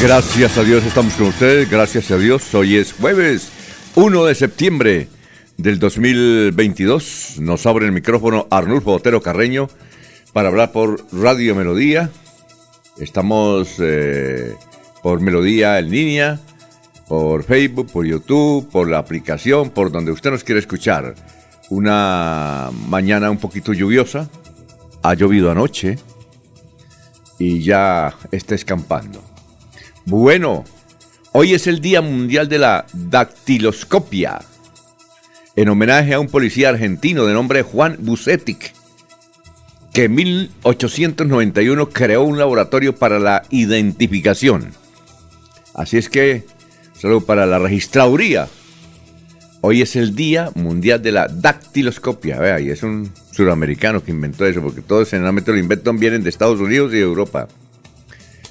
Gracias a Dios estamos con ustedes, gracias a Dios. Hoy es jueves 1 de septiembre del 2022. Nos abre el micrófono Arnulfo Otero Carreño para hablar por Radio Melodía. Estamos eh, por Melodía en línea, por Facebook, por YouTube, por la aplicación, por donde usted nos quiere escuchar. Una mañana un poquito lluviosa, ha llovido anoche y ya está escampando. Bueno, hoy es el Día Mundial de la Dactiloscopia, en homenaje a un policía argentino de nombre Juan Bucetic, que en 1891 creó un laboratorio para la identificación. Así es que, solo para la registraduría, hoy es el Día Mundial de la Dactiloscopia. Vea, y es un suramericano que inventó eso, porque todos generalmente lo inventan vienen de Estados Unidos y de Europa.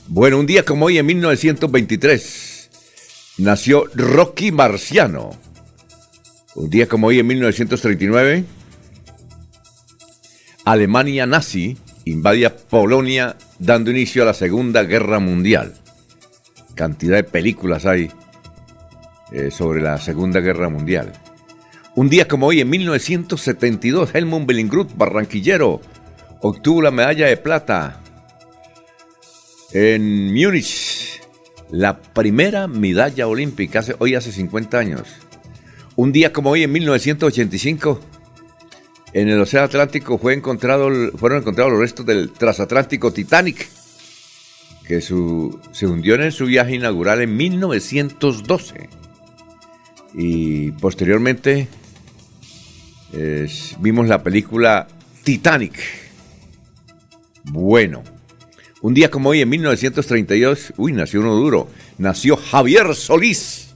Bueno, un día como hoy, en 1923, nació Rocky Marciano. Un día como hoy, en 1939, Alemania nazi invadía Polonia dando inicio a la Segunda Guerra Mundial. Cantidad de películas hay eh, sobre la Segunda Guerra Mundial. Un día como hoy, en 1972, Helmut Bellingrud, barranquillero, obtuvo la medalla de plata en Múnich, la primera medalla olímpica, hoy hace 50 años. Un día como hoy, en 1985, en el Océano Atlántico fue encontrado, fueron encontrados los restos del transatlántico Titanic, que se hundió en su viaje inaugural en 1912. Y posteriormente vimos la película Titanic. Bueno. Un día como hoy, en 1932, uy, nació uno duro, nació Javier Solís.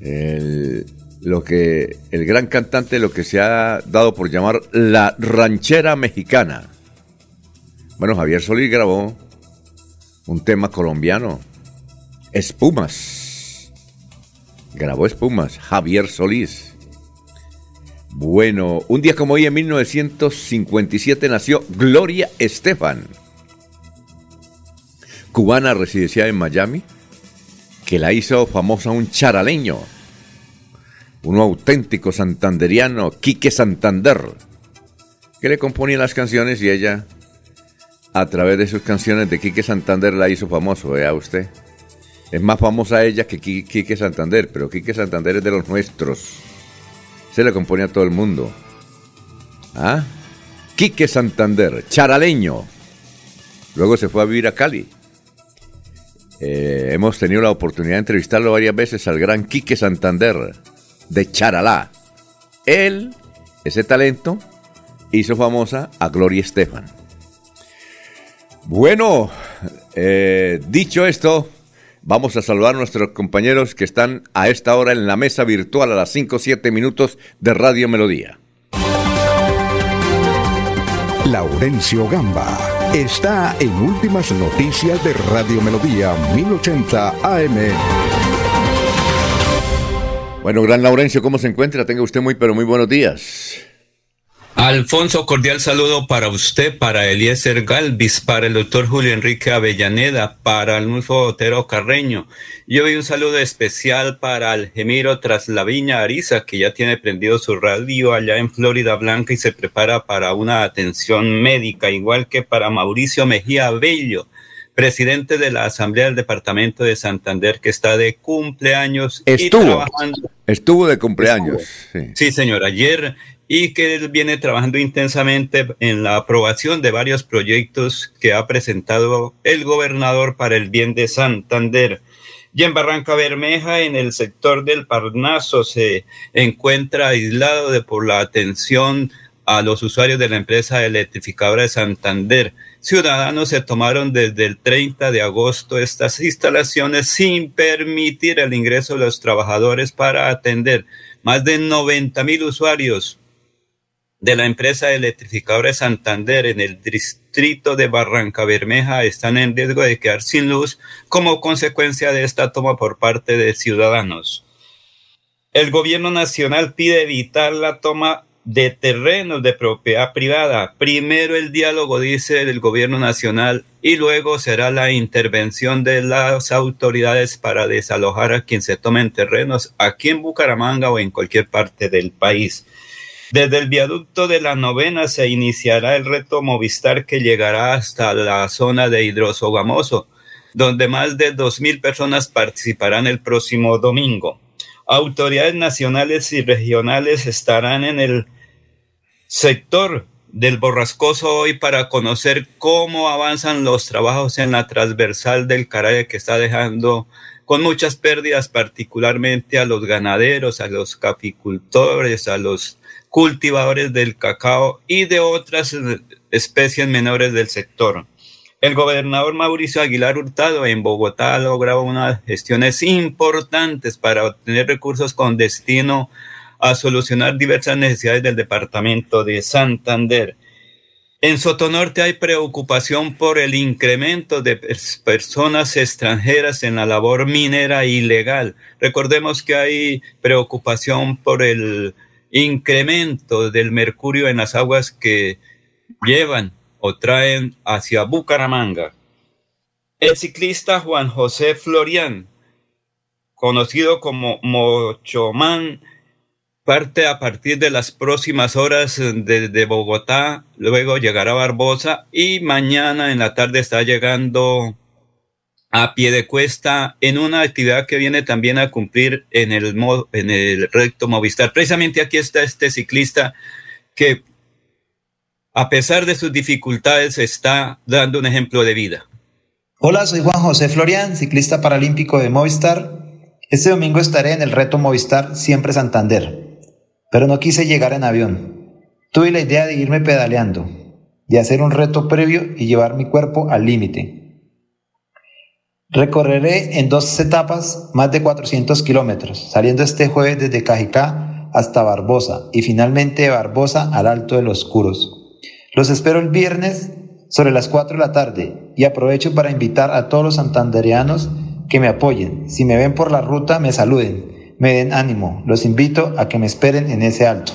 El, lo que, el gran cantante, lo que se ha dado por llamar la ranchera mexicana. Bueno, Javier Solís grabó un tema colombiano, Espumas. Grabó Espumas, Javier Solís. Bueno, un día como hoy en 1957 nació Gloria Estefan, cubana residenciada en Miami, que la hizo famosa un charaleño, un auténtico santanderiano, Quique Santander, que le componía las canciones y ella, a través de sus canciones de Quique Santander, la hizo famoso, vea usted. Es más famosa ella que Quique Santander, pero Quique Santander es de los nuestros se le compone a todo el mundo. ¿Ah? Quique Santander, charaleño. Luego se fue a vivir a Cali. Eh, hemos tenido la oportunidad de entrevistarlo varias veces al gran Quique Santander de Charalá. Él, ese talento, hizo famosa a Gloria Estefan. Bueno, eh, dicho esto, Vamos a saludar a nuestros compañeros que están a esta hora en la mesa virtual a las 5 o 7 minutos de Radio Melodía. Laurencio Gamba está en Últimas Noticias de Radio Melodía 1080 AM. Bueno, gran Laurencio, ¿cómo se encuentra? Tenga usted muy, pero muy buenos días. Alfonso, cordial saludo para usted, para Eliezer Galvis, para el doctor Julio Enrique Avellaneda, para Alnulfo Otero Carreño. Y hoy un saludo especial para Algemiro Traslaviña Ariza, que ya tiene prendido su radio allá en Florida Blanca y se prepara para una atención médica, igual que para Mauricio Mejía Bello, presidente de la Asamblea del Departamento de Santander, que está de cumpleaños. Estuvo, y trabajando. estuvo de cumpleaños. Sí. sí, señor, ayer y que viene trabajando intensamente en la aprobación de varios proyectos que ha presentado el gobernador para el bien de Santander. Y en Barranca Bermeja, en el sector del Parnaso, se encuentra aislado de por la atención a los usuarios de la empresa electrificadora de Santander. Ciudadanos se tomaron desde el 30 de agosto estas instalaciones sin permitir el ingreso de los trabajadores para atender más de 90 mil usuarios de la empresa electrificadora de Santander en el distrito de Barranca Bermeja están en riesgo de quedar sin luz como consecuencia de esta toma por parte de ciudadanos. El gobierno nacional pide evitar la toma de terrenos de propiedad privada. Primero el diálogo, dice el gobierno nacional, y luego será la intervención de las autoridades para desalojar a quien se tomen terrenos aquí en Bucaramanga o en cualquier parte del país. Desde el viaducto de la novena se iniciará el reto Movistar que llegará hasta la zona de Hidrosogamoso, donde más de 2.000 personas participarán el próximo domingo. Autoridades nacionales y regionales estarán en el sector del Borrascoso hoy para conocer cómo avanzan los trabajos en la transversal del Caraye que está dejando con muchas pérdidas, particularmente a los ganaderos, a los caficultores, a los cultivadores del cacao y de otras especies menores del sector. El gobernador Mauricio Aguilar Hurtado en Bogotá ha logrado unas gestiones importantes para obtener recursos con destino a solucionar diversas necesidades del departamento de Santander. En Sotonorte hay preocupación por el incremento de personas extranjeras en la labor minera ilegal. Recordemos que hay preocupación por el incremento del mercurio en las aguas que llevan o traen hacia Bucaramanga. El ciclista Juan José Florian, conocido como Mochomán, parte a partir de las próximas horas desde Bogotá, luego llegará a Barbosa y mañana en la tarde está llegando a pie de cuesta en una actividad que viene también a cumplir en el, en el recto Movistar. Precisamente aquí está este ciclista que a pesar de sus dificultades está dando un ejemplo de vida. Hola, soy Juan José Florian, ciclista paralímpico de Movistar. Este domingo estaré en el reto Movistar Siempre Santander, pero no quise llegar en avión. Tuve la idea de irme pedaleando, de hacer un reto previo y llevar mi cuerpo al límite. Recorreré en dos etapas más de 400 kilómetros, saliendo este jueves desde Cajicá hasta Barbosa y finalmente de Barbosa al Alto de los Curos. Los espero el viernes sobre las 4 de la tarde y aprovecho para invitar a todos los santandereanos que me apoyen. Si me ven por la ruta, me saluden, me den ánimo. Los invito a que me esperen en ese alto.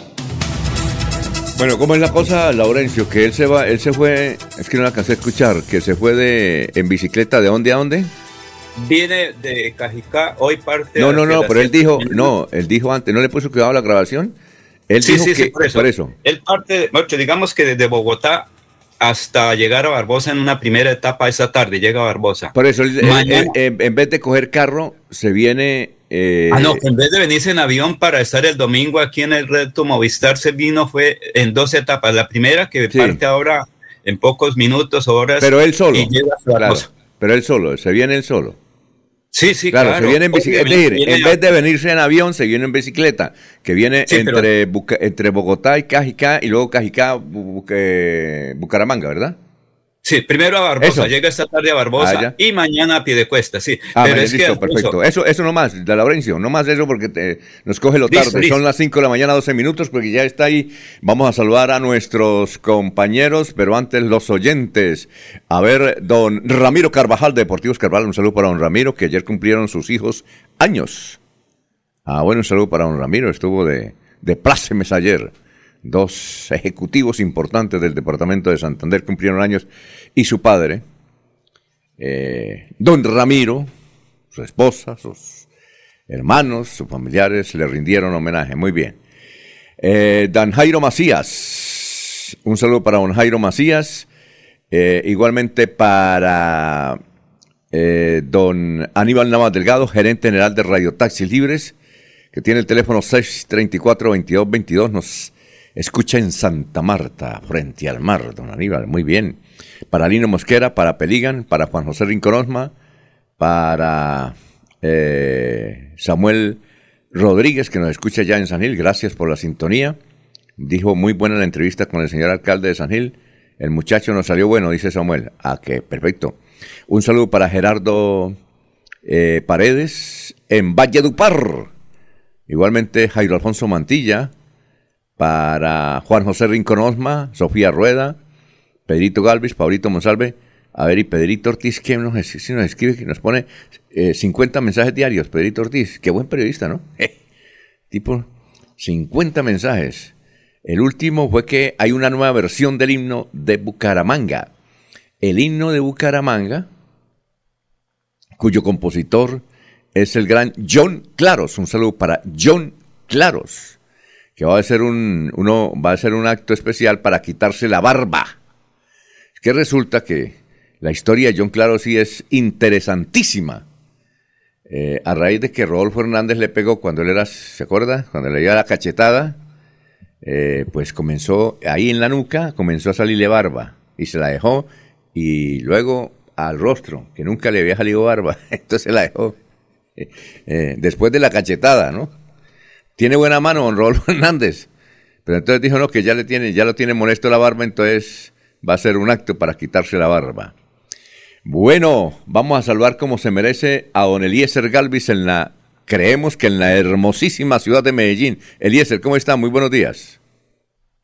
Bueno, ¿cómo es la cosa, Laurencio? Que él se va, él se fue, es que no alcancé a escuchar, que se fue de en bicicleta de dónde a dónde? Viene de Cajicá, hoy parte. No, no, no, pero él dijo, no, él dijo antes, ¿no le puso cuidado a la grabación? Él sí, dijo sí, que, sí, por eso. por eso. Él parte, digamos que desde Bogotá hasta llegar a Barbosa en una primera etapa esa tarde, llega a Barbosa. Por eso, en vez de coger carro, se viene... Eh, ah, no, en vez de venirse en avión para estar el domingo aquí en el reto Movistar, se vino fue en dos etapas. La primera que parte ahora en pocos minutos, horas. Pero él solo. Y llega a claro, pero él solo, se viene él solo. Sí, sí, claro. se viene en bicicleta. Es decir, en vez de venirse en avión, se viene en bicicleta, que viene entre, entre Bogotá y Cajicá y luego Cajicá, Bucaramanga, ¿verdad? Sí, primero a Barbosa, llega esta tarde a Barbosa ah, y mañana a cuesta, sí. Ah, Pero es listo, perfecto. Eso, eso no más, de Laurencio, no más eso porque te, nos coge lo tarde. Son las 5 de la mañana, 12 minutos, porque ya está ahí. Vamos a saludar a nuestros compañeros, pero antes los oyentes. A ver, don Ramiro Carvajal, de Deportivos Carvajal, un saludo para don Ramiro, que ayer cumplieron sus hijos años. Ah, bueno, un saludo para don Ramiro, estuvo de, de plácemes ayer dos ejecutivos importantes del departamento de Santander cumplieron años y su padre, eh, don Ramiro, su esposa, sus hermanos, sus familiares le rindieron homenaje. Muy bien. Eh, don Jairo Macías, un saludo para don Jairo Macías, eh, igualmente para don Aníbal Navas Delgado, gerente general de Radio Taxis Libres, que tiene el teléfono 634-2222, nos escucha en Santa Marta, frente al mar, don Aníbal, muy bien. Para Lino Mosquera, para Peligan, para Juan José Rinconosma, para eh, Samuel Rodríguez, que nos escucha ya en San Gil, gracias por la sintonía. Dijo muy buena la entrevista con el señor alcalde de San Gil. El muchacho nos salió bueno, dice Samuel. Ah, que perfecto. Un saludo para Gerardo eh, Paredes en Valledupar. Igualmente Jairo Alfonso Mantilla, para Juan José Rincón Osma, Sofía Rueda, Pedrito Galvis, Paulito Monsalve. A ver, y Pedrito Ortiz, que nos, escribe, que nos pone 50 eh, mensajes diarios. Pedrito Ortiz, qué buen periodista, ¿no? tipo, 50 mensajes. El último fue que hay una nueva versión del himno de Bucaramanga. El himno de Bucaramanga, cuyo compositor es el gran John Claros. Un saludo para John Claros, que va a ser un, uno, va a ser un acto especial para quitarse la barba. Es que resulta que la historia John Claros sí es interesantísima. Eh, a raíz de que Rodolfo Hernández le pegó cuando él era, ¿se acuerda? Cuando le dio la cachetada, eh, pues comenzó ahí en la nuca, comenzó a salirle barba y se la dejó y luego al rostro, que nunca le había salido barba, entonces la dejó. Eh, después de la cachetada, ¿no? Tiene buena mano don Rodolfo Hernández, pero entonces dijo, no, que ya le tiene, ya lo tiene molesto la barba, entonces va a ser un acto para quitarse la barba. Bueno, vamos a saludar como se merece a don Eliezer Galvis en la, creemos que en la hermosísima ciudad de Medellín. Eliezer, ¿cómo está? Muy buenos días.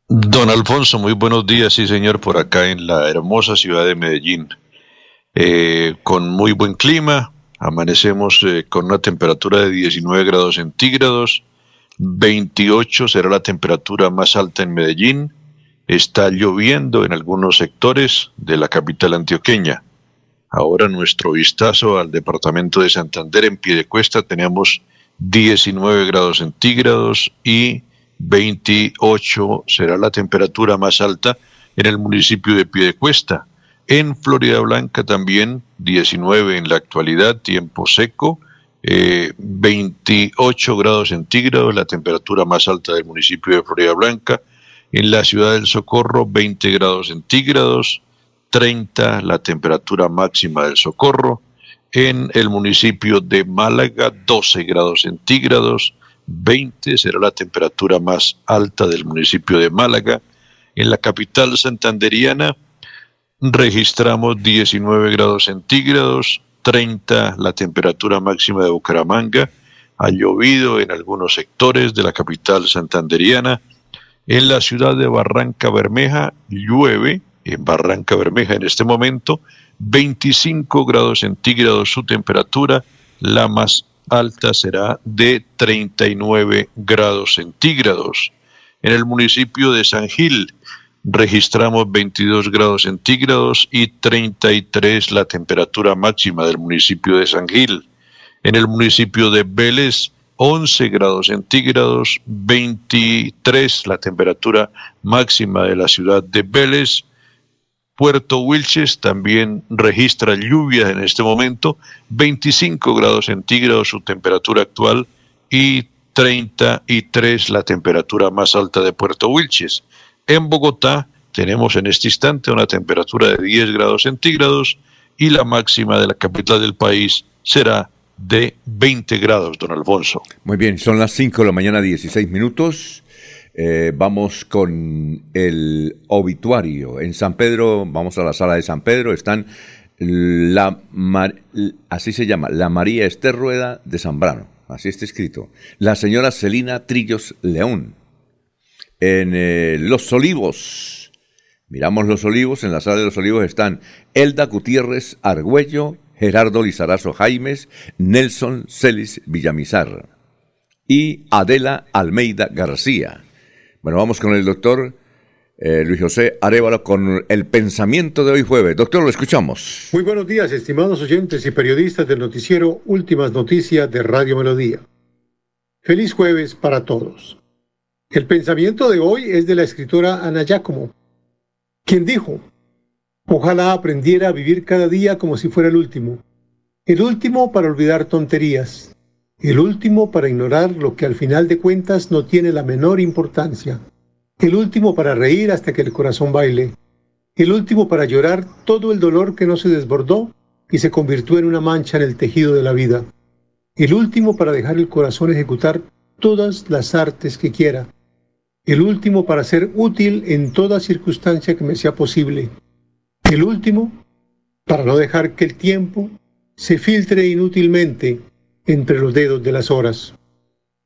Don Alfonso, muy buenos días, sí señor, por acá en la hermosa ciudad de Medellín. Eh, con muy buen clima, amanecemos eh, con una temperatura de 19 grados centígrados, 28 será la temperatura más alta en Medellín, está lloviendo en algunos sectores de la capital antioqueña. Ahora nuestro vistazo al departamento de Santander en pie de cuesta tenemos 19 grados centígrados y 28 será la temperatura más alta en el municipio de Piedecuesta. En Florida Blanca también 19 en la actualidad, tiempo seco, 28 eh, grados centígrados, la temperatura más alta del municipio de Florida Blanca. En la ciudad del Socorro 20 grados centígrados, 30 la temperatura máxima del Socorro. En el municipio de Málaga 12 grados centígrados, 20 será la temperatura más alta del municipio de Málaga. En la capital santanderiana registramos 19 grados centígrados, 30 la temperatura máxima de Bucaramanga. Ha llovido en algunos sectores de la capital santanderiana. En la ciudad de Barranca Bermeja llueve, en Barranca Bermeja en este momento, 25 grados centígrados su temperatura, la más alta será de 39 grados centígrados. En el municipio de San Gil registramos 22 grados centígrados y 33 la temperatura máxima del municipio de San Gil. En el municipio de Vélez, 11 grados centígrados, 23 la temperatura máxima de la ciudad de Vélez. Puerto Wilches también registra lluvias en este momento, 25 grados centígrados su temperatura actual y 33 la temperatura más alta de Puerto Wilches. En Bogotá tenemos en este instante una temperatura de 10 grados centígrados y la máxima de la capital del país será de 20 grados, don Alfonso. Muy bien, son las 5 de la mañana, 16 minutos. Eh, vamos con el obituario. En San Pedro, vamos a la sala de San Pedro, están la, así se llama, la María Esther Rueda de Zambrano, así está escrito. La señora Celina Trillos León. En eh, Los Olivos, miramos Los Olivos, en la sala de Los Olivos están Elda Gutiérrez Argüello, Gerardo Lizarazo Jaimes, Nelson Celis Villamizar y Adela Almeida García. Bueno, vamos con el doctor eh, Luis José Arevalo con el pensamiento de hoy jueves. Doctor, lo escuchamos. Muy buenos días, estimados oyentes y periodistas del noticiero Últimas Noticias de Radio Melodía. Feliz jueves para todos. El pensamiento de hoy es de la escritora Ana Giacomo, quien dijo, ojalá aprendiera a vivir cada día como si fuera el último, el último para olvidar tonterías, el último para ignorar lo que al final de cuentas no tiene la menor importancia, el último para reír hasta que el corazón baile, el último para llorar todo el dolor que no se desbordó y se convirtió en una mancha en el tejido de la vida, el último para dejar el corazón ejecutar todas las artes que quiera, el último para ser útil en toda circunstancia que me sea posible, el último para no dejar que el tiempo se filtre inútilmente entre los dedos de las horas,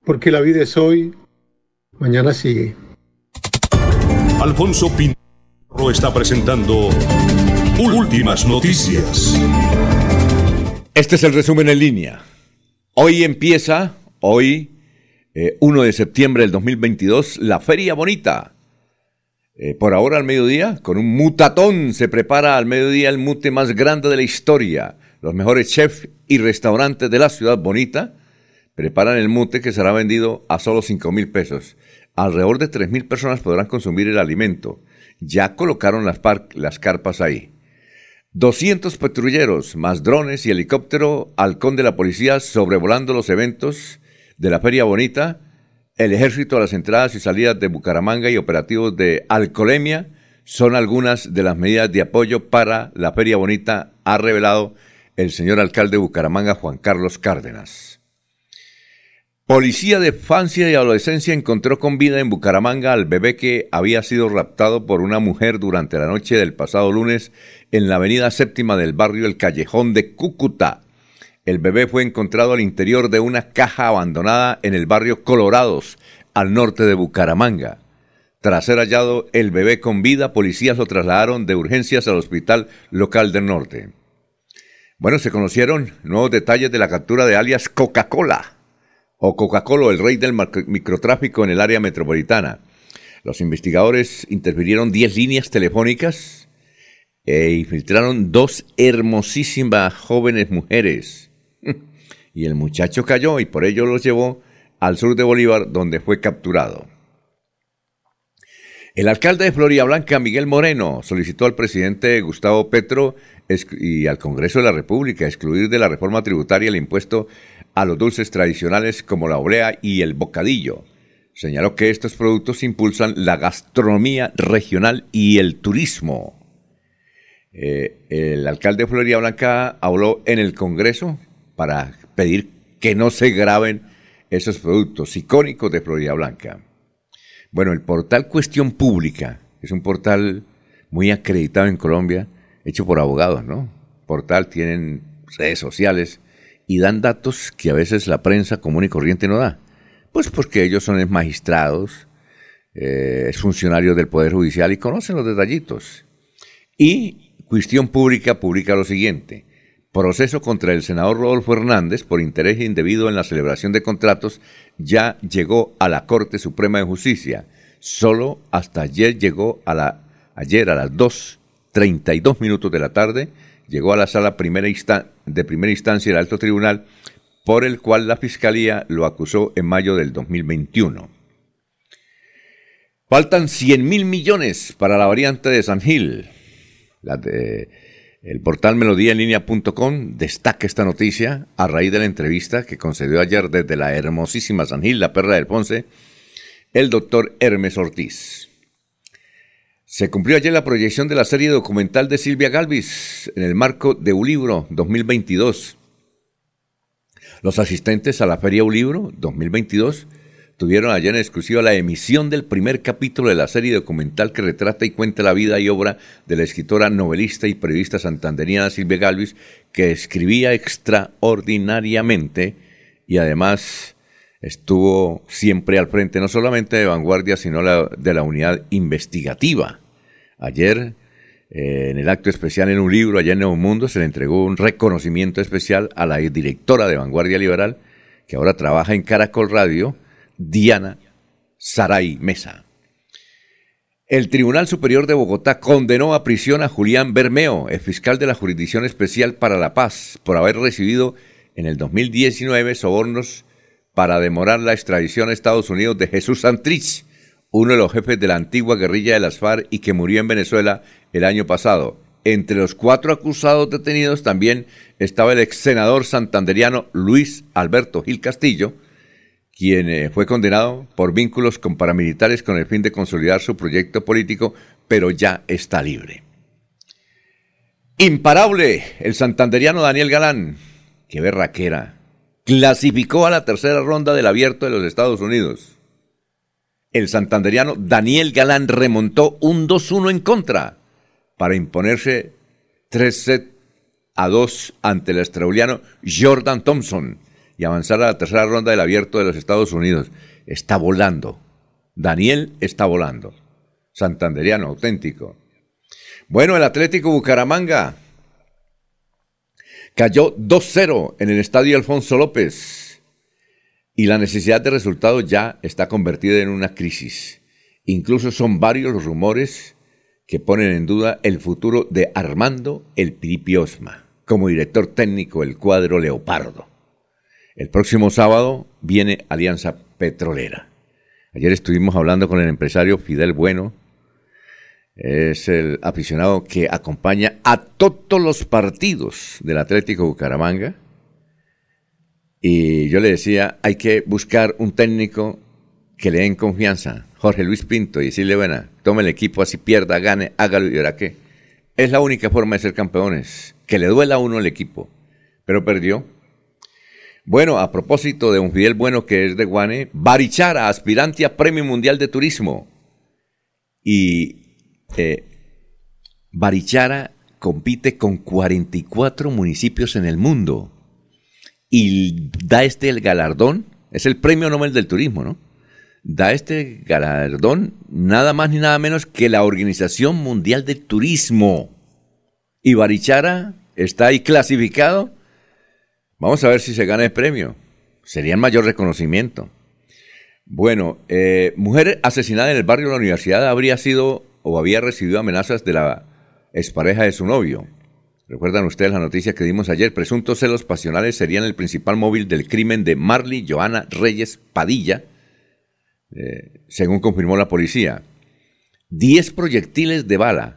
porque la vida es hoy, mañana sigue. Alfonso Pinto está presentando Últimas Noticias. Este es el resumen en línea. Hoy empieza, hoy 1 eh, de septiembre del 2022, la Feria Bonita. Eh, por ahora al mediodía, con un mutatón, se prepara al mediodía el mute más grande de la historia. Los mejores chefs y restaurantes de la ciudad bonita preparan el mute que será vendido a solo 5 mil pesos. Alrededor de 3 mil personas podrán consumir el alimento. Ya colocaron las, las carpas ahí. 200 patrulleros, más drones y helicóptero, halcón de la policía sobrevolando los eventos de la Feria Bonita, el ejército a las entradas y salidas de Bucaramanga y operativos de alcoholemia son algunas de las medidas de apoyo para la Feria Bonita, ha revelado el señor alcalde de Bucaramanga, Juan Carlos Cárdenas. Policía de infancia y adolescencia encontró con vida en Bucaramanga al bebé que había sido raptado por una mujer durante la noche del pasado lunes en la avenida séptima del barrio El Callejón de Cúcuta. El bebé fue encontrado al interior de una caja abandonada en el barrio Colorados, al norte de Bucaramanga. Tras ser hallado el bebé con vida, policías lo trasladaron de urgencias al hospital local del norte. Bueno, se conocieron nuevos detalles de la captura de alias Coca-Cola, o Coca-Cola, el rey del microtráfico en el área metropolitana. Los investigadores interfirieron 10 líneas telefónicas e infiltraron dos hermosísimas jóvenes mujeres y el muchacho cayó y por ello los llevó al sur de Bolívar, donde fue capturado. El alcalde de Florida Blanca, Miguel Moreno, solicitó al presidente Gustavo Petro y al Congreso de la República excluir de la reforma tributaria el impuesto a los dulces tradicionales como la oblea y el bocadillo. Señaló que estos productos impulsan la gastronomía regional y el turismo. Eh, el alcalde de Florida Blanca habló en el Congreso para pedir que no se graben esos productos icónicos de Florida Blanca. Bueno, el portal Cuestión Pública es un portal muy acreditado en Colombia, hecho por abogados, ¿no? Portal tienen redes sociales y dan datos que a veces la prensa común y corriente no da. Pues porque ellos son magistrados, eh, funcionarios del Poder Judicial y conocen los detallitos. Y Cuestión Pública publica lo siguiente. Proceso contra el senador Rodolfo Hernández por interés indebido en la celebración de contratos ya llegó a la Corte Suprema de Justicia. Solo hasta ayer llegó a la ayer a las 2:32 minutos de la tarde llegó a la sala primera de primera instancia del Alto Tribunal por el cual la Fiscalía lo acusó en mayo del 2021. Faltan 100 mil millones para la variante de San Gil. La de, el portal melodíaenlínea.com destaca esta noticia a raíz de la entrevista que concedió ayer desde la hermosísima San Gil, la perra del Ponce, el doctor Hermes Ortiz. Se cumplió ayer la proyección de la serie documental de Silvia Galvis en el marco de Ulibro 2022. Los asistentes a la Feria Ulibro 2022 tuvieron ayer en exclusiva la emisión del primer capítulo de la serie documental que retrata y cuenta la vida y obra de la escritora, novelista y periodista santanderiana Silvia Galvis, que escribía extraordinariamente y además estuvo siempre al frente no solamente de Vanguardia, sino de la unidad investigativa. Ayer, eh, en el acto especial en un libro allá en Nuevo Mundo, se le entregó un reconocimiento especial a la directora de Vanguardia Liberal, que ahora trabaja en Caracol Radio, Diana Saray Mesa. El Tribunal Superior de Bogotá condenó a prisión a Julián Bermeo, el fiscal de la Jurisdicción Especial para la Paz, por haber recibido en el 2019 sobornos para demorar la extradición a Estados Unidos de Jesús Santrich, uno de los jefes de la antigua guerrilla de las FARC y que murió en Venezuela el año pasado. entre los cuatro acusados detenidos también estaba el ex senador santanderiano Luis Alberto Gil Castillo, quien eh, fue condenado por vínculos con paramilitares con el fin de consolidar su proyecto político, pero ya está libre. Imparable, el santanderiano Daniel Galán, qué berraquera, clasificó a la tercera ronda del abierto de los Estados Unidos. El santanderiano Daniel Galán remontó un 2-1 en contra para imponerse 3 sets a 2 ante el australiano Jordan Thompson y avanzar a la tercera ronda del abierto de los Estados Unidos. Está volando. Daniel está volando. Santanderiano, auténtico. Bueno, el Atlético Bucaramanga cayó 2-0 en el estadio Alfonso López y la necesidad de resultados ya está convertida en una crisis. Incluso son varios los rumores que ponen en duda el futuro de Armando El Piripiosma como director técnico del cuadro Leopardo. El próximo sábado viene Alianza Petrolera. Ayer estuvimos hablando con el empresario Fidel Bueno. Es el aficionado que acompaña a todos los partidos del Atlético Bucaramanga. Y yo le decía, hay que buscar un técnico que le den confianza. Jorge Luis Pinto y decirle, bueno, tome el equipo así pierda, gane, hágalo y ahora qué. Es la única forma de ser campeones, que le duela a uno el equipo. Pero perdió, bueno, a propósito de un Fidel Bueno que es de Guane, Barichara, aspirante a Premio Mundial de Turismo. Y eh, Barichara compite con 44 municipios en el mundo y da este el galardón, es el Premio Nobel del Turismo, ¿no? Da este galardón nada más ni nada menos que la Organización Mundial de Turismo. Y Barichara está ahí clasificado Vamos a ver si se gana el premio. Sería el mayor reconocimiento. Bueno, eh, mujer asesinada en el barrio de la universidad habría sido o había recibido amenazas de la expareja de su novio. Recuerdan ustedes la noticia que dimos ayer. Presuntos celos pasionales serían el principal móvil del crimen de Marley Joana Reyes Padilla, eh, según confirmó la policía. Diez proyectiles de bala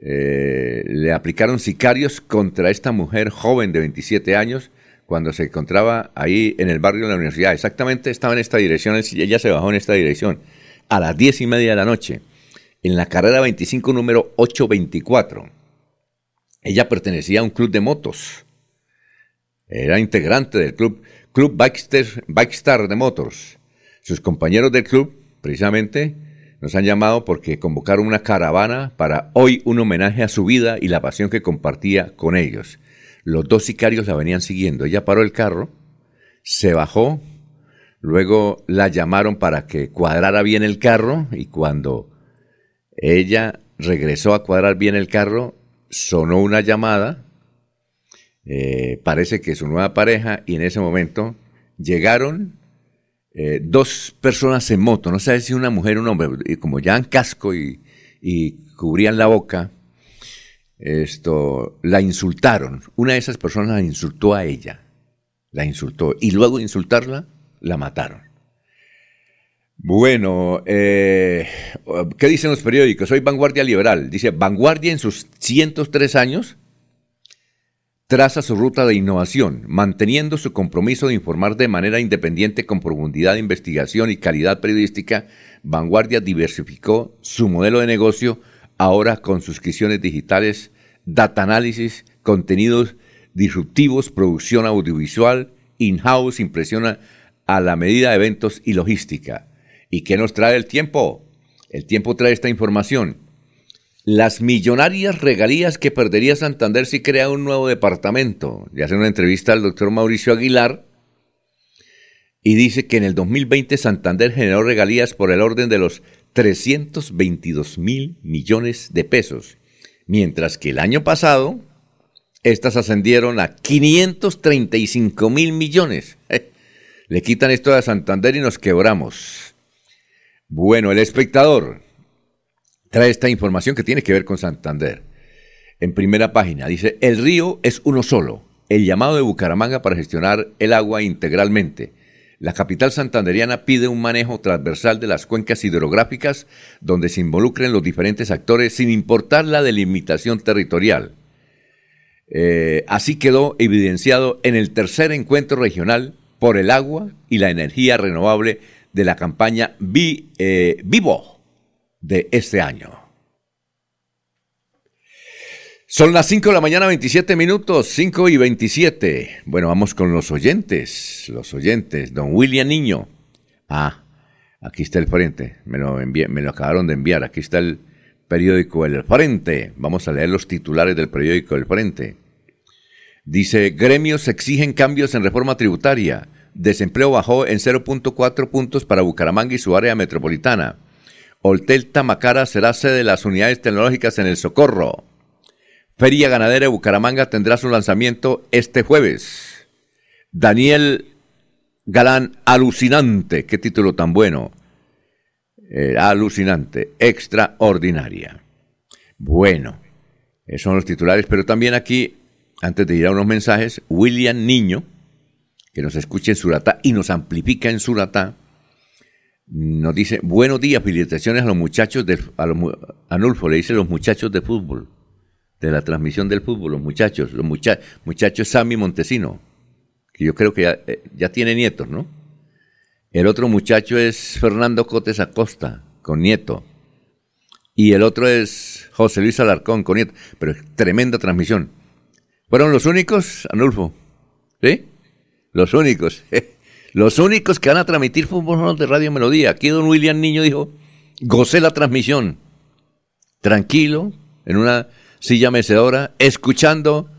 eh, le aplicaron sicarios contra esta mujer joven de 27 años cuando se encontraba ahí en el barrio de la universidad. Exactamente estaba en esta dirección, ella se bajó en esta dirección a las diez y media de la noche, en la carrera 25 número 824. Ella pertenecía a un club de motos. Era integrante del club, Club Bikestar de Motos. Sus compañeros del club, precisamente, nos han llamado porque convocaron una caravana para hoy un homenaje a su vida y la pasión que compartía con ellos. Los dos sicarios la venían siguiendo. Ella paró el carro, se bajó, luego la llamaron para que cuadrara bien el carro y cuando ella regresó a cuadrar bien el carro, sonó una llamada, eh, parece que su nueva pareja, y en ese momento llegaron eh, dos personas en moto, no sé si una mujer o un hombre, y como en casco y, cubrían la boca, esto, la insultaron. Una de esas personas la insultó a ella, la insultó, y luego de insultarla, la mataron. Bueno, eh, ¿qué dicen los periódicos? Soy Vanguardia Liberal. Dice, Vanguardia en sus 103 años traza su ruta de innovación, manteniendo su compromiso de informar de manera independiente con profundidad de investigación y calidad periodística, Vanguardia diversificó su modelo de negocio ahora con suscripciones digitales, data análisis, contenidos disruptivos, producción audiovisual, in-house, impresión a la medida de eventos y logística. ¿Y qué nos trae el tiempo? El tiempo trae esta información las millonarias regalías que perdería Santander si crea un nuevo departamento. Le hace una entrevista al doctor Mauricio Aguilar y dice que en el 2020 Santander generó regalías por el orden de los 322 mil millones de pesos, mientras que el año pasado estas ascendieron a 535 mil millones. Le quitan esto a Santander y nos quebramos. Bueno, el espectador trae esta información que tiene que ver con Santander. En primera página dice, el río es uno solo, el llamado de Bucaramanga para gestionar el agua integralmente. La capital santanderiana pide un manejo transversal de las cuencas hidrográficas donde se involucren los diferentes actores sin importar la delimitación territorial. Eh, así quedó evidenciado en el tercer encuentro regional por el agua y la energía renovable de la campaña eh, Vivo de este año. Son las 5 de la mañana, 27 minutos, 5 y 27. Bueno, vamos con los oyentes, los oyentes. Don William Niño. Ah, aquí está el frente, me lo, me lo acabaron de enviar. Aquí está el periódico El Frente. Vamos a leer los titulares del periódico El Frente. Dice, gremios exigen cambios en reforma tributaria. Desempleo bajó en 0.4 puntos para Bucaramanga y su área metropolitana. Hotel Tamacara será sede de las unidades tecnológicas en el Socorro. Feria Ganadera de Bucaramanga tendrá su lanzamiento este jueves. Daniel Galán, alucinante. Qué título tan bueno. Eh, alucinante, extraordinaria. Bueno, esos son los titulares, pero también aquí, antes de ir a unos mensajes, William Niño, que nos escucha en Suratá y nos amplifica en Suratá, nos dice, buenos días, felicitaciones a los muchachos de, a Anulfo le dice los muchachos de fútbol de la transmisión del fútbol, los muchachos, los muchachos Sammy Montesino, que yo creo que ya, eh, ya, tiene nietos, ¿no? El otro muchacho es Fernando Cotes Acosta, con nieto. Y el otro es José Luis Alarcón, con nieto. Pero tremenda transmisión. ¿Fueron los únicos, Anulfo? ¿Sí? Los únicos. los únicos que van a transmitir fútbol de Radio Melodía. Aquí don William Niño dijo, gocé la transmisión. Tranquilo, en una silla mecedora, escuchando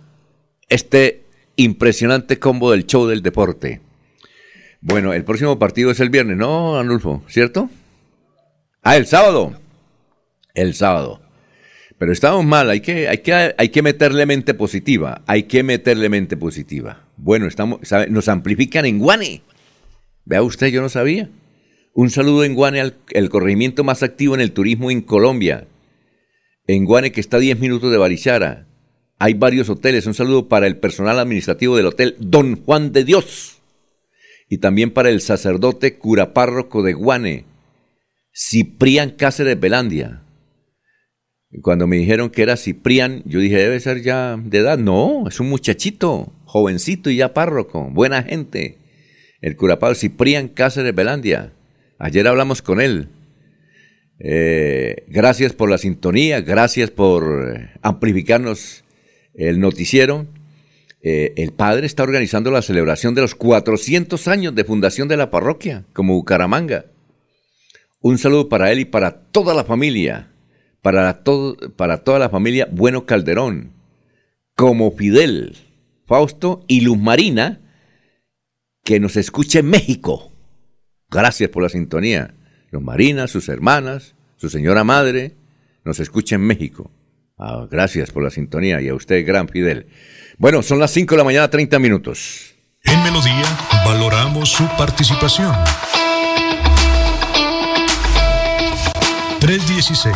este impresionante combo del show del deporte. Bueno, el próximo partido es el viernes, ¿no, Anulfo? ¿Cierto? Ah, el sábado. El sábado. Pero estamos mal, hay que, hay que, hay que meterle mente positiva, hay que meterle mente positiva. Bueno, estamos, nos amplifican en Guane. Vea usted, yo no sabía. Un saludo en Guane el corregimiento más activo en el turismo en Colombia en Guane, que está a 10 minutos de Barichara. Hay varios hoteles. Un saludo para el personal administrativo del hotel Don Juan de Dios. Y también para el sacerdote curapárroco de Guane, Ciprián Cáceres Belandia. Cuando me dijeron que era Ciprián, yo dije, debe ser ya de edad. No, es un muchachito, jovencito y ya párroco, buena gente. El curapárroco Ciprián Cáceres Belandia. Ayer hablamos con él. Eh, gracias por la sintonía, gracias por eh, amplificarnos el noticiero. Eh, el padre está organizando la celebración de los 400 años de fundación de la parroquia, como Bucaramanga. Un saludo para él y para toda la familia, para, para toda la familia Bueno Calderón, como Fidel, Fausto y Luz Marina, que nos escuche México. Gracias por la sintonía. Los Marinas, sus hermanas, su señora madre, nos escucha en México. Ah, gracias por la sintonía y a usted, gran Fidel. Bueno, son las 5 de la mañana, 30 minutos. En Melodía valoramos su participación. 316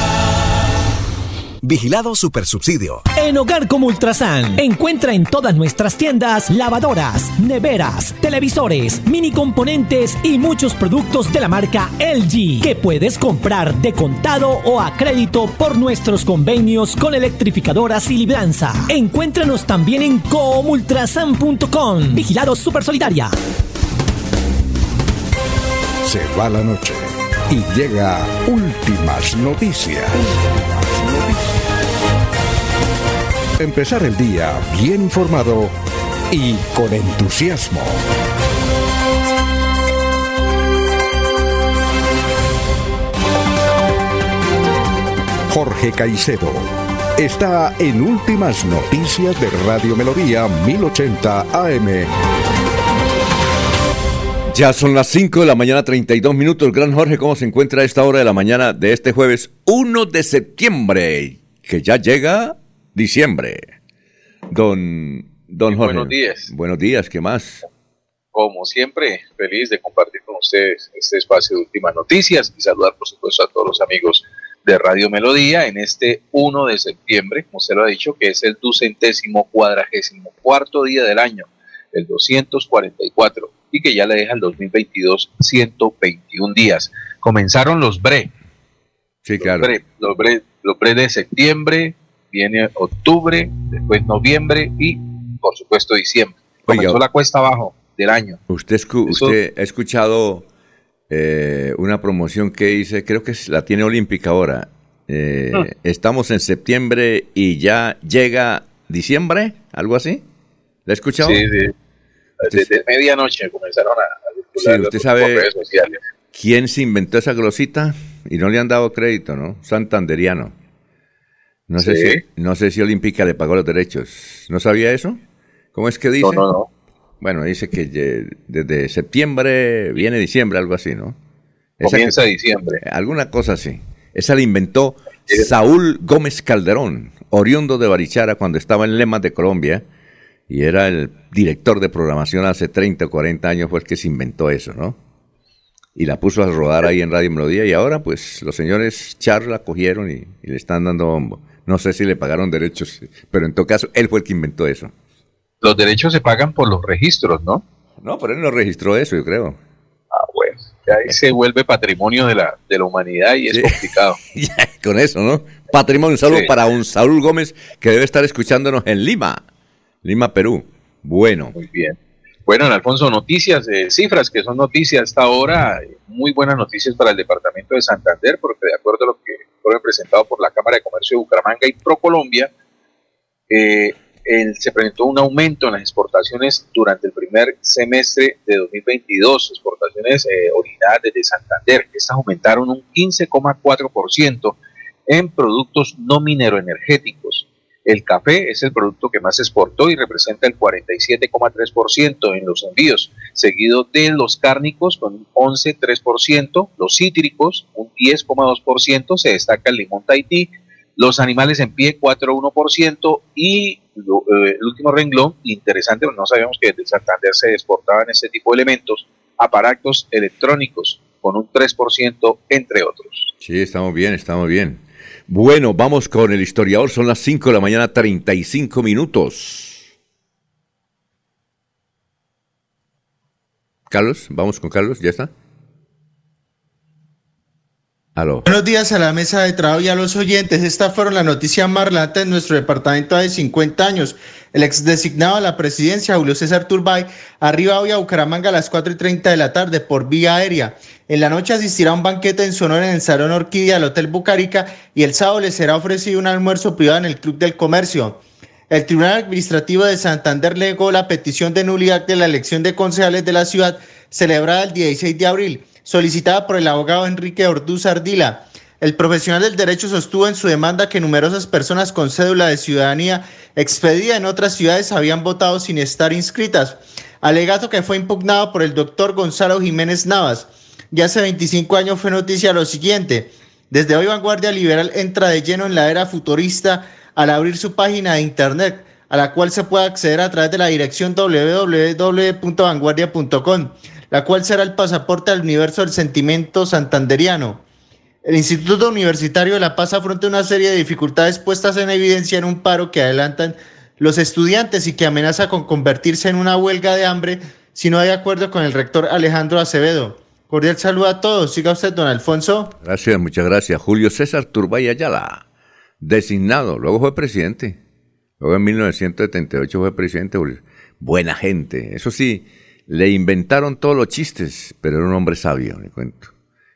Vigilado Supersubsidio. En Hogar como Ultrasan, encuentra en todas nuestras tiendas lavadoras, neveras, televisores, mini componentes y muchos productos de la marca LG que puedes comprar de contado o a crédito por nuestros convenios con electrificadoras y libranza. Encuéntranos también en comultrasan.com. Vigilado Super Solidaria. Se va la noche y llega últimas noticias. Empezar el día bien informado y con entusiasmo. Jorge Caicedo está en Últimas Noticias de Radio Melodía 1080 AM. Ya son las 5 de la mañana, 32 minutos. Gran Jorge, ¿cómo se encuentra a esta hora de la mañana de este jueves 1 de septiembre? Que ya llega diciembre. Don, don Jorge. Buenos días. Buenos días, ¿qué más? Como siempre, feliz de compartir con ustedes este espacio de últimas noticias y saludar, por supuesto, a todos los amigos de Radio Melodía en este 1 de septiembre, como se lo ha dicho, que es el ducentésimo cuadragésimo cuarto día del año, el 244, y que ya le deja el 2022 121 días. Comenzaron los BRE. Sí, claro. Los BRE, los BRE, de septiembre, viene octubre, después noviembre y, por supuesto, diciembre. Comenzó la cuesta abajo del año. ¿Usted, usted ha escuchado eh, una promoción que hice, creo que la tiene olímpica ahora. Eh, ah. Estamos en septiembre y ya llega diciembre, algo así. ¿La ha escuchado? Sí, sí. Desde medianoche comenzaron a, sí, usted sabe quién se inventó esa glosita y no le han dado crédito, ¿no? Santanderiano. No sé si no sé si Olímpica le pagó los derechos. ¿No sabía eso? ¿Cómo es que dice? No, no, no. Bueno, dice que desde septiembre viene diciembre, algo así, ¿no? Comienza diciembre. Alguna cosa así. Esa la inventó Saúl Gómez Calderón, oriundo de Barichara cuando estaba en Lemas de Colombia y era el director de programación hace 30 o 40 años, fue el que se inventó eso, ¿no? Y la puso a rodar ahí en Radio Melodía y ahora pues los señores Char la cogieron y, y le están dando bombo. No sé si le pagaron derechos, pero en todo caso él fue el que inventó eso los derechos se pagan por los registros, ¿no? No, pero él no registró eso, yo creo. Ah, bueno. Ahí se vuelve patrimonio de la, de la humanidad y es complicado. con eso, ¿no? Patrimonio, un saludo para un Saúl Gómez que debe estar escuchándonos en Lima, Lima, Perú. Bueno. Muy bien. Bueno, Alfonso, noticias, eh, cifras que son noticias hasta ahora, muy buenas noticias para el departamento de Santander, porque de acuerdo a lo que fue presentado por la Cámara de Comercio de Bucaramanga y ProColombia, eh, se presentó un aumento en las exportaciones durante el primer semestre de 2022, exportaciones eh, originadas desde Santander. Estas aumentaron un 15,4% en productos no mineroenergéticos. El café es el producto que más exportó y representa el 47,3% en los envíos, seguido de los cárnicos con un 11,3%, los cítricos un 10,2%, se destaca el limón Tahití, los animales en pie 4,1% y eh, el último renglón, interesante, no sabíamos que desde Santander se exportaban ese tipo de elementos, aparatos electrónicos con un 3%, entre otros. Sí, estamos bien, estamos bien. Bueno, vamos con el historiador, son las 5 de la mañana, 35 minutos. Carlos, vamos con Carlos, ¿ya está? Buenos días a la mesa de trabajo y a los oyentes. Esta fueron las noticias más relevantes nuestro departamento de 50 años. El ex designado a la presidencia, Julio César Turbay, arriba hoy a Bucaramanga a las 4 y 30 de la tarde por vía aérea. En la noche asistirá a un banquete en su honor en el Salón Orquídea del Hotel Bucarica y el sábado le será ofrecido un almuerzo privado en el Club del Comercio. El Tribunal Administrativo de Santander legó la petición de nulidad de la elección de concejales de la ciudad celebrada el 16 de abril solicitada por el abogado Enrique Orduz Ardila. El profesional del derecho sostuvo en su demanda que numerosas personas con cédula de ciudadanía expedida en otras ciudades habían votado sin estar inscritas, alegato que fue impugnado por el doctor Gonzalo Jiménez Navas. Ya hace 25 años fue noticia lo siguiente. Desde hoy Vanguardia Liberal entra de lleno en la era futurista al abrir su página de internet, a la cual se puede acceder a través de la dirección www.vanguardia.com la cual será el pasaporte al universo del sentimiento santanderiano. El Instituto Universitario de La Paz afronta una serie de dificultades puestas en evidencia en un paro que adelantan los estudiantes y que amenaza con convertirse en una huelga de hambre si no hay acuerdo con el rector Alejandro Acevedo. Cordial saludo a todos. Siga usted, don Alfonso. Gracias, muchas gracias. Julio César Turbay Ayala, designado, luego fue presidente. Luego en 1978 fue presidente. Buena gente. Eso sí, le inventaron todos los chistes, pero era un hombre sabio, le cuento.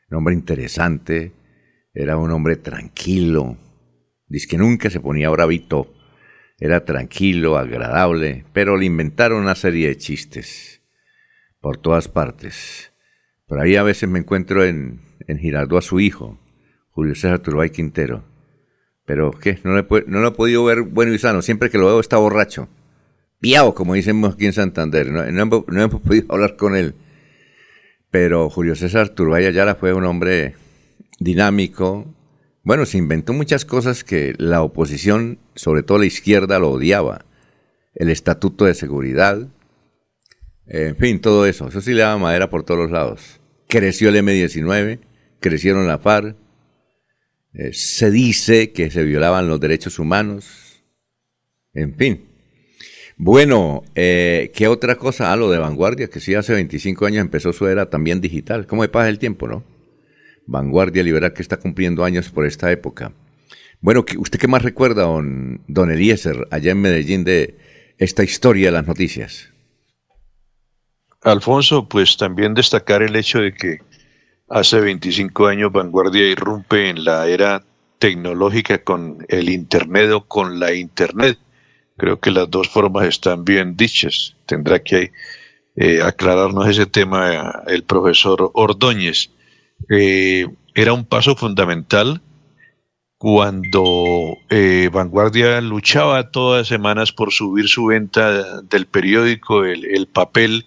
Un hombre interesante, era un hombre tranquilo, dice que nunca se ponía bravito. Era tranquilo, agradable, pero le inventaron una serie de chistes por todas partes. Por ahí a veces me encuentro en, en a su hijo, Julio César Turbay Quintero. Pero, ¿qué? No, no lo he podido ver bueno y sano. Siempre que lo veo está borracho. Como decimos aquí en Santander. No, hemos podido hablar con él. Pero Julio César Turbay Ayala fue un hombre dinámico. Bueno, se inventó muchas cosas que la oposición, sobre todo la izquierda, lo odiaba. El estatuto de seguridad, en fin, todo eso. Eso sí le daba madera por todos los lados. Creció el M-19, crecieron la FARC. Eh, se dice que se violaban los derechos humanos. En fin. Bueno, eh, ¿qué otra cosa? Ah, lo de Vanguardia, que sí hace 25 años empezó su era también digital. ¿Cómo me pasa el tiempo, no? Vanguardia Liberal que está cumpliendo años por esta época. Bueno, ¿usted qué más recuerda, don, don Eliezer, allá en Medellín, de esta historia de las noticias? Alfonso, pues también destacar el hecho de que hace 25 años Vanguardia irrumpe en la era tecnológica con el Internet o con la Internet. Creo que las dos formas están bien dichas. Tendrá que eh, aclararnos ese tema el profesor Ordóñez. Eh, era un paso fundamental cuando eh, Vanguardia luchaba todas las semanas por subir su venta del periódico, el, papel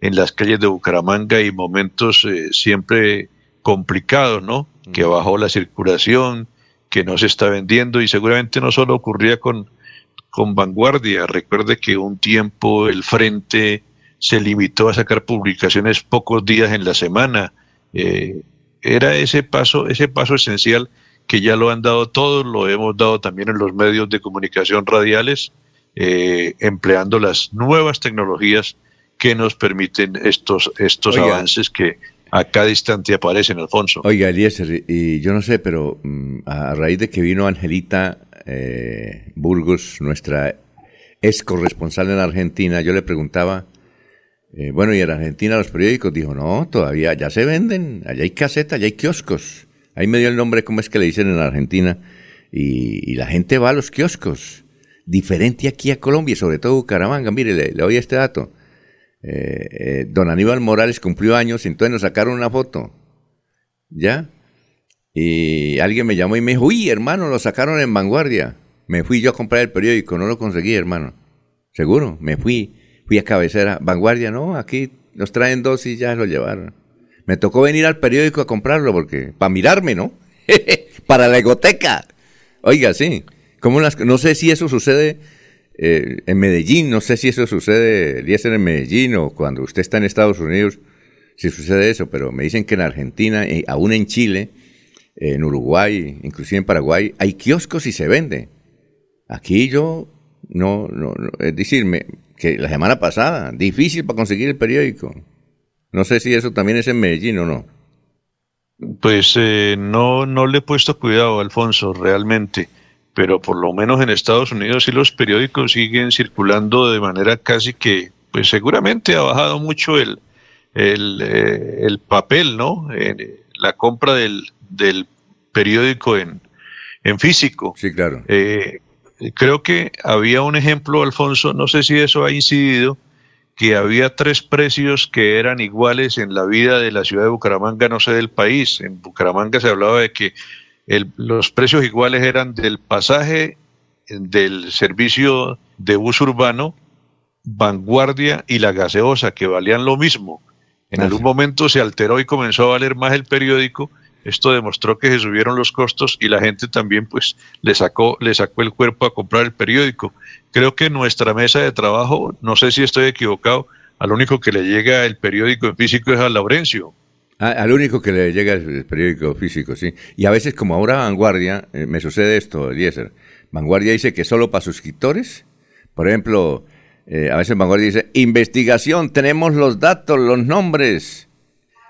en las calles de Bucaramanga y momentos eh, siempre complicados, ¿no? Que bajó la circulación, que no se está vendiendo y seguramente no solo ocurría con, con Vanguardia. Recuerde que un tiempo el Frente se limitó a sacar publicaciones pocos días en la semana. Eh, era ese paso, ese paso esencial que ya lo han dado todos, lo hemos dado también en los medios de comunicación radiales, eh, empleando las nuevas tecnologías que nos permiten estos, estos avances que a cada instante aparecen, Alfonso. Oiga, Eliezer, y yo no sé, pero mm, a raíz de que vino Angelita eh, Burgos, nuestra ex corresponsal en Argentina, yo le preguntaba eh, bueno, y en Argentina los periódicos dijo, no, todavía ya se venden, allá hay casetas, allá hay kioscos. Ahí me dio el nombre, ¿cómo es que le dicen en Argentina? Y, la gente va a los kioscos. Diferente aquí a Colombia, sobre todo Bucaramanga. Mire, le, doy este dato. Eh, don Aníbal Morales cumplió años, entonces nos sacaron una foto. ¿Ya? Y alguien me llamó y me dijo, uy, hermano, lo sacaron en vanguardia. Me fui yo a comprar el periódico, no lo conseguí, hermano. Seguro, me fui Fui a cabecera, vanguardia, no, aquí nos traen dos y ya lo llevaron. Me tocó venir al periódico a comprarlo porque, para mirarme, ¿no? para la egoteca. Oiga, sí. ¿Cómo las, no sé si eso sucede eh, en Medellín, no sé si eso sucede, ser en Medellín o cuando usted está en Estados Unidos, si sucede eso, pero me dicen que en Argentina, y aún en Chile, en Uruguay, inclusive en Paraguay, hay kioscos y se vende. Aquí yo no, no, no es decir, me, que la semana pasada, difícil para conseguir el periódico. No sé si eso también es en Medellín o no. Pues eh, no, no le he puesto cuidado, Alfonso, realmente, pero por lo menos en Estados Unidos sí los periódicos siguen circulando de manera casi que, pues seguramente ha bajado mucho el, el, eh, el papel, ¿no? La compra del, del periódico en, en físico. Sí, claro. Eh, creo que había un ejemplo, Alfonso, no sé si eso ha incidido, que había tres precios que eran iguales en la vida de la ciudad de Bucaramanga, no sé del país. En Bucaramanga se hablaba de que los precios iguales eran del pasaje del servicio de bus urbano, vanguardia y la gaseosa, que valían lo mismo. En algún momento se alteró y comenzó a valer más el periódico esto demostró que se subieron los costos y la gente también pues le sacó, le sacó el cuerpo a comprar el periódico. Creo que nuestra mesa de trabajo, no sé si estoy equivocado, al único que le llega el periódico en físico es a Laurencio. Ah, al único que le llega el periódico físico, sí. Y a veces, como ahora Vanguardia, eh, me sucede esto, Eliezer. Vanguardia dice que solo para suscriptores. Por ejemplo, eh, a veces Vanguardia dice, investigación, tenemos los datos, los nombres,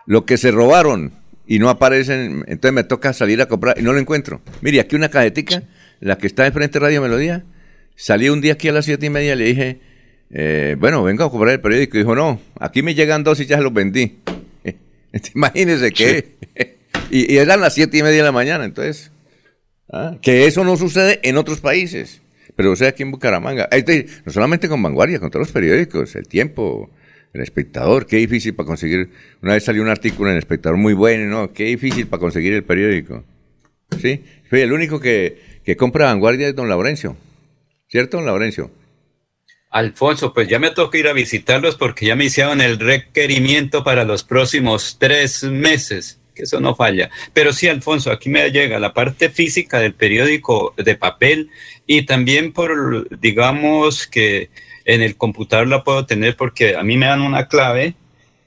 lo que se robaron y no aparecen, entonces me toca salir a comprar y no lo encuentro. Mire, aquí una cajetica, la que está de frente de Radio Melodía, salí un día aquí a las siete y media y le dije, eh, bueno, vengo a comprar el periódico. Y dijo, no, aquí me llegan dos y ya los vendí. Imagínese que... y, eran las siete y media de la mañana, entonces... ¿ah? Que eso no sucede en otros países. Pero o sea, aquí en Bucaramanga. No solamente con Vanguardia, con todos los periódicos, El Tiempo, El Espectador, qué difícil para conseguir. Una vez salió un artículo en El Espectador muy bueno, ¿no? Qué difícil para conseguir el periódico. Sí, fui el único que, que compra Vanguardia es don Laurencio. ¿Cierto, don Laurencio? Alfonso, pues ya me toca ir a visitarlos porque ya me hicieron el requerimiento para los próximos tres meses, eso no falla. Pero sí, Alfonso, aquí me llega la parte física del periódico de papel y también por, digamos que en el computador la puedo tener porque a mí me dan una clave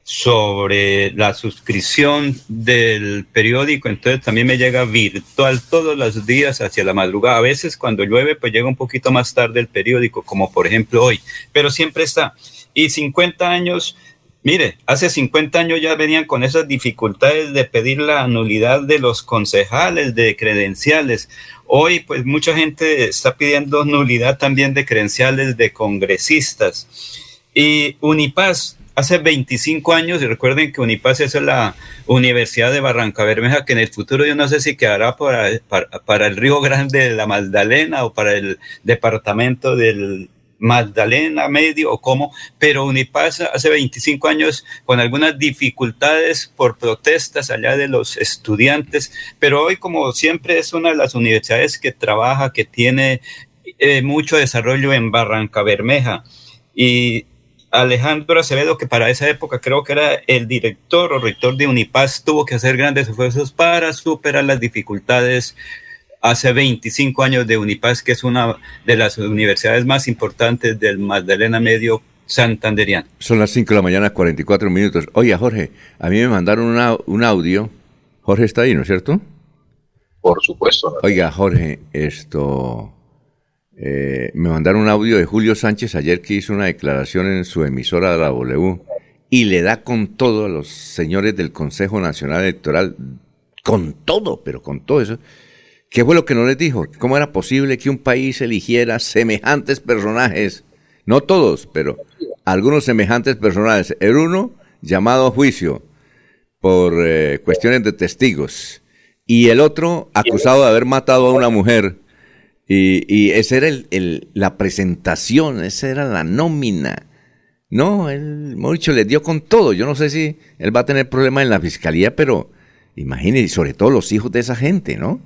sobre la suscripción del periódico, entonces también me llega virtual todos los días hacia la madrugada. A veces cuando llueve, pues llega un poquito más tarde el periódico, como por ejemplo hoy, pero siempre está. Y 50 años, mire, hace 50 años ya venían con esas dificultades de pedir la nulidad de los concejales, de credenciales. Hoy, pues mucha gente está pidiendo nulidad también de credenciales de congresistas. Y Unipaz, hace 25 años, y recuerden que Unipaz es la Universidad de Barranca Bermeja, que en el futuro yo no sé si quedará para, para, el Río Grande de la Magdalena o para el departamento del Magdalena Medio o cómo, pero Unipaz hace 25 años con algunas dificultades por protestas allá de los estudiantes, pero hoy como siempre es una de las universidades que trabaja, que tiene eh, mucho desarrollo en Barranca Bermeja. Y Alejandro Acevedo, que para esa época creo que era el director o rector de Unipaz, tuvo que hacer grandes esfuerzos para superar las dificultades hace 25 años de Unipaz, que es una de las universidades más importantes del Magdalena Medio Santanderiano. Son las 5 de la mañana, 44 minutos. Oye, Jorge, a mí me mandaron un audio. Jorge está ahí, ¿no es cierto? Por supuesto. Oiga, Jorge, esto eh, me mandaron un audio de Julio Sánchez ayer que hizo una declaración en su emisora de la W y le da con todo a los señores del Consejo Nacional Electoral, con todo, pero con todo eso. ¿Qué fue lo que no les dijo? ¿Cómo era posible que un país eligiera semejantes personajes? No todos, pero algunos semejantes personajes. El uno llamado a juicio por eh, cuestiones de testigos y el otro acusado de haber matado a una mujer y, y esa era el, la presentación, esa era la nómina. No, él, dicho, le dio con todo. Yo no sé si él va a tener problemas en la fiscalía, pero imagínese, sobre todo los hijos de esa gente, ¿no?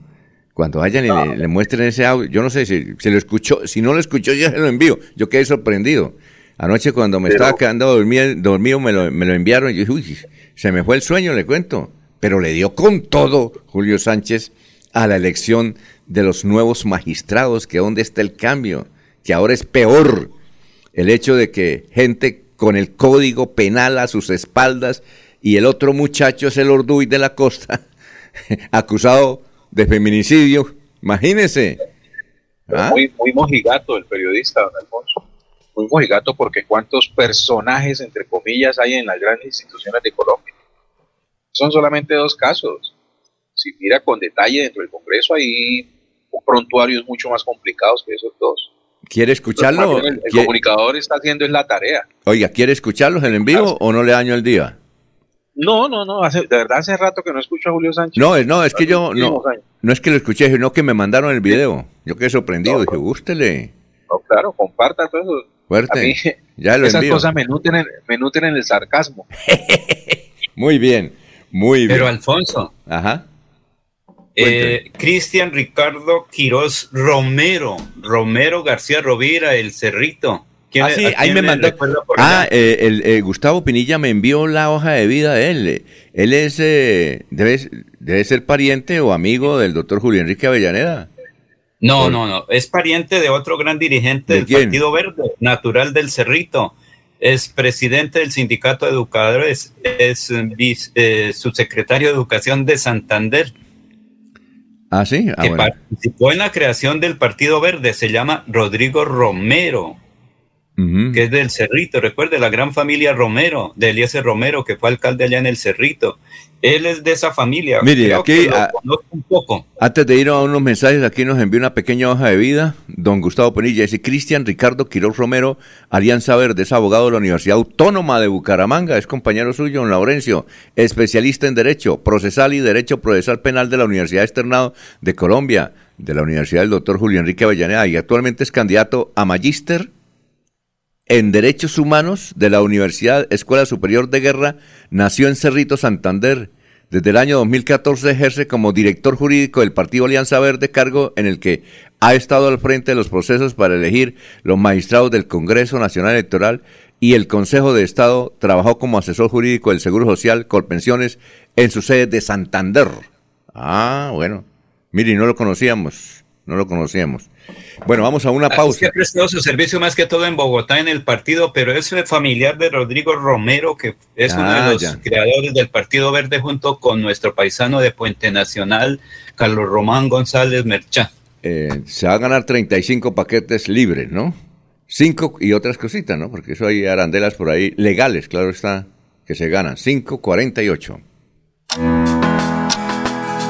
Cuando vayan y le, muestren ese audio, yo no sé si se lo escuchó, si no lo escuchó, yo se lo envío. Yo quedé sorprendido. Anoche cuando me estaba quedando dormido, dormido me, lo, me lo enviaron y yo dije, uy, se me fue el sueño, le cuento. Pero le dio con todo Julio Sánchez a la elección de los nuevos magistrados, que dónde está el cambio, que ahora es peor el hecho de que gente con el código penal a sus espaldas y el otro muchacho es el Orduy de la Costa, acusado de feminicidio. Imagínese. ¿Ah? Muy, muy mojigato el periodista, don Alfonso. Muy mojigato porque cuántos personajes, entre comillas, hay en las grandes instituciones de Colombia. Son solamente dos casos. Si mira con detalle dentro del Congreso, hay prontuarios mucho más complicados que esos dos. ¿Quiere escucharlo? El, comunicador está haciendo es la tarea. Oiga, ¿quiere escucharlos en vivo o no le daño el día? No, no, no, de verdad hace rato que no escucho a Julio Sánchez. No, no, es que yo, no, no es que lo escuché, sino que me mandaron el video. Yo quedé sorprendido, dije, gústele. No, claro, comparta todo eso. Fuerte. ya lo esas cosas me nutren, me nutren el sarcasmo. muy bien, muy bien. Pero Alfonso. Ajá. Eh, Cristian Ricardo Quiroz Romero, Romero García Rovira, el Cerrito. Ah, sí, ahí me mandó. Ah, eh, el, eh, Gustavo Pinilla me envió la hoja de vida de él. Él es, debe, debe ser pariente o amigo del doctor Julio Enrique Avellaneda. No, no, no, es pariente de otro gran dirigente del Partido Verde, natural del Cerrito. Es presidente del Sindicato de Educadores, es subsecretario de Educación de Santander. Ah, sí. Ah, que participó en la creación del Partido Verde, se llama Rodrigo Romero, que es del Cerrito. Recuerde la gran familia Romero, de Eliezer Romero, que fue alcalde allá en el Cerrito. Él es de esa familia. Mire, aquí, a, un poco. antes de ir a unos mensajes, aquí nos envió una pequeña hoja de vida. Don Gustavo Penilla dice: Cristian Ricardo Quiroz Romero, Alianza Verde, es abogado de la Universidad Autónoma de Bucaramanga, es compañero suyo, don Laurencio, especialista en Derecho Procesal y Derecho Procesal Penal de la Universidad Externado de Colombia. de la Universidad del Doctor Julio Enrique Avellaneda y actualmente es candidato a magíster en Derechos Humanos de la Universidad Escuela Superior de Guerra. Nació en Cerrito, Santander. Desde el año 2014 ejerce como director jurídico del Partido Alianza Verde, cargo en el que ha estado al frente de los procesos para elegir los magistrados del Congreso Nacional Electoral y el Consejo de Estado. Trabajó como asesor jurídico del Seguro Social, Colpensiones, en su sede de Santander. Ah, bueno. Mire, no lo conocíamos, no lo conocíamos. Bueno, vamos a una pausa. ha prestado su servicio más que todo en Bogotá en el partido, pero es familiar de Rodrigo Romero, que es uno de Ah, los ya. creadores del Partido Verde junto con nuestro paisano de Puente Nacional, Carlos Román González Merchá. Eh, se va a ganar 35 paquetes libres, ¿no? Cinco y otras cositas, ¿no? Porque eso hay arandelas por ahí legales, claro está, que se ganan. 5.48.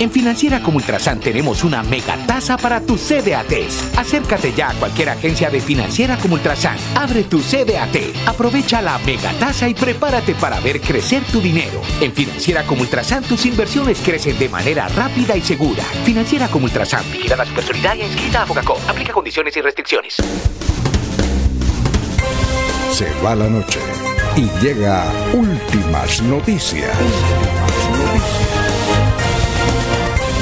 En Financiera como Ultrasan tenemos una mega tasa para tus CDATs. Acércate ya a cualquier agencia de Financiera como Ultrasan. Abre tu CDAT, aprovecha la mega tasa y prepárate para ver crecer tu dinero. En Financiera como Ultrasan tus inversiones crecen de manera rápida y segura. Financiera como Ultrasan, vigilada su personalidad y inscrita a Fogacop. Aplica condiciones y restricciones. Se va la noche y llega últimas noticias.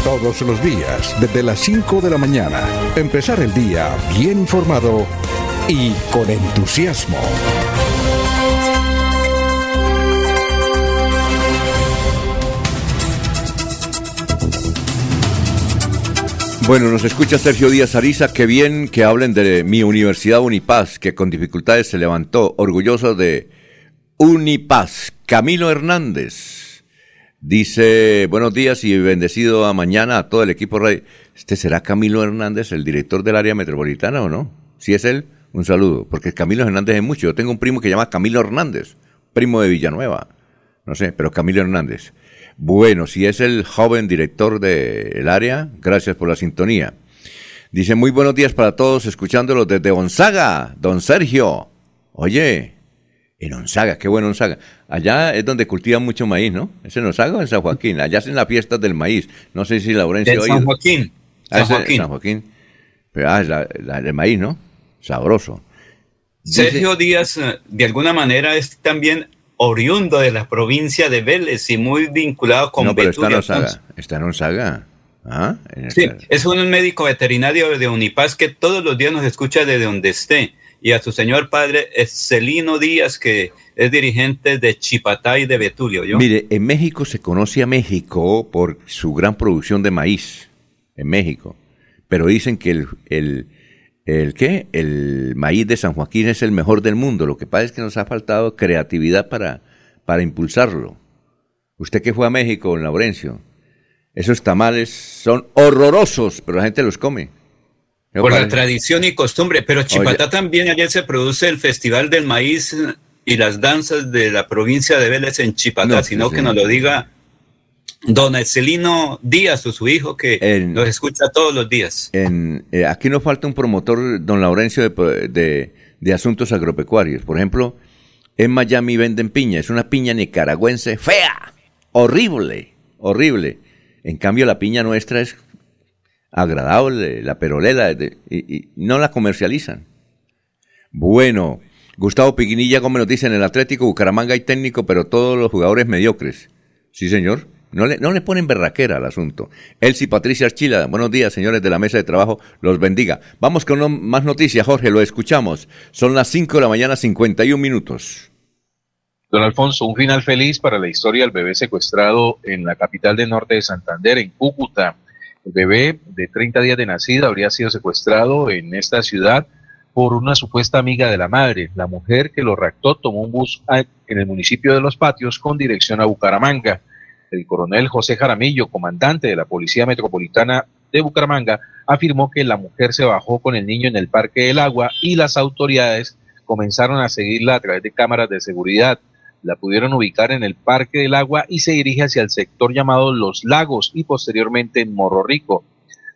Todos los días, desde las 5 de la mañana, empezar el día bien informado y con entusiasmo. Bueno, nos escucha Sergio Díaz Ariza. Qué bien que hablen de mi universidad Unipaz, que con dificultades se levantó. Orgulloso de Unipaz. Camilo Hernández dice: Buenos días y bendecido a mañana a todo el equipo radio. ¿Este será Camilo Hernández, el director del área metropolitana o no? Si es él, un saludo. Porque Camilo Hernández es mucho. Yo tengo un primo que se llama Camilo Hernández, primo de Villanueva. No sé, pero Camilo Hernández. Bueno, si es el joven director del área, gracias por la sintonía. Dice, muy buenos días para todos, escuchándolo desde Gonzaga, don Sergio. Oye, en Onzaga, qué bueno Onzaga. Allá es donde cultivan mucho maíz, ¿no? ¿Es en Onzaga o en San Joaquín? Allá hacen las fiestas del maíz. No sé si Laurencio En San. Joaquín. Ah, San Joaquín. San Joaquín. Pero, ah, es la, la de maíz, ¿no? Sabroso. Sergio Díaz, eh, de alguna manera, es también oriundo de la provincia de Vélez y muy vinculado con no, pero está en. Onzaga. Está en Onzaga. Ah, en Sí, es un médico veterinario de Unipaz que todos los días nos escucha desde donde esté. Y a su señor padre, Celino Díaz, que es dirigente de Chipatá y de Betulio. ¿yo? Mire, en México se conoce a México por su gran producción de maíz, en México. Pero dicen que el, el, el, ¿qué? el maíz de San Joaquín es el mejor del mundo. Lo que pasa es que nos ha faltado creatividad para, para impulsarlo. Usted que fue a México, Laurencio, esos tamales son horrorosos, pero la gente los come. ¿Qué por la tradición y costumbre. Pero Chipatá también, ayer se produce el Festival del Maíz y las danzas de la provincia de Vélez en Chipatá, No, sino sí, que sí. nos lo diga don Celino Díaz o su hijo, que los escucha todos los días. En, eh, aquí nos falta un promotor, don Laurencio, de, de- de asuntos agropecuarios. Por ejemplo, en Miami venden piña. Es una piña nicaragüense fea, horrible, horrible. En cambio, la piña nuestra es agradable, la perolera, de- y, no la comercializan. Bueno, Gustavo Piguinilla Gómez nos dice, en el Atlético Bucaramanga hay técnico, pero todos los jugadores mediocres. Sí, señor. No le, no le ponen berraquera al asunto. Elsie Patricia Archila, buenos días, señores de la mesa de trabajo, los bendiga. Vamos con más noticias, Jorge, lo escuchamos. Son las 5 de la mañana, 51 minutos. Don Alfonso, un final feliz para la historia del bebé secuestrado en la capital del norte de Santander, en Cúcuta. Bebé de 30 días de nacido habría sido secuestrado en esta ciudad por una supuesta amiga de la madre. La mujer que lo raptó tomó un bus en el municipio de Los Patios con dirección a Bucaramanga. El coronel José Jaramillo, comandante de la Policía Metropolitana de Bucaramanga, afirmó que la mujer se bajó con el niño en el Parque del Agua y las autoridades comenzaron a seguirla a través de cámaras de seguridad. La pudieron ubicar en el Parque del Agua y se dirige hacia el sector llamado Los Lagos y posteriormente en Morro Rico.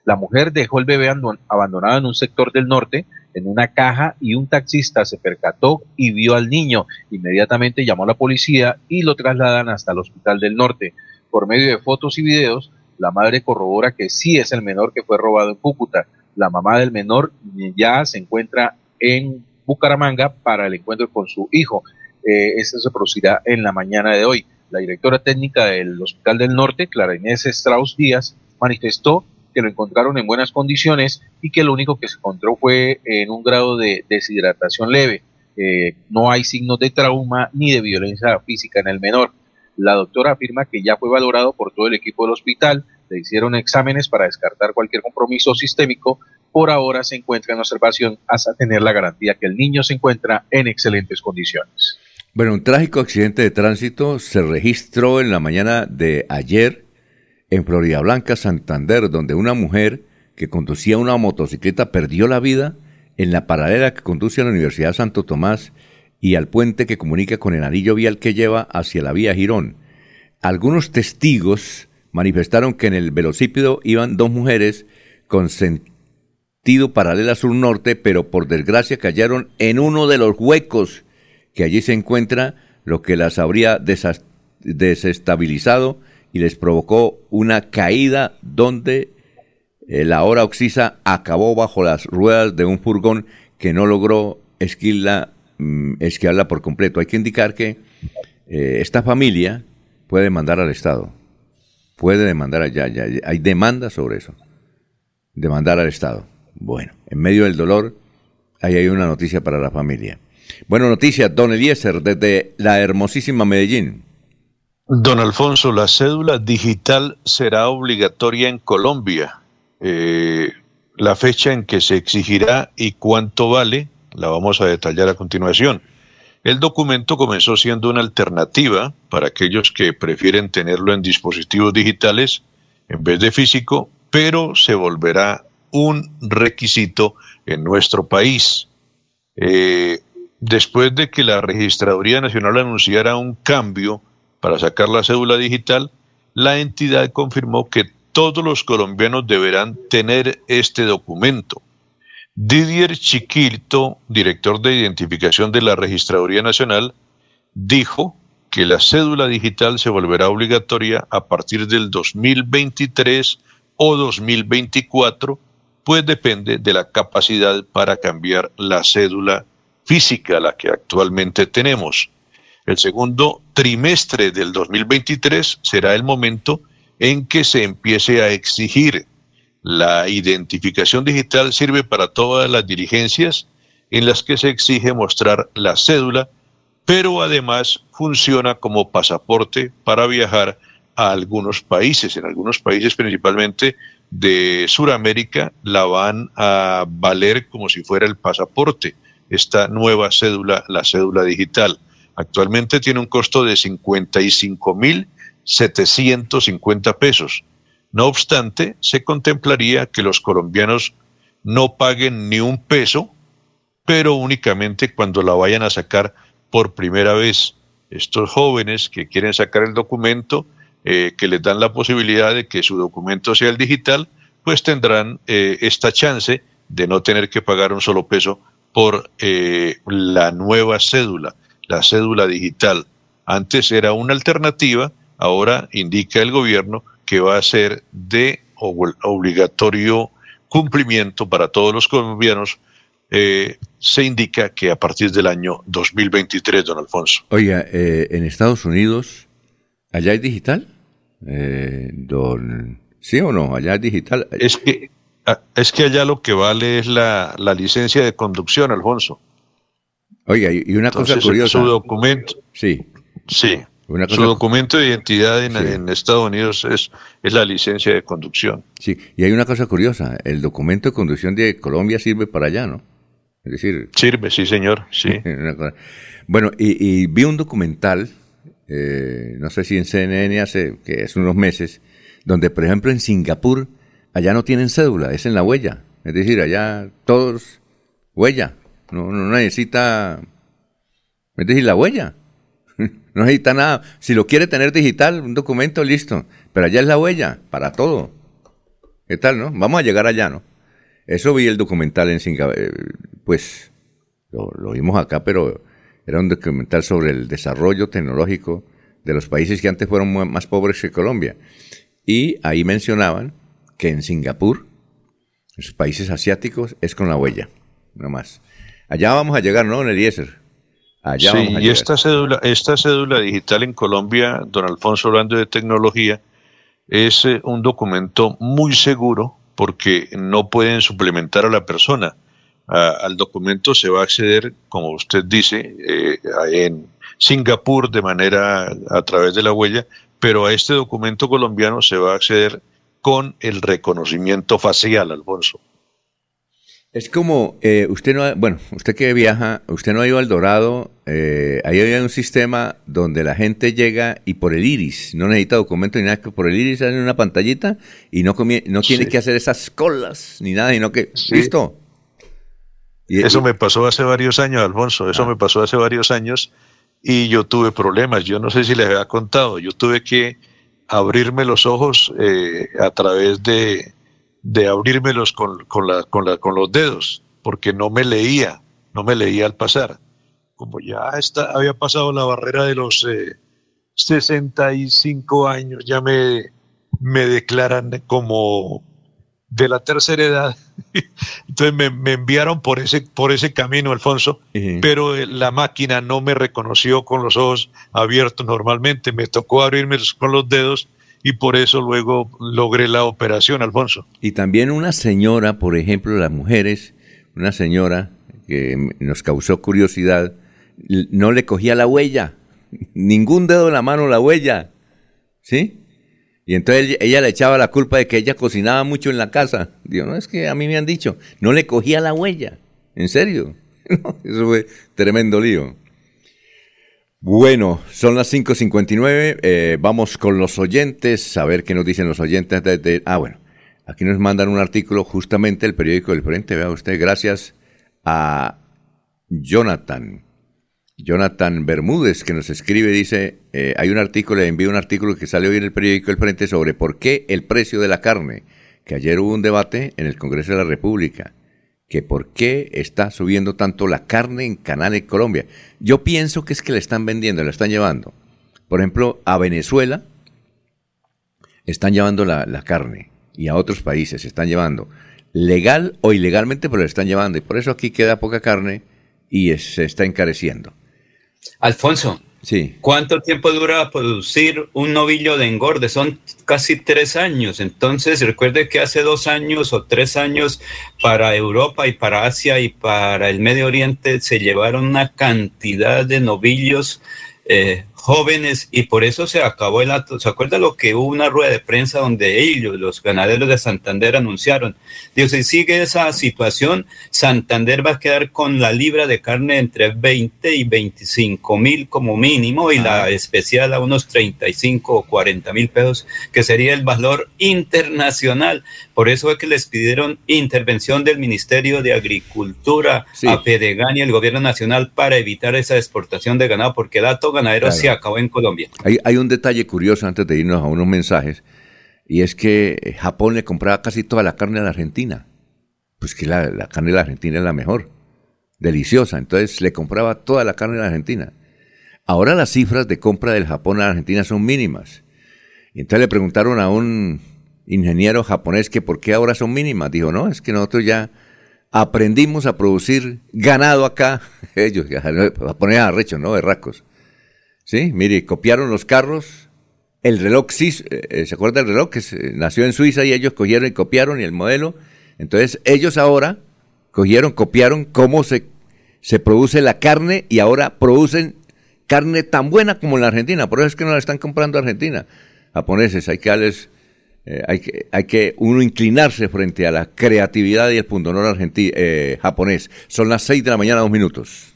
La mujer dejó el bebé abandonado en un sector del norte, en una caja, y un taxista se percató y vio al niño. Inmediatamente llamó a la policía y lo trasladan hasta el hospital del norte. Por medio de fotos y videos, la madre corrobora que sí es el menor que fue robado en Cúcuta. La mamá del menor ya se encuentra en Bucaramanga para el encuentro con su hijo. Eh, se producirá en la mañana de hoy. La directora técnica del Hospital del Norte, Clara Inés Strauss Díaz, manifestó que lo encontraron en buenas condiciones y que lo único que se encontró fue en un grado de deshidratación leve. Eh, no hay signos de trauma ni de violencia física en el menor. La doctora afirma que ya fue valorado por todo el equipo del hospital, le hicieron exámenes para descartar cualquier compromiso sistémico. Por ahora se encuentra en observación hasta tener la garantía que el niño se encuentra en excelentes condiciones. Bueno, un trágico accidente de tránsito se registró en la mañana de ayer en Florida Blanca, Santander, donde una mujer que conducía una motocicleta perdió la vida en la paralela que conduce a la Universidad Santo Tomás y al puente que comunica con el anillo vial que lleva hacia la vía Girón. Algunos testigos manifestaron que en el velocípedo iban dos mujeres con sentido paralela sur-norte, pero por desgracia cayeron en uno de los huecos que allí se encuentra, lo que las habría desestabilizado y les provocó una caída donde eh, la hora oxisa acabó bajo las ruedas de un furgón que no logró esquilarla, mm, esquiarla por completo. Hay que indicar que eh, esta familia puede demandar al Estado, puede demandar allá, ya, hay demanda sobre eso, demandar al Estado. Bueno, en medio del dolor, ahí hay una noticia para la familia. Bueno, noticia, don Eliezer, desde la hermosísima Medellín. Don Alfonso, la cédula digital será obligatoria en Colombia. Eh, la fecha en que se exigirá y cuánto vale la vamos a detallar a continuación. El documento comenzó siendo una alternativa para aquellos que prefieren tenerlo en dispositivos digitales en vez de físico, pero se volverá un requisito en nuestro país. Eh, después de que la Registraduría Nacional anunciara un cambio para sacar la cédula digital, la entidad confirmó que todos los colombianos deberán tener este documento. Didier Chiquito, director de identificación de la Registraduría Nacional, dijo que la cédula digital se volverá obligatoria a partir del 2023 o 2024, pues depende de la capacidad para cambiar la cédula física, la que actualmente tenemos. El segundo trimestre del 2023 será el momento en que se empiece a exigir. La identificación digital sirve para todas las diligencias en las que se exige mostrar la cédula, pero además funciona como pasaporte para viajar a algunos países. En algunos países, principalmente de Sudamérica, la van a valer como si fuera el pasaporte, esta nueva cédula, la cédula digital. Actualmente tiene un costo de 55.750 pesos. No obstante, se contemplaría que los colombianos no paguen ni un peso, pero únicamente cuando la vayan a sacar por primera vez. Estos jóvenes que quieren sacar el documento, eh, que les dan la posibilidad de que su documento sea el digital, pues tendrán eh, esta chance de no tener que pagar un solo peso por eh, la nueva cédula la cédula digital. Antes era una alternativa, ahora indica el gobierno que va a ser de obligatorio cumplimiento para todos los colombianos. Eh, se indica que a partir del año 2023, don Alfonso. Oiga, eh, en Estados Unidos, ¿allá hay digital? Eh, don, ¿Sí o no? ¿Allá es digital? Es que, es que allá lo que vale es la, la licencia de conducción, Alfonso. Oiga, y una cosa curiosa. Su documento. Sí. Sí. su documento de identidad en, Estados Unidos es, es la licencia de conducción. Sí, y hay una cosa curiosa. El documento de conducción de Colombia sirve para allá, ¿no? Es decir. Sirve, sí, señor. Sí. bueno, y, vi un documental, eh, no sé si en CNN hace, que es unos meses, donde, por ejemplo, en Singapur, allá no tienen cédula, es en la huella. Es decir, allá todos huella, no, no necesita, es decir, la huella. No necesita nada. Si lo quiere tener digital, un documento, listo. Pero allá es la huella, para todo. ¿Qué tal, no? Vamos a llegar allá, ¿no? Eso vi el documental en Singapur. Eh, pues lo, lo vimos acá, pero era un documental sobre el desarrollo tecnológico de los países que antes fueron más pobres que Colombia. Y ahí mencionaban que en Singapur, en los países asiáticos, es con la huella, no más. Allá vamos a llegar, ¿no, en Eliezer? Allá sí, y esta cédula, esta cédula digital en Colombia, don Alfonso, hablando de tecnología, es eh, un documento muy seguro porque no pueden suplementar a la persona. al documento se va a acceder, como usted dice, eh, en Singapur de manera a través de la huella, pero a este documento colombiano se va a acceder con el reconocimiento facial, Alfonso. Es como, eh, usted no, bueno, usted que viaja, usted no ha ido al Dorado, eh, ahí hay un sistema donde la gente llega y por el iris, no necesita documento ni nada, que por el iris sale una pantallita y no, no tiene que hacer esas colas ni nada, sino que, listo. eso me pasó hace varios años, Alfonso, eso ah. me pasó hace varios años y yo tuve problemas. Yo no sé si les había contado, yo tuve que abrirme los ojos eh, a través de, de abrírmelos con, con, la, con, la, con los dedos, porque no me leía, no me leía al pasar. Como ya había pasado la barrera de los eh, 65 años, ya me, me declaran como de la tercera edad. Entonces me, enviaron por ese, por ese camino, Alfonso, pero eh, la máquina no me reconoció con los ojos abiertos normalmente, me tocó abrirme con los dedos y por eso luego logré la operación, Alfonso. Y también una señora, por ejemplo, las mujeres, una señora que nos causó curiosidad, no le cogía la huella, ningún dedo en la mano la huella, ¿sí? Y entonces ella le echaba la culpa de que ella cocinaba mucho en la casa. Digo, no, es que a mí me han dicho, no le cogía la huella. ¿En serio? eso fue tremendo lío. Bueno, son las 5.59. Eh, vamos con los oyentes, a ver qué nos dicen los oyentes. De, ah, bueno, aquí nos mandan un artículo justamente el periódico del Frente. Vea usted, gracias a Jonathan. Jonathan Bermúdez, que nos escribe, dice, eh, hay un artículo, le envío un artículo que sale hoy en el periódico El Frente sobre por qué el precio de la carne, que ayer hubo un debate en el Congreso de la República, que por qué está subiendo tanto la carne en Canales Colombia. Yo pienso que es que le están vendiendo, la están llevando. Por ejemplo, a Venezuela están llevando la, carne y a otros países se están llevando. Legal o ilegalmente, pero le están llevando. Y por eso aquí queda poca carne y se está encareciendo. Alfonso, sí. ¿cuánto tiempo dura producir un novillo de engorde? Son casi tres años. Entonces, recuerde que hace dos años o tres años para Europa y para Asia y para el Medio Oriente se llevaron una cantidad de novillos eh, jóvenes y por eso se acabó el acto. ¿Se acuerda lo que hubo una rueda de prensa donde ellos, los ganaderos de Santander, anunciaron? Dios, si sigue esa situación, Santander va a quedar con la libra de carne entre 20 y 25 mil como mínimo y la especial a unos 35 o 40 mil pesos, que sería el valor internacional. Por eso es que les pidieron intervención del Ministerio de Agricultura a Pedegan y el Gobierno Nacional para evitar esa exportación de ganado, porque dato ganadero se acabó en Colombia. Hay, un detalle curioso antes de irnos a unos mensajes, y es que Japón le compraba casi toda la carne a la Argentina. Pues que la, carne de la Argentina es la mejor, deliciosa. Entonces le compraba toda la carne a la Argentina. Ahora las cifras de compra del Japón a la Argentina son mínimas. Y entonces le preguntaron a un ingeniero japonés que por qué ahora son mínimas. Dijo, no, es que nosotros ya aprendimos a producir ganado acá. Ellos, japoneses arrechos, ¿no? Berracos. Sí, mire, copiaron los carros, el reloj sí, eh, ¿se acuerda del reloj que nació en Suiza y ellos cogieron y copiaron y el modelo? Entonces ellos ahora cogieron, copiaron cómo se, se produce la carne y ahora producen carne tan buena como en la Argentina. Por eso es que no la están comprando Argentina. Japoneses, hay que darles, eh, hay, que, hay que uno inclinarse frente a la creatividad y el pundonor argentino, eh, japonés. Son las seis de la mañana, dos minutos.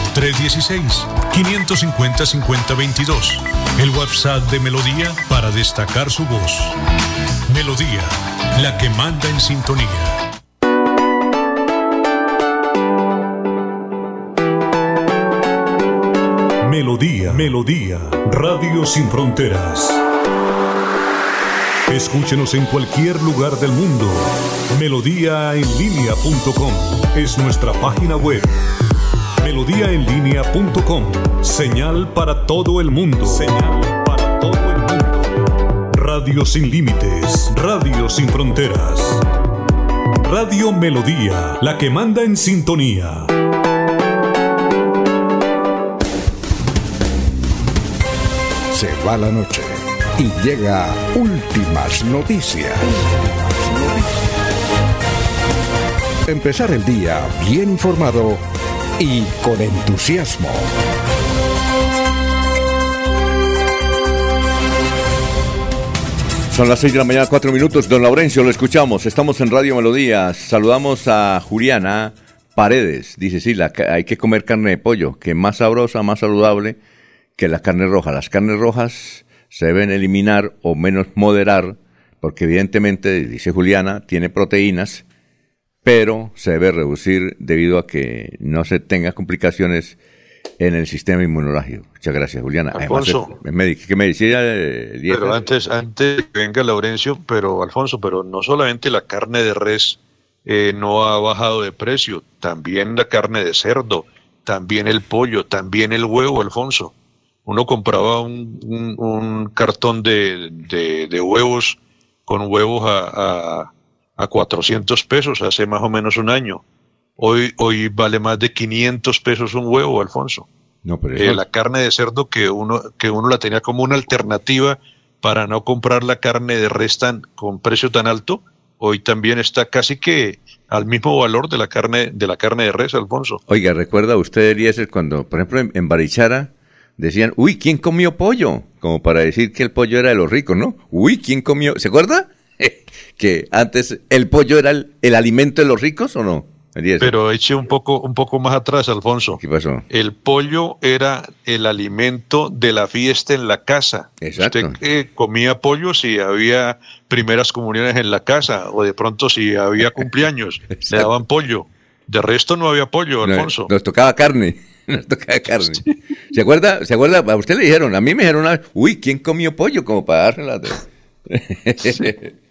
316-550-5022. El WhatsApp de Melodía para destacar su voz. Melodía, la que manda en sintonía. Melodía, Melodía, Radio Sin Fronteras. Escúchenos en cualquier lugar del mundo. Melodíaenlínea.com es nuestra página web. Melodíaenlínea.com, señal para todo el mundo. Señal para todo el mundo. Radio sin límites, Radio sin fronteras. Radio Melodía, la que manda en sintonía. Se va la noche y llega últimas noticias. Empezar el día bien informado y con entusiasmo. Son las 6 de la mañana, 4 minutos. Don Laurencio, lo escuchamos. Estamos en Radio Melodía. Saludamos a Juliana Paredes. Dice, sí, la, hay que comer carne de pollo, que es más sabrosa, más saludable que la carne roja. Las carnes rojas se deben eliminar o menos moderar, porque evidentemente, dice Juliana, tiene proteínas, pero se debe reducir debido a que no se tenga complicaciones en el sistema inmunológico. Muchas gracias, Juliana. Alfonso, Además, ¿qué me decía Pero antes, antes que venga Laurencio, pero Alfonso, pero no solamente la carne de res eh, no ha bajado de precio, también la carne de cerdo, también el pollo, también el huevo, Alfonso uno compraba un, cartón de, huevos con huevos a, a, 400 pesos hace más o menos un año. Hoy, hoy vale más de 500 pesos un huevo, Alfonso. No, pero eh, la carne de cerdo que uno, que uno la tenía como una alternativa para no comprar la carne de res tan, con precio tan alto, hoy también está casi que al mismo valor de la carne de la carne de res, Alfonso. Oiga, recuerda usted, Eliezer, cuando, por ejemplo, en Barichara, decían, uy, ¿quién comió pollo? Como para decir que el pollo era de los ricos, ¿no? Uy, ¿quién comió? ¿Se acuerda? Que antes el pollo era el, alimento de los ricos o no? Pero eche un poco, un poco más atrás, Alfonso. ¿Qué pasó? El pollo era el alimento de la fiesta en la casa. Exacto. Usted eh, comía pollo si había primeras comuniones en la casa o de pronto si había cumpleaños, le daban pollo. De resto no había pollo, Alfonso. nos tocaba carne. Nos tocaba carne. ¿Se acuerda? ¿Se acuerda? A usted le dijeron, a mí me dijeron una uy, ¿quién comió pollo? Como para darle de...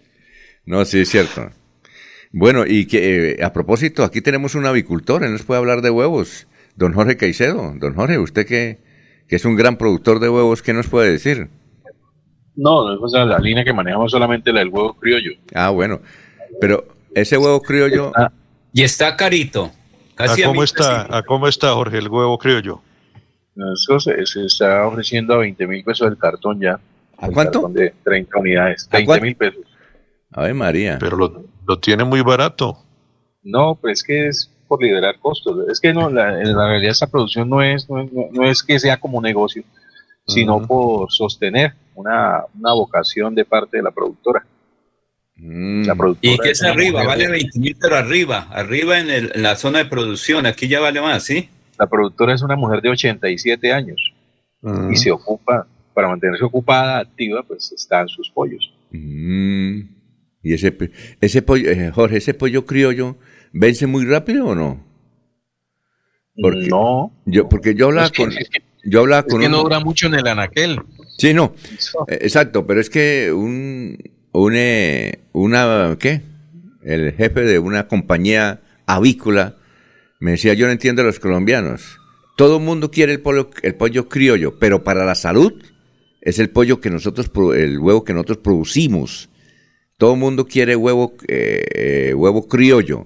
no, sí, es cierto. Bueno, y que eh, a propósito, aquí tenemos un avicultor, él nos puede hablar de huevos. Don Jorge Caicedo. Don Jorge, usted que, que es un gran productor de huevos, ¿qué nos puede decir? No, es la línea que manejamos solamente la del huevo criollo. Ah, bueno. Pero ese huevo criollo... y está carito. ¿A cómo, está, ¿A cómo está, Jorge, el huevo criollo? Eso se, está ofreciendo a 20 mil pesos el cartón ya. ¿A cuánto? De 30 unidades. 20 mil pesos. Ay, María. Pero lo, tiene muy barato. No, pues que es por liberar costos. Es que no, la, en la realidad esta producción no es, no es, que sea como negocio, sino por sostener una, una vocación de parte de la productora. Mm. y que es arriba, vale 20 mil, pero arriba, arriba en, la zona de producción, aquí ya vale más, ¿sí? La productora es una mujer de 87 años y mm. se ocupa, para mantenerse ocupada, activa, pues están sus pollos. Mm. ¿Y ese, ese pollo, eh, Jorge, ese pollo criollo, vence muy rápido o no? Porque no. Yo, porque yo hablaba con. yo hablaba es que no dura mucho en el anaquel. Sí, no. Eh, exacto, pero es que un, una, una, ¿qué? El jefe de una compañía avícola me decía, yo no entiendo a los colombianos. Todo el mundo quiere el pollo, el pollo criollo, pero para la salud es el pollo que nosotros, pro- el huevo que nosotros producimos. Todo el mundo quiere huevo, eh, eh, huevo criollo,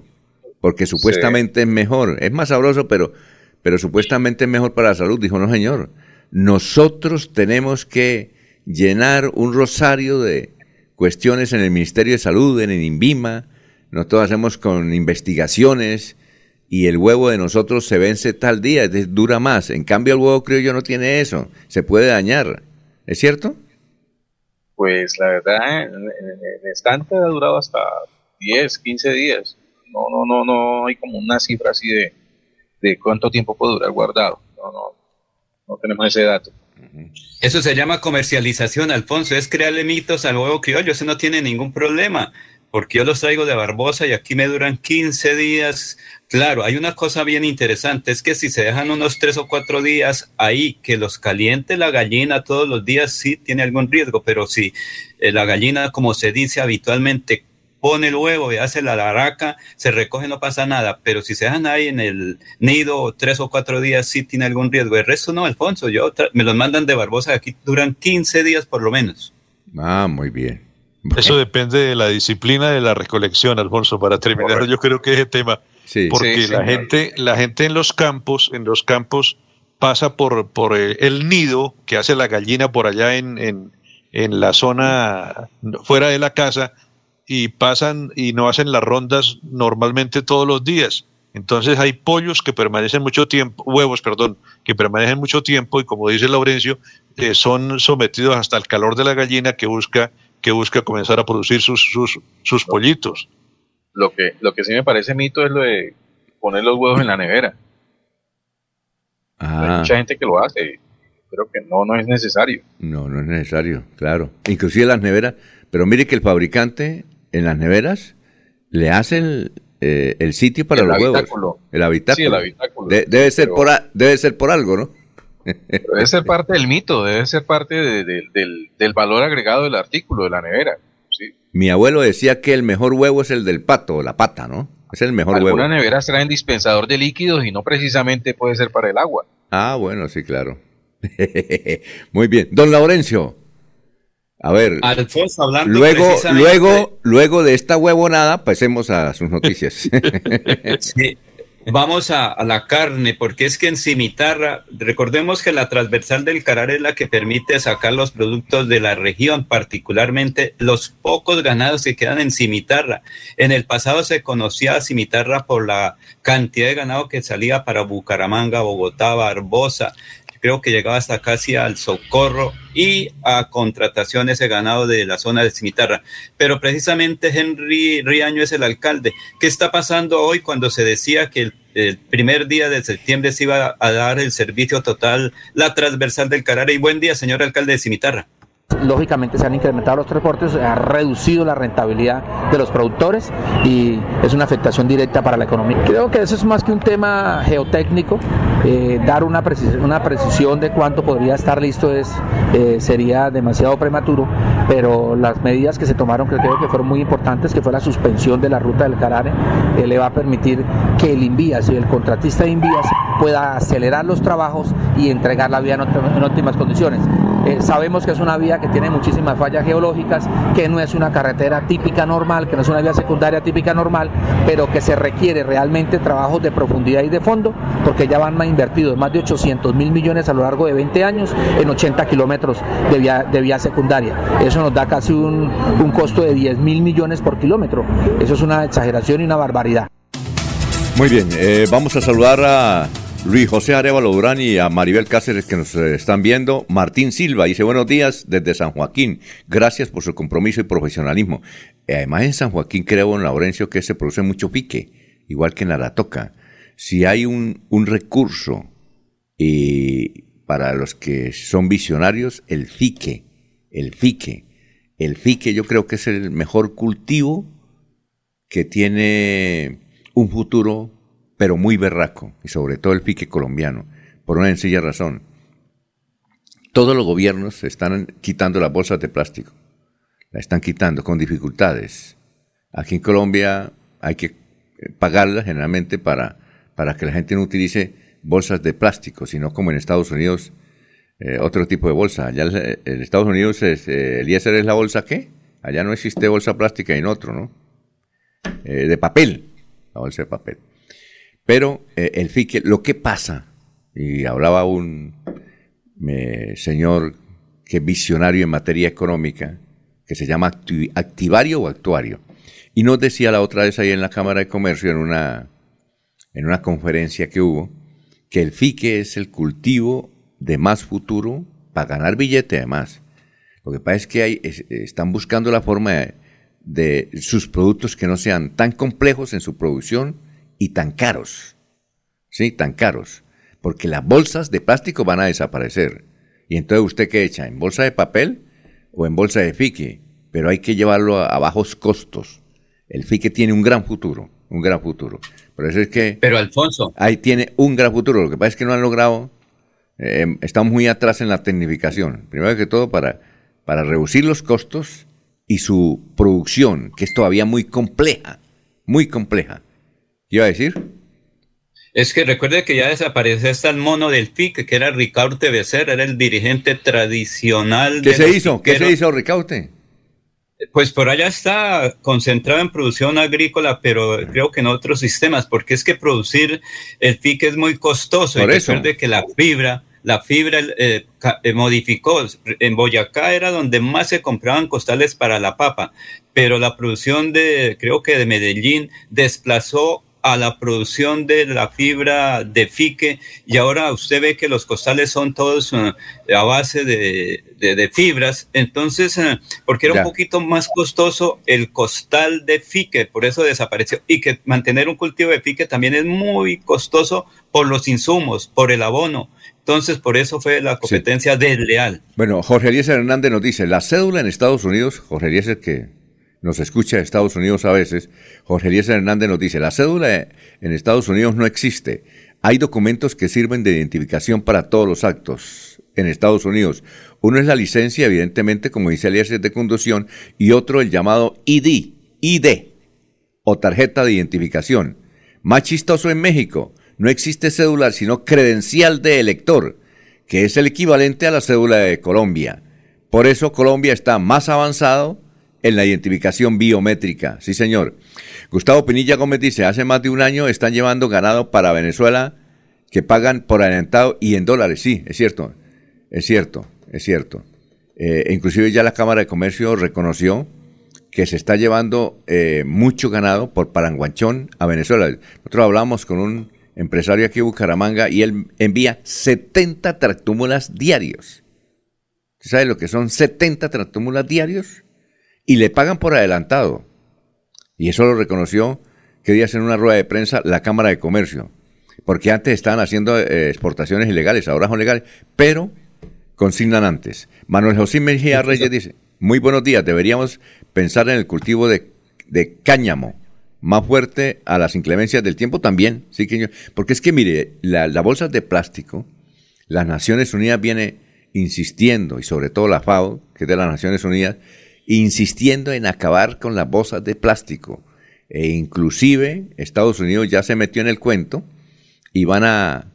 porque supuestamente es mejor. Es más sabroso, pero, pero supuestamente es mejor para la salud. Dijo, no señor, nosotros tenemos que llenar un rosario de cuestiones en el Ministerio de Salud, en el INVIMA, nosotros hacemos con investigaciones y el huevo de nosotros se vence tal día, dura más. En cambio el huevo criollo no tiene eso, se puede dañar. ¿Es cierto? Pues la verdad, en, en estante ha durado hasta 10, 15 días. No, no, no, no hay como una cifra así de, de cuánto tiempo puede durar guardado. No, no, no tenemos ese dato. Eso se llama comercialización, Alfonso, es crearle mitos al huevo criollo, eso no tiene ningún problema, porque yo los traigo de Barbosa y aquí me duran 15 días. Claro, hay una cosa bien interesante, es que si se dejan unos 3 o 4 días ahí, que los caliente la gallina todos los días, sí tiene algún riesgo, pero si eh, la gallina, como se dice habitualmente, pone el huevo y hace la laraca, se recoge, no pasa nada. Pero si se dejan ahí en el nido tres o cuatro días, sí tiene algún riesgo. El resto no, Alfonso. Yo me los mandan de Barbosa, aquí duran 15 días por lo menos. Ah, muy bien. Eso depende de la disciplina de la recolección, Alfonso, para terminar yo creo que ese tema. Sí. Porque Sí, la señor. gente, la gente en los campos, en los campos, pasa por, por el, el nido que hace la gallina por allá en, en, en la zona fuera de la casa y pasan y no hacen las rondas normalmente todos los días. Entonces hay pollos que permanecen mucho tiempo, huevos, perdón, que permanecen mucho tiempo y como dice Laurencio, eh, son sometidos hasta el calor de la gallina que busca, que busca comenzar a producir sus, sus, sus pollitos. Lo que, lo que sí me parece mito es lo de poner los huevos en la nevera. Hay Ah, mucha gente que lo hace. Creo que no, no es necesario. no, no es necesario, claro. Inclusive las neveras, pero mire que el fabricante en las neveras le hace el, eh, el sitio para El los huevos. El habitáculo. Sí, el habitáculo. De- debe, ser Pero- por a- debe ser por algo, ¿no? Pero debe ser parte del mito, debe ser parte de- de- del, del valor agregado del artículo, de la nevera. Sí. Mi abuelo decía que el mejor huevo es el del pato, la pata, ¿no? Es el mejor huevo. Algunas neveras traen dispensador de líquidos y no precisamente puede ser para el agua. Ah, bueno, sí, claro. Muy bien. Don Laurencio. A ver. Alfonso, hablando Luego, precisamente- luego, luego de esta huevonada, pasemos a sus noticias. Sí. Vamos a, la carne, porque es que en Cimitarra, recordemos que la transversal del Carar es la que permite sacar los productos de la región, particularmente los pocos ganados que quedan en Cimitarra. En el pasado se conocía a Cimitarra por la cantidad de ganado que salía para Bucaramanga, Bogotá, Barbosa. Creo que llegaba hasta casi al Socorro y a contratación ese ganado de la zona de Cimitarra. Pero precisamente Henry Riaño es el alcalde. ¿Qué está pasando hoy cuando se decía que el, el primer día de septiembre se iba a dar el servicio total, la transversal del Carare? Y buen día, señor alcalde de Cimitarra. Lógicamente se han incrementado los transportes, ha reducido la rentabilidad de los productores y es una afectación directa para la economía. Creo que eso es más que un tema geotécnico, eh, dar una, una precisión de cuánto podría estar listo es, eh, sería demasiado prematuro, pero las medidas que se tomaron creo que fueron muy importantes, que fue la suspensión de la ruta del Carare, eh, le va a permitir que el Invías y el contratista de Invías pueda acelerar los trabajos y entregar la vía en óptimas condiciones. Eh, sabemos que es una vía que tiene muchísimas fallas geológicas, que no es una carretera típica normal, que no es una vía secundaria típica normal, pero que se requiere realmente trabajos de profundidad y de fondo, porque ya van invertidos más de 800 mil millones a lo largo de 20 años en 80 kilómetros de vía, secundaria. Eso nos da casi un, un costo de 10 mil millones por kilómetro. Eso es una exageración y una barbaridad. Muy bien, eh, vamos a saludar a Luis José Arevalo Durán y a Maribel Cáceres que nos eh, están viendo. Martín Silva dice buenos días desde San Joaquín. Gracias por su compromiso y profesionalismo. Eh, además en San Joaquín creo, don Laurencio, que se produce mucho pique, igual que en Aratoca. Si hay un, un recurso y para los que son visionarios, el fique, el fique. El fique yo creo que es el mejor cultivo que tiene un futuro, pero muy berraco, y sobre todo el pique colombiano, por una sencilla razón. Todos los gobiernos están quitando las bolsas de plástico, la están quitando con dificultades. Aquí en Colombia hay que pagarlas generalmente para, para que la gente no utilice bolsas de plástico, sino como en Estados Unidos eh, otro tipo de bolsa. Allá en Estados Unidos, es, eh, el ISR es la bolsa qué? Allá no existe bolsa plástica en otro, ¿no? Eh, de papel, la bolsa de papel. Pero el FICE, lo que pasa, y hablaba un señor que visionario en materia económica, que se llama activario o actuario, y nos decía la otra vez ahí en la Cámara de Comercio, en una, en una conferencia que hubo, que el FICE es el cultivo de más futuro para ganar billete además. Lo que pasa es que están buscando la forma de, sus productos que no sean tan complejos en su producción y tan caros. Sí, tan caros. Porque las bolsas de plástico van a desaparecer. Y entonces usted qué echa, en bolsa de papel o en bolsa de fique, pero hay que llevarlo a, bajos costos. El fique tiene un gran futuro, un gran futuro. Por eso es que... Pero Alfonso. Ahí tiene un gran futuro. Lo que pasa es que no han logrado eh, estamos muy atrás en la tecnificación. Primero que todo, para, para reducir los costos y su producción, que es todavía muy compleja, muy compleja. ¿Qué iba a decir? Es que recuerde que ya desapareció hasta el mono del FIC, que era Ricaurte Becerra, era el dirigente tradicional. ¿Qué se hizo? ¿Qué se hizo, Ricaurte? Pues por allá está concentrado en producción agrícola, pero creo que en otros sistemas, porque es que producir el FIC es muy costoso. Por y eso. recuerde que la fibra la fibra eh, eh, modificó. En Boyacá era donde más se compraban costales para la papa, pero la producción de, creo que de Medellín, desplazó a la producción de la fibra de fique y ahora usted ve que los costales son todos uh, a base de, de, fibras, entonces, uh, porque era un poquito más costoso el costal de fique, por eso desapareció, y que mantener un cultivo de fique también es muy costoso por los insumos, por el abono, entonces, por eso fue la competencia desleal. Bueno, Jorge Eliezer Hernández nos dice, la cédula en Estados Unidos, Jorge Eliezer que nos escucha de Estados Unidos a veces, Jorge Eliezer Hernández nos dice, la cédula en Estados Unidos no existe. Hay documentos que sirven de identificación para todos los actos en Estados Unidos. Uno es la licencia, evidentemente, como dice Eliezer, de conducción, y otro el llamado ID, ID, o tarjeta de identificación. Más chistoso en México, no existe cédula, sino credencial de elector, que es el equivalente a la cédula de Colombia. Por eso Colombia está más avanzado en la identificación biométrica. Sí, señor. Gustavo Pinilla Gómez dice, hace más de un año están llevando ganado para Venezuela que pagan por adelantado y en dólares. Sí, es cierto, es cierto, es cierto. Eh, inclusive ya la Cámara de Comercio reconoció que se está llevando eh, mucho ganado por Paranguanchón a Venezuela. Nosotros hablamos con un empresario aquí en Bucaramanga y él envía 70 tractómulas diarios. ¿Usted sabe lo que son 70 tractómulas diarios? Y le pagan por adelantado. Y eso lo reconoció que días en una rueda de prensa la Cámara de Comercio, porque antes estaban haciendo eh, exportaciones ilegales, ahora son legales, pero consignan antes. Manuel José Mejía Reyes dice, muy buenos días, deberíamos pensar en el cultivo de, cáñamo, más fuerte a las inclemencias del tiempo también, sí que porque es que mire, la, la bolsa de plástico, las Naciones Unidas viene insistiendo, y sobre todo la FAO, que es de las Naciones Unidas, insistiendo en acabar con las bolsas de plástico. E inclusive Estados Unidos ya se metió en el cuento y van a,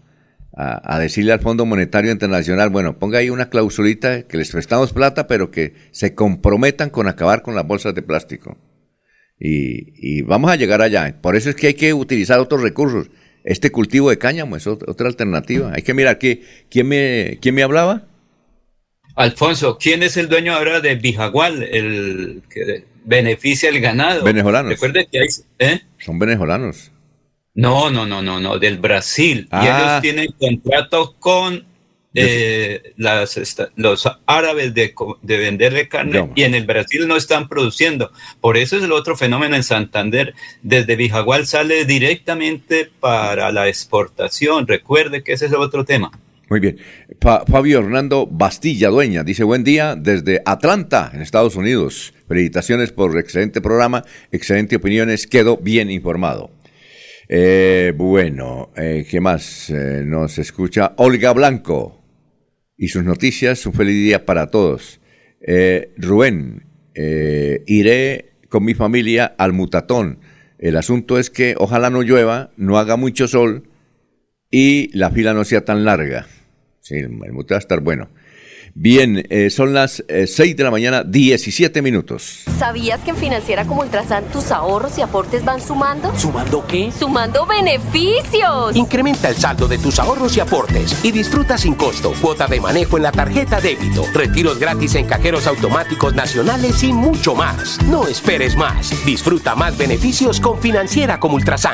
a, decirle al Fondo Monetario Internacional, bueno, ponga ahí una clausulita que les prestamos plata, pero que se comprometan con acabar con las bolsas de plástico. Y, vamos a llegar allá. Por eso es que hay que utilizar otros recursos. Este cultivo de cáñamo es otra alternativa. Hay que mirar, ¿quién me, quién me hablaba? Alfonso, ¿quién es el dueño ahora de Bijagual, el que beneficia el ganado? Venezolanos. Recuerde que hay, ¿eh? Son venezolanos. No, no, no, no, no, del Brasil. Y ellos ah. tienen contrato con eh, las, los árabes de, de venderle carne y en el Brasil no están produciendo. Por eso es el otro fenómeno en Santander. Desde Bijagual sale directamente para la exportación. Recuerde que ese es el otro tema. Muy bien. Fabio Hernando Bastilla Dueña dice buen día desde Atlanta, en Estados Unidos. Felicitaciones por excelente programa, excelente opiniones, quedo bien informado. Eh, bueno, eh, ¿qué más? Eh, nos escucha Olga Blanco y sus noticias. Un feliz día para todos. Rubén, iré con mi familia al Mutatón. El asunto es que ojalá no llueva, no haga mucho sol y la fila no sea tan larga. Sí, el mute va a estar bueno. Bien, eh, son las 6 eh, de la mañana, 17 minutos. ¿Sabías que en Financiera como Ultrasan tus ahorros y aportes van sumando? ¿Sumando qué? ¡Sumando beneficios! Incrementa el saldo de tus ahorros y aportes y disfruta sin costo cuota de manejo en la tarjeta débito, retiros gratis en cajeros automáticos nacionales y mucho más. No esperes más. Disfruta más beneficios con Financiera como Ultrasan.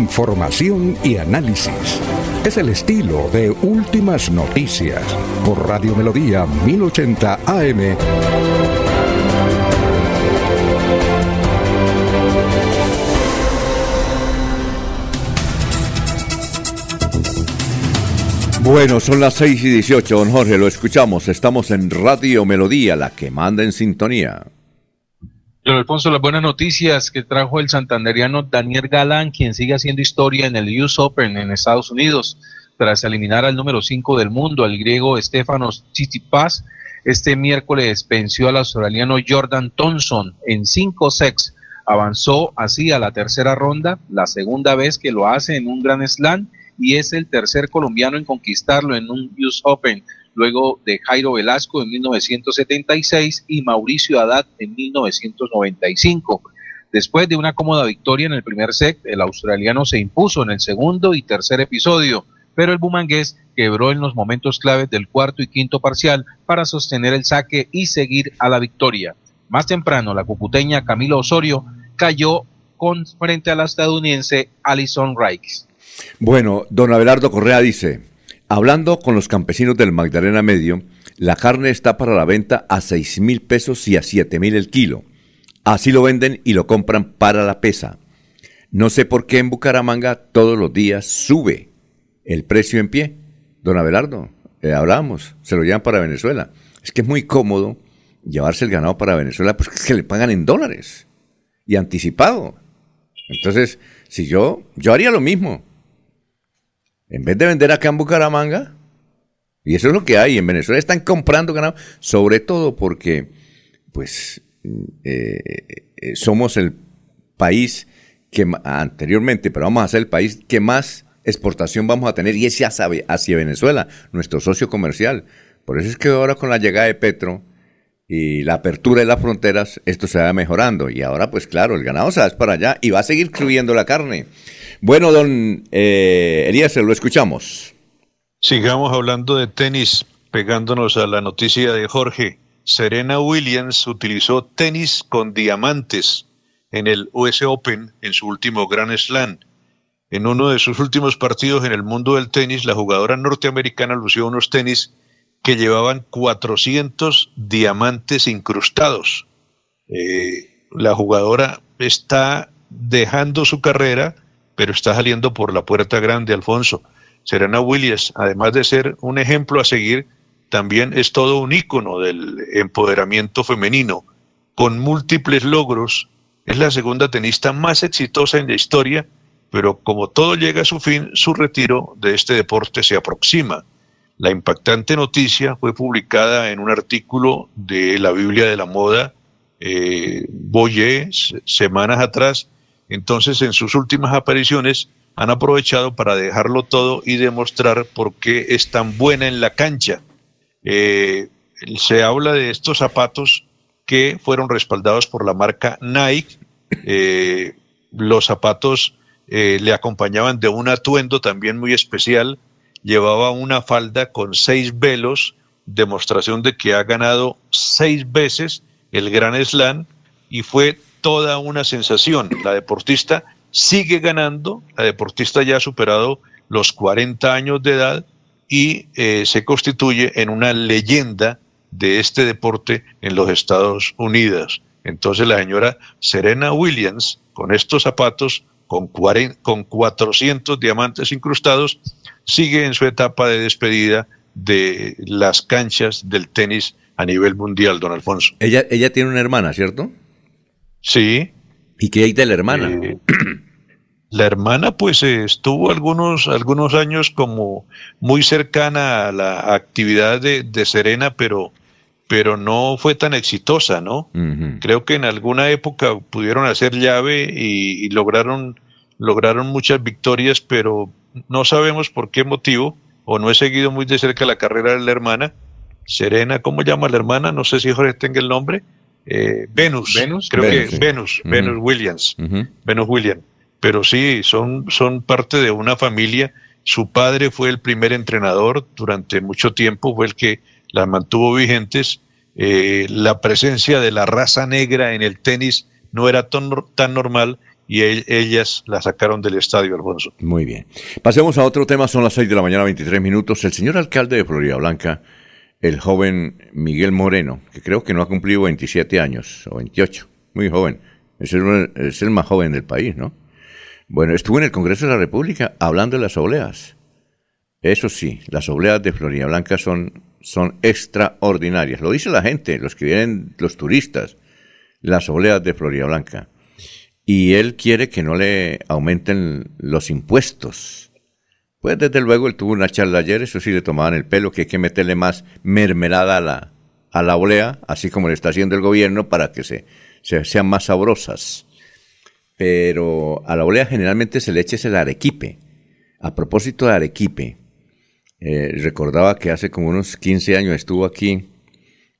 Información y análisis. Es el estilo de Últimas Noticias por Radio Melodía 1080 AM. Bueno, son las 6 y 18, don Jorge, lo escuchamos. Estamos en Radio Melodía, la que manda en sintonía. Don Alfonso, las buenas noticias que trajo el santanderiano Daniel Galán, quien sigue haciendo historia en el US Open en Estados Unidos, tras eliminar al número 5 del mundo, al griego Stefanos Tsitsipas. Este miércoles venció al australiano Jordan Thompson en 5 sets. Avanzó así a la tercera ronda, la segunda vez que lo hace en un Grand Slam y es el tercer colombiano en conquistarlo en un US Open luego de Jairo Velasco en 1976 y Mauricio Haddad en 1995. Después de una cómoda victoria en el primer set, el australiano se impuso en el segundo y tercer episodio, pero el bumangués quebró en los momentos claves del cuarto y quinto parcial para sostener el saque y seguir a la victoria. Más temprano, la cucuteña Camilo Osorio cayó con, frente a la estadounidense Alison Rikes. Bueno, don Abelardo Correa dice, Hablando con los campesinos del Magdalena Medio, la carne está para la venta a 6 mil pesos y a 7 mil el kilo. Así lo venden y lo compran para la pesa. No sé por qué en Bucaramanga todos los días sube el precio en pie. Don Abelardo, eh, hablábamos, se lo llevan para Venezuela. Es que es muy cómodo llevarse el ganado para Venezuela, porque es que le pagan en dólares y anticipado. Entonces, si yo, yo haría lo mismo. En vez de vender acá en Bucaramanga, y eso es lo que hay, en Venezuela están comprando ganado, sobre todo porque, pues, eh, eh, somos el país que anteriormente, pero vamos a ser el país que más exportación vamos a tener y es hacia, hacia Venezuela, nuestro socio comercial. Por eso es que ahora con la llegada de Petro y la apertura de las fronteras, esto se va mejorando. Y ahora, pues claro, el ganado se va para allá y va a seguir fluyendo la carne. Bueno, don eh, Elías, lo escuchamos. Sigamos hablando de tenis, pegándonos a la noticia de Jorge. Serena Williams utilizó tenis con diamantes en el US Open en su último Grand Slam. En uno de sus últimos partidos en el mundo del tenis, la jugadora norteamericana lució unos tenis que llevaban 400 diamantes incrustados. Eh, la jugadora está dejando su carrera pero está saliendo por la puerta grande, Alfonso. Serena Williams, además de ser un ejemplo a seguir, también es todo un ícono del empoderamiento femenino, con múltiples logros. Es la segunda tenista más exitosa en la historia, pero como todo llega a su fin, su retiro de este deporte se aproxima. La impactante noticia fue publicada en un artículo de la Biblia de la Moda, eh, Boye, semanas atrás, entonces, en sus últimas apariciones, han aprovechado para dejarlo todo y demostrar por qué es tan buena en la cancha. Eh, se habla de estos zapatos que fueron respaldados por la marca Nike. Eh, los zapatos eh, le acompañaban de un atuendo también muy especial. Llevaba una falda con seis velos, demostración de que ha ganado seis veces el Gran Slam y fue toda una sensación. La deportista sigue ganando, la deportista ya ha superado los 40 años de edad y eh, se constituye en una leyenda de este deporte en los Estados Unidos. Entonces la señora Serena Williams, con estos zapatos, con, con 400 diamantes incrustados, sigue en su etapa de despedida de las canchas del tenis a nivel mundial, don Alfonso. Ella, ella tiene una hermana, ¿cierto? Sí. ¿Y qué hay de la hermana? Eh, la hermana pues estuvo algunos, algunos años como muy cercana a la actividad de, Serena, pero, pero no fue tan exitosa, ¿no? Creo que en alguna época pudieron hacer llave y, lograron, lograron muchas victorias, pero no sabemos por qué motivo, o no he seguido muy de cerca la carrera de la hermana. Serena, ¿cómo llama la hermana? No sé si Jorge tenga el nombre. Eh, Venus, Venus, creo que Venus, Venus Williams, Venus Williams. Pero sí, son, son parte de una familia. Su padre fue el primer entrenador durante mucho tiempo, fue el que las mantuvo vigentes. Eh, la presencia de la raza negra en el tenis no era tan, tan normal y ellas la sacaron del estadio, Alfonso. Muy bien. Pasemos a otro tema, son las 6 de la mañana, 23 minutos. El señor alcalde de Florida Blanca el joven Miguel Moreno, que creo que no ha cumplido 27 años o 28, muy joven. Es el, es el más joven del país, ¿no? Bueno, estuvo en el Congreso de la República hablando de las obleas. Eso sí, las obleas de Florida Blanca son, son extraordinarias. Lo dice la gente, los que vienen, los turistas, las obleas de Florida Blanca. Y él quiere que no le aumenten los impuestos pues desde luego él tuvo una charla ayer, eso sí le tomaban el pelo, que hay que meterle más mermelada a la, a la olea, así como le está haciendo el gobierno, para que se, sean más sabrosas. Pero a la olea generalmente se le echa el arequipe. A propósito de arequipe, eh, recordaba que hace como unos 15 años estuvo aquí,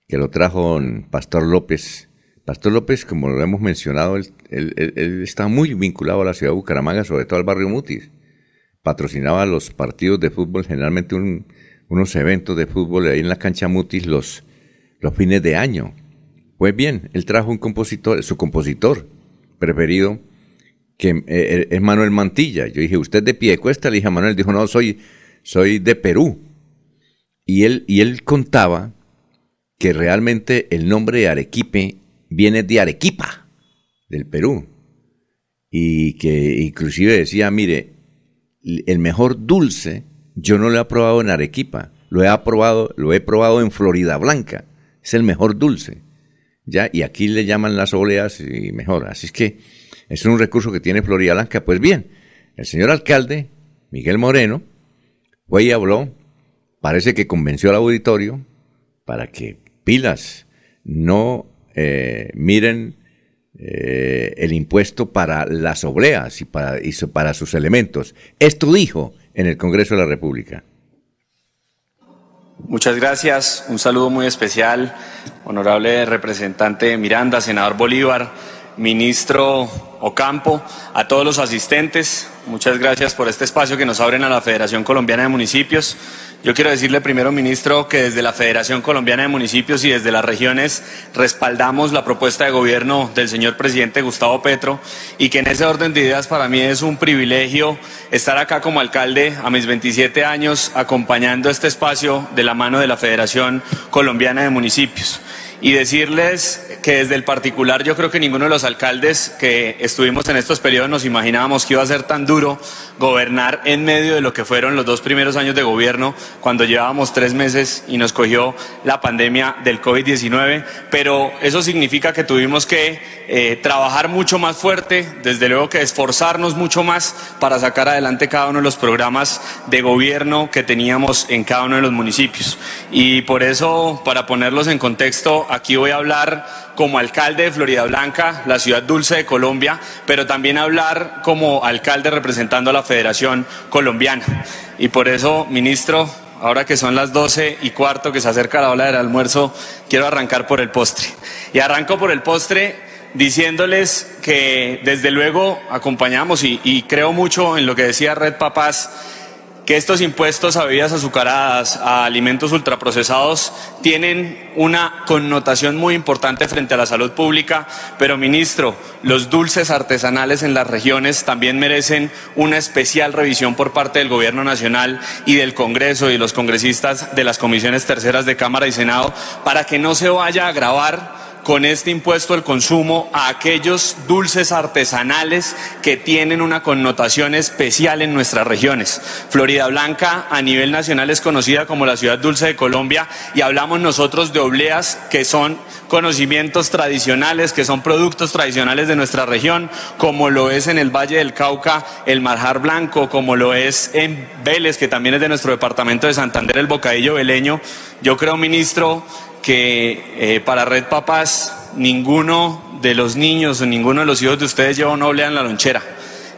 que lo trajo Pastor López. Pastor López, como lo hemos mencionado, él, él está muy vinculado a la ciudad de Bucaramanga, sobre todo al barrio Mutis patrocinaba los partidos de fútbol, generalmente unos eventos de fútbol ahí en la cancha Mutis los, los fines de año. Pues bien, él trajo un compositor, su compositor preferido, que eh, eh, es Manuel Mantilla. Yo dije, ¿usted de pie de cuesta? Le dije a Manuel, dijo, no, soy, soy de Perú. Y él, y él contaba que realmente el nombre de Arequipe viene de Arequipa, del Perú. Y que inclusive decía, mire, el mejor dulce yo no lo he probado en Arequipa, lo he probado, lo he probado en Florida Blanca. Es el mejor dulce. ¿Ya? Y aquí le llaman las oleas y mejor. Así es que es un recurso que tiene Florida Blanca. Pues bien, el señor alcalde, Miguel Moreno, fue y habló, parece que convenció al auditorio para que pilas no eh, miren eh, el impuesto para las obleas y para, para sus elementos. Esto dijo en el Congreso de la República. Muchas gracias. Un saludo muy especial, honorable representante Miranda, senador Bolívar, ministro Ocampo, a todos los asistentes. Muchas gracias por este espacio que nos abren a la Federación Colombiana de Municipios. Yo quiero decirle primero, ministro, que desde la Federación Colombiana de Municipios y desde las regiones respaldamos la propuesta de gobierno del señor presidente Gustavo Petro y que en ese orden de ideas para mí es un privilegio estar acá como alcalde a mis 27 años acompañando este espacio de la mano de la Federación Colombiana de Municipios y decirles que desde el particular yo creo que ninguno de los alcaldes que estuvimos en estos periodos nos imaginábamos que iba a ser tan duro gobernar en medio de lo que fueron los dos primeros años de gobierno cuando llevábamos tres meses y nos cogió la pandemia del COVID-19, pero eso significa que tuvimos que eh, trabajar mucho más fuerte, desde luego que esforzarnos mucho más para sacar adelante cada uno de los programas de gobierno que teníamos en cada uno de los municipios. Y por eso, para ponerlos en contexto, aquí voy a hablar como alcalde de Florida Blanca, la ciudad dulce de Colombia, pero también hablar como alcalde representando a la Federación Colombiana. Y por eso, ministro, ahora que son las doce y cuarto que se acerca la hora del almuerzo, quiero arrancar por el postre. Y arranco por el postre diciéndoles que desde luego acompañamos y, y creo mucho en lo que decía Red Papás que estos impuestos a bebidas azucaradas, a alimentos ultraprocesados, tienen una connotación muy importante frente a la salud pública, pero ministro, los dulces artesanales en las regiones también merecen una especial revisión por parte del Gobierno Nacional y del Congreso y los congresistas de las comisiones terceras de Cámara y Senado para que no se vaya a agravar con este impuesto al consumo a aquellos dulces artesanales que tienen una connotación especial en nuestras regiones. Florida Blanca a nivel nacional es conocida como la ciudad dulce de Colombia y hablamos nosotros de obleas que son conocimientos tradicionales, que son productos tradicionales de nuestra región, como lo es en el Valle del Cauca el marjar blanco, como lo es en Vélez, que también es de nuestro departamento de Santander, el bocadillo veleño. Yo creo, ministro, que eh, para Red Papás ninguno de los niños o ninguno de los hijos de ustedes lleva una oblea en la lonchera.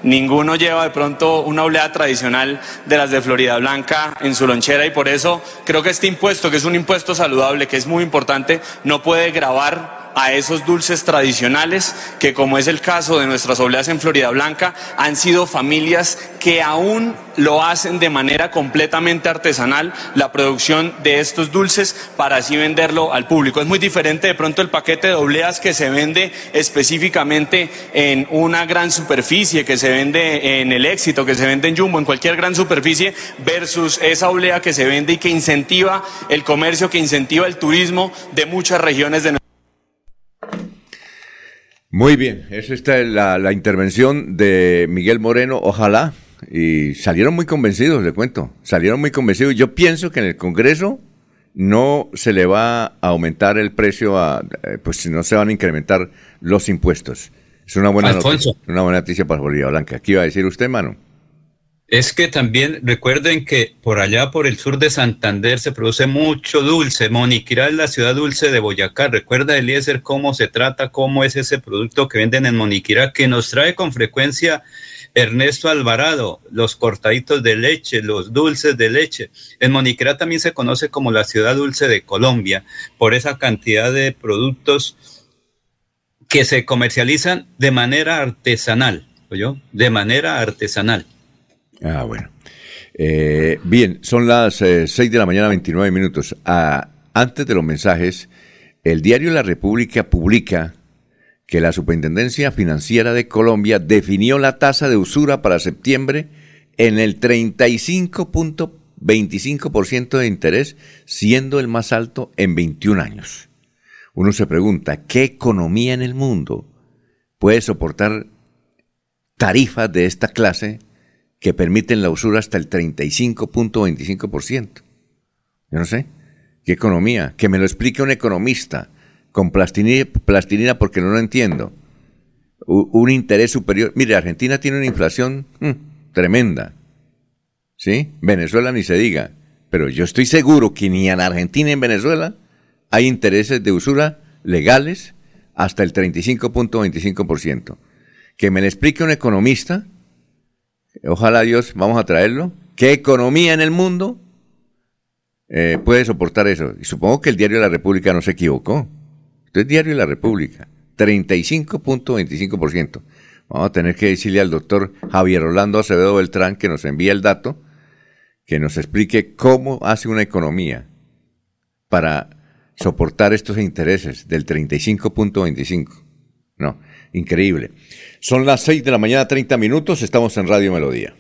Ninguno lleva de pronto una oblea tradicional de las de Florida Blanca en su lonchera y por eso creo que este impuesto, que es un impuesto saludable, que es muy importante, no puede grabar a esos dulces tradicionales que, como es el caso de nuestras obleas en Florida Blanca, han sido familias que aún lo hacen de manera completamente artesanal, la producción de estos dulces para así venderlo al público. Es muy diferente de pronto el paquete de obleas que se vende específicamente en una gran superficie, que se vende en el éxito, que se vende en Jumbo, en cualquier gran superficie, versus esa oblea que se vende y que incentiva el comercio, que incentiva el turismo de muchas regiones de muy bien, esa está la, la intervención de Miguel Moreno, ojalá, y salieron muy convencidos, le cuento, salieron muy convencidos. Yo pienso que en el Congreso no se le va a aumentar el precio, a, eh, pues si no se van a incrementar los impuestos. Es una buena noticia, una buena noticia para Bolivia Blanca. ¿Qué iba a decir usted, mano? Es que también recuerden que por allá, por el sur de Santander, se produce mucho dulce. Moniquirá es la ciudad dulce de Boyacá. Recuerda, Eliezer, cómo se trata, cómo es ese producto que venden en Moniquirá, que nos trae con frecuencia Ernesto Alvarado, los cortaditos de leche, los dulces de leche. En Moniquirá también se conoce como la ciudad dulce de Colombia, por esa cantidad de productos que se comercializan de manera artesanal, ¿oyó? De manera artesanal. Ah, bueno. Eh, bien, son las 6 eh, de la mañana, 29 minutos. Ah, antes de los mensajes, el diario La República publica que la Superintendencia Financiera de Colombia definió la tasa de usura para septiembre en el 35.25% de interés, siendo el más alto en 21 años. Uno se pregunta, ¿qué economía en el mundo puede soportar tarifas de esta clase que permiten la usura hasta el 35.25%. Yo no sé. ¿Qué economía? Que me lo explique un economista con plastilina, porque no lo entiendo. un interés superior. Mire, Argentina tiene una inflación mm, tremenda. ¿Sí? Venezuela ni se diga. Pero yo estoy seguro que ni en Argentina ni en Venezuela hay intereses de usura legales hasta el 35.25%. Que me lo explique un economista Ojalá Dios, vamos a traerlo. ¿Qué economía en el mundo eh, puede soportar eso? Y supongo que el Diario de la República no se equivocó. Esto es Diario de la República. 35.25%. Vamos a tener que decirle al doctor Javier Orlando Acevedo Beltrán que nos envíe el dato, que nos explique cómo hace una economía para soportar estos intereses del 35.25. No, increíble. Son las 6 de la mañana, 30 minutos, estamos en Radio Melodía.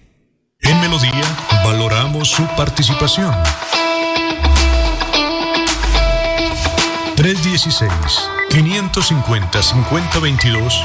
En Melodía valoramos su participación. 316 550 5022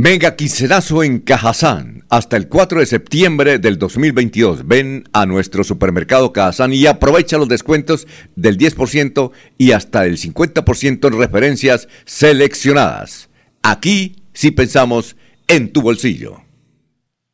Mega quincenazo en Cajazán hasta el 4 de septiembre del 2022. Ven a nuestro supermercado Cajazán y aprovecha los descuentos del 10% y hasta el 50% en referencias seleccionadas. Aquí sí pensamos en tu bolsillo.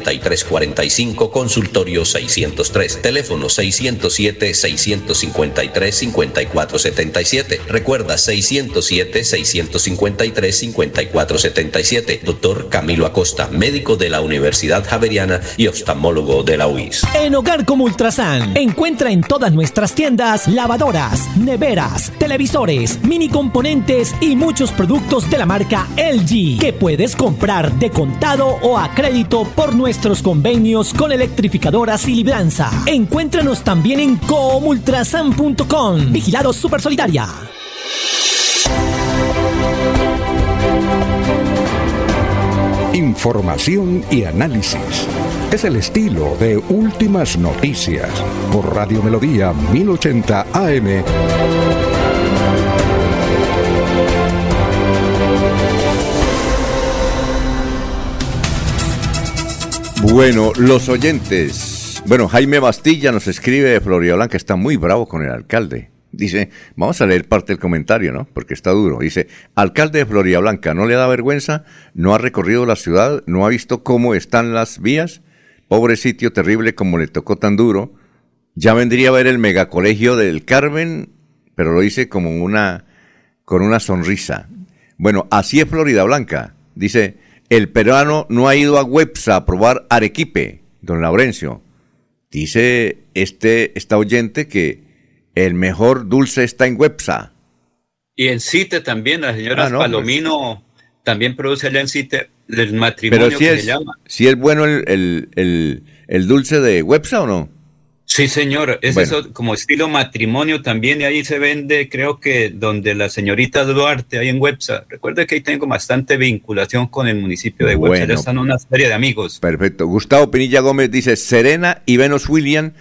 607-653-4345, consultorio 603, teléfono 607-653-5477. Recuerda 607-653-5477. Doctor Camilo Acosta, médico de la Universidad Javeriana y oftalmólogo de la UIS. En Hogar como Ultrasan, encuentra en todas nuestras tiendas lavadoras, neveras, televisores, mini componentes y muchos productos de la marca LG que puedes comprar de contado o a crédito por nuestros convenios con electrificadoras y libranza. Encuéntranos también en comultrasan.com. Vigilado Super Solidaria. Información y análisis. Es el estilo de Últimas Noticias por Radio Melodía 1080 AM. Bueno, los oyentes. Bueno, Jaime Bastilla nos escribe de Florida Blanca, está muy bravo con el alcalde. Dice, vamos a leer parte del comentario, ¿no? Porque está duro. Dice, alcalde de Florida Blanca, ¿no le da vergüenza? ¿No ha recorrido la ciudad? ¿No ha visto cómo están las vías? Pobre sitio terrible como le tocó tan duro. Ya vendría a ver el megacolegio del Carmen, pero lo dice como una, con una sonrisa. Bueno, así es Florida Blanca. Dice, el peruano no ha ido a Websa a probar arequipe, don Laurencio. Dice este, esta oyente que el mejor dulce está en Websa. Y en CITE también, la señora Ah, no, Palomino también produce allá en CITE el matrimonio Pero si que es, se llama. si es bueno el, el, el- el dulce de Websa o no. Sí, señor, es Bueno. eso como estilo matrimonio también, y ahí se vende, creo que donde la señorita Duarte, ahí en Websa. Recuerde que ahí tengo bastante vinculación con el municipio de Websa, Bueno. ya están una serie de amigos. Perfecto. Gustavo Pinilla Gómez dice, Serena y Venus William,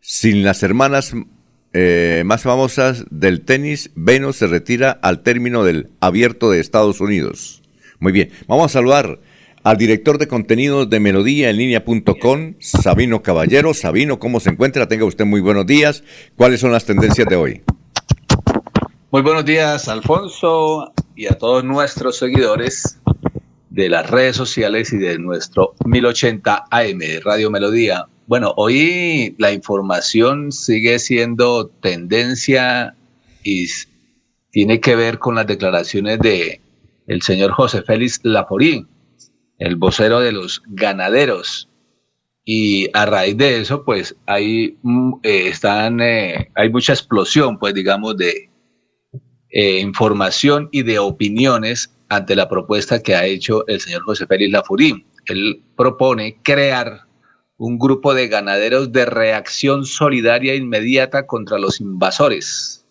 sin las hermanas eh, más famosas del tenis, Venus se retira al término del abierto de Estados Unidos. Muy bien, vamos a saludar al director de contenidos de Melodía en línea.com, Sabino Caballero. Sabino, ¿cómo se encuentra? Tenga usted muy buenos días. ¿Cuáles son las tendencias de hoy? Muy buenos días, Alfonso, y a todos nuestros seguidores de las redes sociales y de nuestro 1080 AM Radio Melodía. Bueno, hoy la información sigue siendo tendencia y tiene que ver con las declaraciones de el señor José Félix Laforí, el vocero de los ganaderos. Y a raíz de eso, pues hay, mm, eh, están, eh, hay mucha explosión, pues digamos, de, eh, información y de opiniones ante la propuesta que ha hecho el señor José Félix Lafurí. Él propone crear un grupo de ganaderos de reacción solidaria inmediata contra los invasores.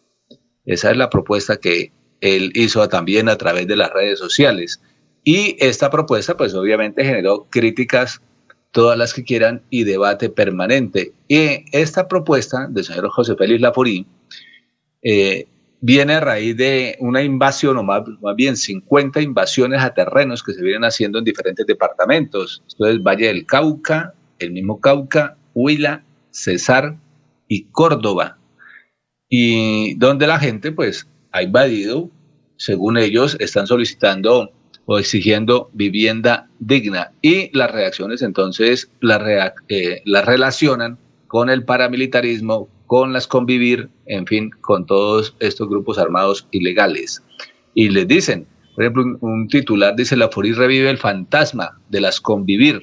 Esa es la propuesta que él hizo también a través de las redes sociales. Y esta propuesta, pues obviamente generó críticas, todas las que quieran, y debate permanente. Y esta propuesta del señor José Félix Lafurí eh, viene a raíz de una invasión, o más, bien 50 invasiones a terrenos que se vienen haciendo en diferentes departamentos. Esto es Valle del Cauca, el mismo Cauca, Huila, Cesar y Córdoba. Y donde la gente pues ha invadido, según ellos, están solicitando o exigiendo vivienda digna. Y las reacciones entonces eh, las relacionan con el paramilitarismo, con las convivir, en fin, con todos estos grupos armados ilegales. Y les dicen, por ejemplo, un, titular dice, la FURI revive el fantasma de las convivir.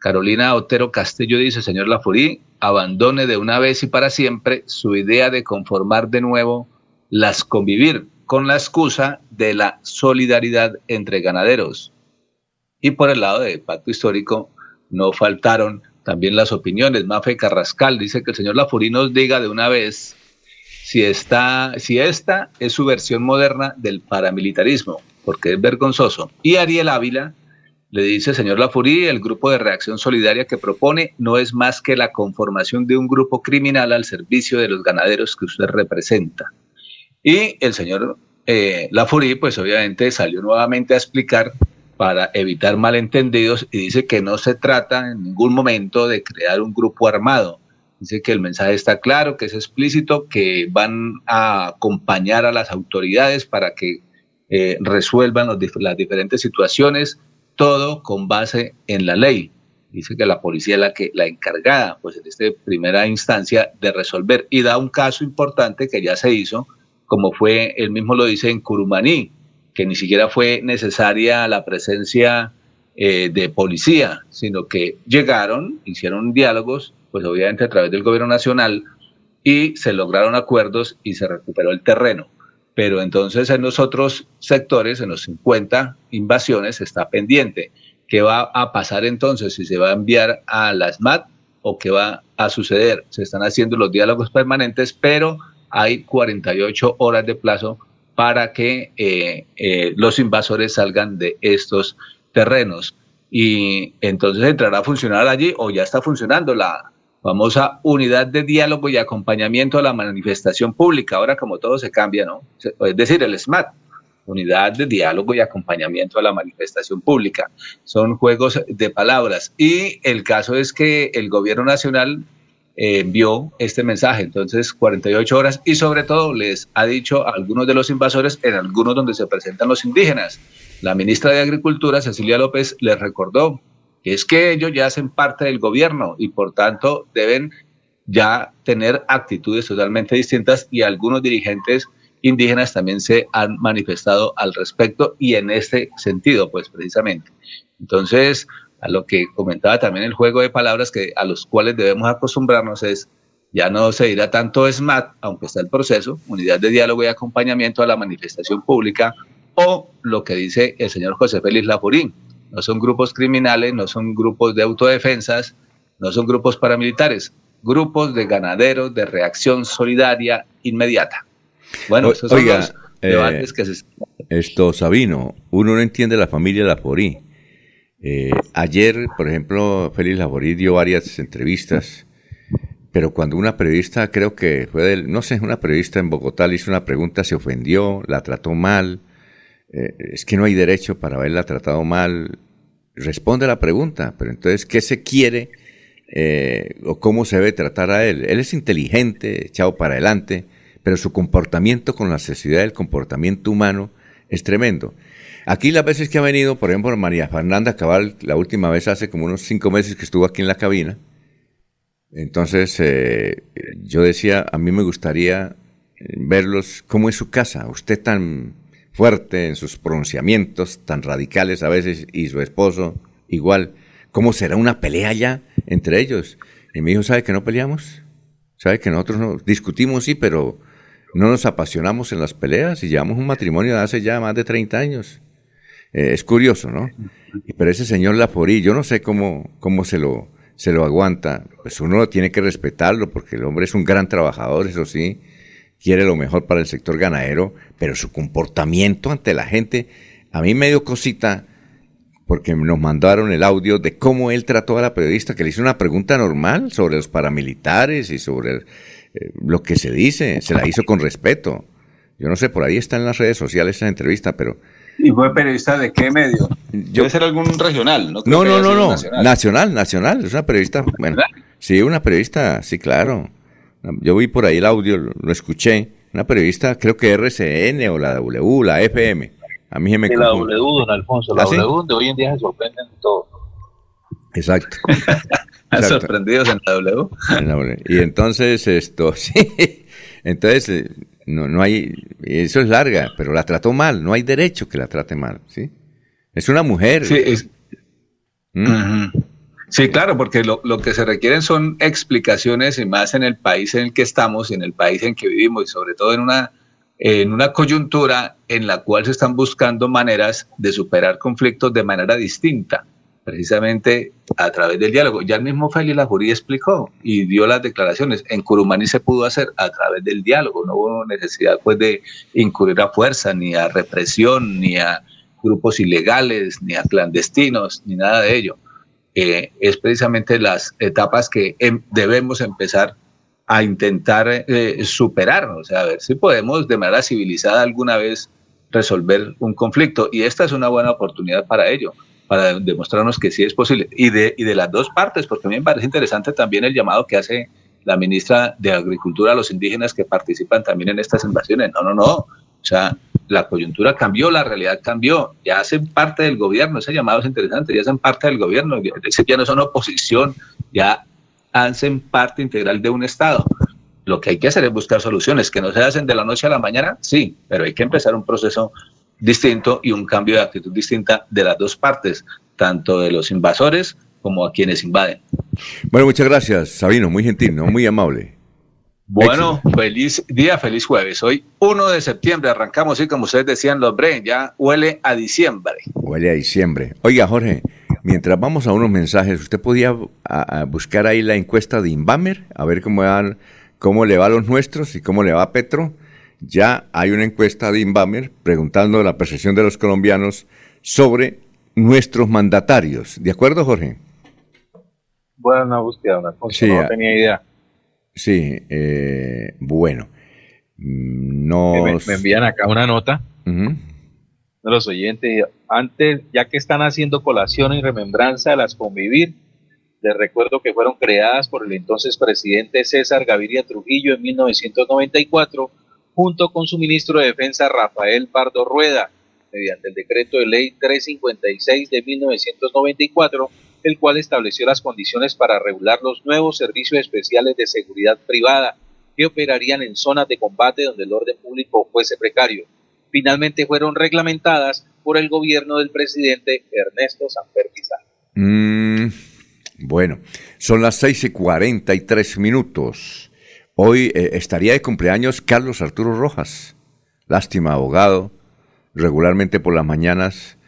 Carolina Otero Castillo dice, señor Lafurí, abandone de una vez y para siempre su idea de conformar de nuevo las convivir con la excusa de la solidaridad entre ganaderos. Y por el lado del pacto histórico no faltaron también las opiniones. Mafe Carrascal dice que el señor Lafurí nos diga de una vez si, si esta es su versión moderna del paramilitarismo, porque es vergonzoso. Y Ariel Ávila le dice, señor Lafurí, el grupo de reacción solidaria que propone no es más que la conformación de un grupo criminal al servicio de los ganaderos que usted representa. Y el señor eh, pues obviamente salió nuevamente a explicar para evitar malentendidos y dice que no se trata en ningún momento de crear un grupo armado. Dice que el mensaje está claro, que es explícito, que van a acompañar a las autoridades para que eh, resuelvan los las diferentes situaciones, todo con base en la ley. dice que la policía es la que la encargada, pues en esta primera instancia de resolver y da un caso importante que ya se hizo, como fue, él mismo lo dice en Curumaní, que ni siquiera fue necesaria la presencia eh, de policía, sino que llegaron, hicieron diálogos, pues obviamente a través del gobierno nacional, y se lograron acuerdos y se recuperó el terreno. Pero entonces en los otros sectores, en los 50 invasiones, está pendiente. ¿Qué va a pasar entonces? Si se va a enviar a la SMAT o qué va a suceder. Se están haciendo los diálogos permanentes, pero hay 48 horas de plazo para que eh, eh, los invasores salgan de estos terrenos. Y entonces entrará a funcionar allí o ya está funcionando la famosa unidad de diálogo y acompañamiento a la manifestación pública. Ahora como todo se cambia, ¿no? Es decir, el SMAT unidad de diálogo y acompañamiento a la manifestación pública. Son juegos de palabras. Y el caso es que el gobierno nacional eh, envió este mensaje, entonces 48 horas, y sobre todo les ha dicho a algunos de los invasores en algunos donde se presentan los indígenas. La ministra de Agricultura, Cecilia López, les recordó que es que ellos ya hacen parte del gobierno y por tanto deben ya tener actitudes totalmente distintas y algunos dirigentes indígenas también se han manifestado al respecto y en este sentido, pues precisamente. Entonces, a lo que comentaba también el juego de palabras que a los cuales debemos acostumbrarnos es ya no se dirá tanto SMAT, aunque está el proceso, unidad de diálogo y acompañamiento a la manifestación pública, o lo que dice el señor José Félix Lafurín. No son grupos criminales, no son grupos de autodefensas, no son grupos paramilitares, grupos de ganaderos de reacción solidaria inmediata. Bueno, esos son los debates eh, que se... Esto, Sabino, uno no entiende la familia Laforí. Eh, ayer, por ejemplo, Félix Laforí dio varias entrevistas, pero cuando una periodista, creo que fue del, no sé, una periodista en Bogotá le hizo una pregunta, se ofendió, la trató mal, eh, es que no hay derecho para haberla tratado mal, responde a la pregunta, pero entonces, ¿qué se quiere o cómo se debe tratar a él? Él es inteligente, echado para adelante, pero su comportamiento con la necesidad del comportamiento humano es tremendo. Aquí las veces que ha venido, por ejemplo, María Fernanda Cabal, la última vez hace como unos cinco meses que estuvo aquí en la cabina, entonces eh, yo decía, a mí me gustaría verlos, ¿cómo es su casa? Usted tan fuerte en sus pronunciamientos, tan radicales a veces, y su esposo igual, ¿cómo será una pelea ya entre ellos? Y me dijo, ¿sabe que no peleamos? ¿Sabe que nosotros no discutimos, sí, pero no nos apasionamos en las peleas y llevamos un matrimonio de hace ya más de 30 años. Eh, es curioso, ¿no? Pero ese señor Laforí, yo no sé cómo, cómo se, lo, se lo aguanta. Pues uno tiene que respetarlo porque el hombre es un gran trabajador, eso sí, quiere lo mejor para el sector ganadero, pero su comportamiento ante la gente, a mí me dio cosita porque nos mandaron el audio de cómo él trató a la periodista, que le hizo una pregunta normal sobre los paramilitares y sobre eh, lo que se dice, se la hizo con respeto. Yo no sé, por ahí está en las redes sociales esa entrevista, pero... ¿Y fue periodista de qué medio? Yo, Debe ser algún regional, ¿no? No, no, no, no. Nacional. nacional, Es una periodista, bueno, sí, una periodista, sí, claro. Yo vi por ahí el audio, lo, escuché. Una periodista, creo que RCN o la W, la FM. A mí se me La W, don Alfonso, la ¿Ah, W de hoy en día se sorprenden todo. Exacto. sorprendidos en la W. Y entonces esto, sí. Entonces, eh, no, no hay, eso es larga, pero la trató mal, no hay derecho que la trate mal, ¿sí? Es una mujer. Sí, es, ¿Mm? sí claro, porque lo, lo, que se requieren son explicaciones y más en el país en el que estamos, en el país en que vivimos y sobre todo en una, en una coyuntura en la cual se están buscando maneras de superar conflictos de manera distinta precisamente a través del diálogo. Ya el mismo Félix Lajurí explicó y dio las declaraciones. En Curumani se pudo hacer a través del diálogo, no hubo necesidad pues de incurrir a fuerza, ni a represión, ni a grupos ilegales, ni a clandestinos, ni nada de ello. Eh, es precisamente las etapas que em, debemos empezar a intentar eh, superar, o sea, a ver si podemos de manera civilizada alguna vez resolver un conflicto y esta es una buena oportunidad para ello para demostrarnos que sí es posible. Y de, y de las dos partes, porque a mí me parece interesante también el llamado que hace la ministra de Agricultura a los indígenas que participan también en estas invasiones. No, no, no. O sea, la coyuntura cambió, la realidad cambió, ya hacen parte del gobierno, ese llamado es interesante, ya hacen parte del gobierno, ya no son oposición, ya hacen parte integral de un Estado. Lo que hay que hacer es buscar soluciones, que no se hacen de la noche a la mañana, sí, pero hay que empezar un proceso distinto y un cambio de actitud distinta de las dos partes, tanto de los invasores como a quienes invaden. Bueno, muchas gracias, Sabino, muy gentil, ¿no? muy amable. Bueno, feliz día, feliz jueves. Hoy 1 de septiembre arrancamos y como ustedes decían los Bren, ya huele a diciembre. Huele a diciembre. Oiga, Jorge, mientras vamos a unos mensajes, ¿usted podía buscar ahí la encuesta de Inbamer? A ver cómo, van, cómo le va a los nuestros y cómo le va a Petro. Ya hay una encuesta de Inbamer preguntando la percepción de los colombianos sobre nuestros mandatarios. ¿De acuerdo, Jorge? Buena búsqueda, una cosa, no tenía idea. Sí, eh, bueno. Nos... Me, envían acá una nota de los oyentes. Antes, ya que están haciendo colación y remembranza de las convivir, les recuerdo que fueron creadas por el entonces presidente César Gaviria Trujillo en 1994, junto con su ministro de Defensa Rafael Pardo Rueda, mediante el decreto de ley 356 de 1994 el cual estableció las condiciones para regular los nuevos servicios especiales de seguridad privada que operarían en zonas de combate donde el orden público fuese precario. Finalmente fueron reglamentadas por el gobierno del presidente Ernesto Sanfer mm, bueno, son las 6 y 43 minutos. Hoy eh, estaría de cumpleaños Carlos Arturo Rojas. Lástima, abogado. Regularmente por las mañanas